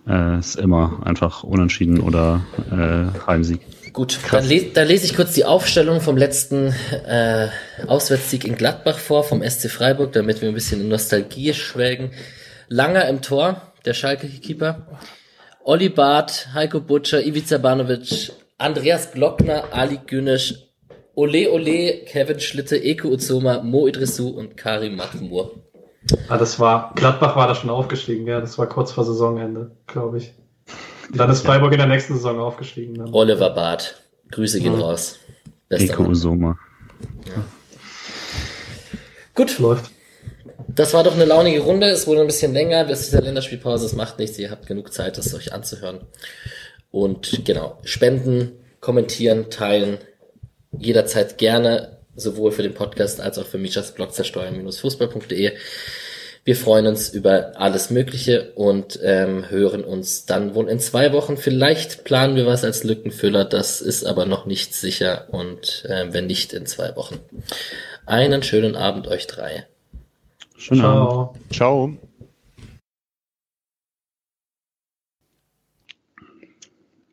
Äh, ist immer einfach unentschieden oder äh, Heimsieg. Gut, dann, les, dann lese ich kurz die Aufstellung vom letzten äh, Auswärtssieg in Gladbach vor, vom SC Freiburg, damit wir ein bisschen in Nostalgie schwelgen. Langer im Tor, der Schalke-Keeper. Olli Barth, Heiko Butcher, Ivica Banovic, Andreas Glockner, Ali Günisch, Ole Ole, Kevin Schlitte, Eko Uzoma, Mo Idrissou und Karim Mahmour. Ah, das war, Gladbach war da schon aufgestiegen, ja, das war kurz vor Saisonende, glaube ich. Und dann ist Freiburg in der nächsten Saison aufgestiegen. Dann. Oliver Barth, Grüße gehen ja. raus. Bester Eko Uzoma. Ja. Gut. Läuft. Das war doch eine launige Runde. Es wurde ein bisschen länger bis dieser Länderspielpause. Es macht nichts. Ihr habt genug Zeit, das euch anzuhören. Und genau, spenden, kommentieren, teilen, jederzeit gerne, sowohl für den Podcast als auch für Michas Blog zersteuern-fußball.de. Wir freuen uns über alles Mögliche und ähm, hören uns dann wohl in zwei Wochen. Vielleicht planen wir was als Lückenfüller, das ist aber noch nicht sicher und äh, wenn nicht in zwei Wochen. Einen schönen Abend euch drei. Schönen Abend. Ciao.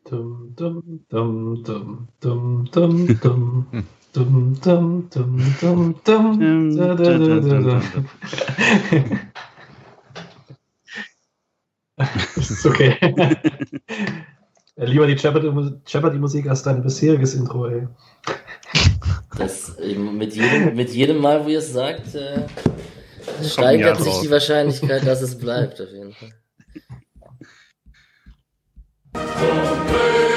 Dum, dum, dum, dum, dum, dum, dum. Dum, dum, dum, dum, dum. Da, da, da, da, da. ist okay. Lieber die Jeopardy- Jeopardy-Musik als dein bisheriges Intro, ey. Das, ähm, mit, jedem, mit jedem Mal, wo ihr es sagt, äh, steigert sich die Wahrscheinlichkeit, dass es bleibt, auf jeden Fall.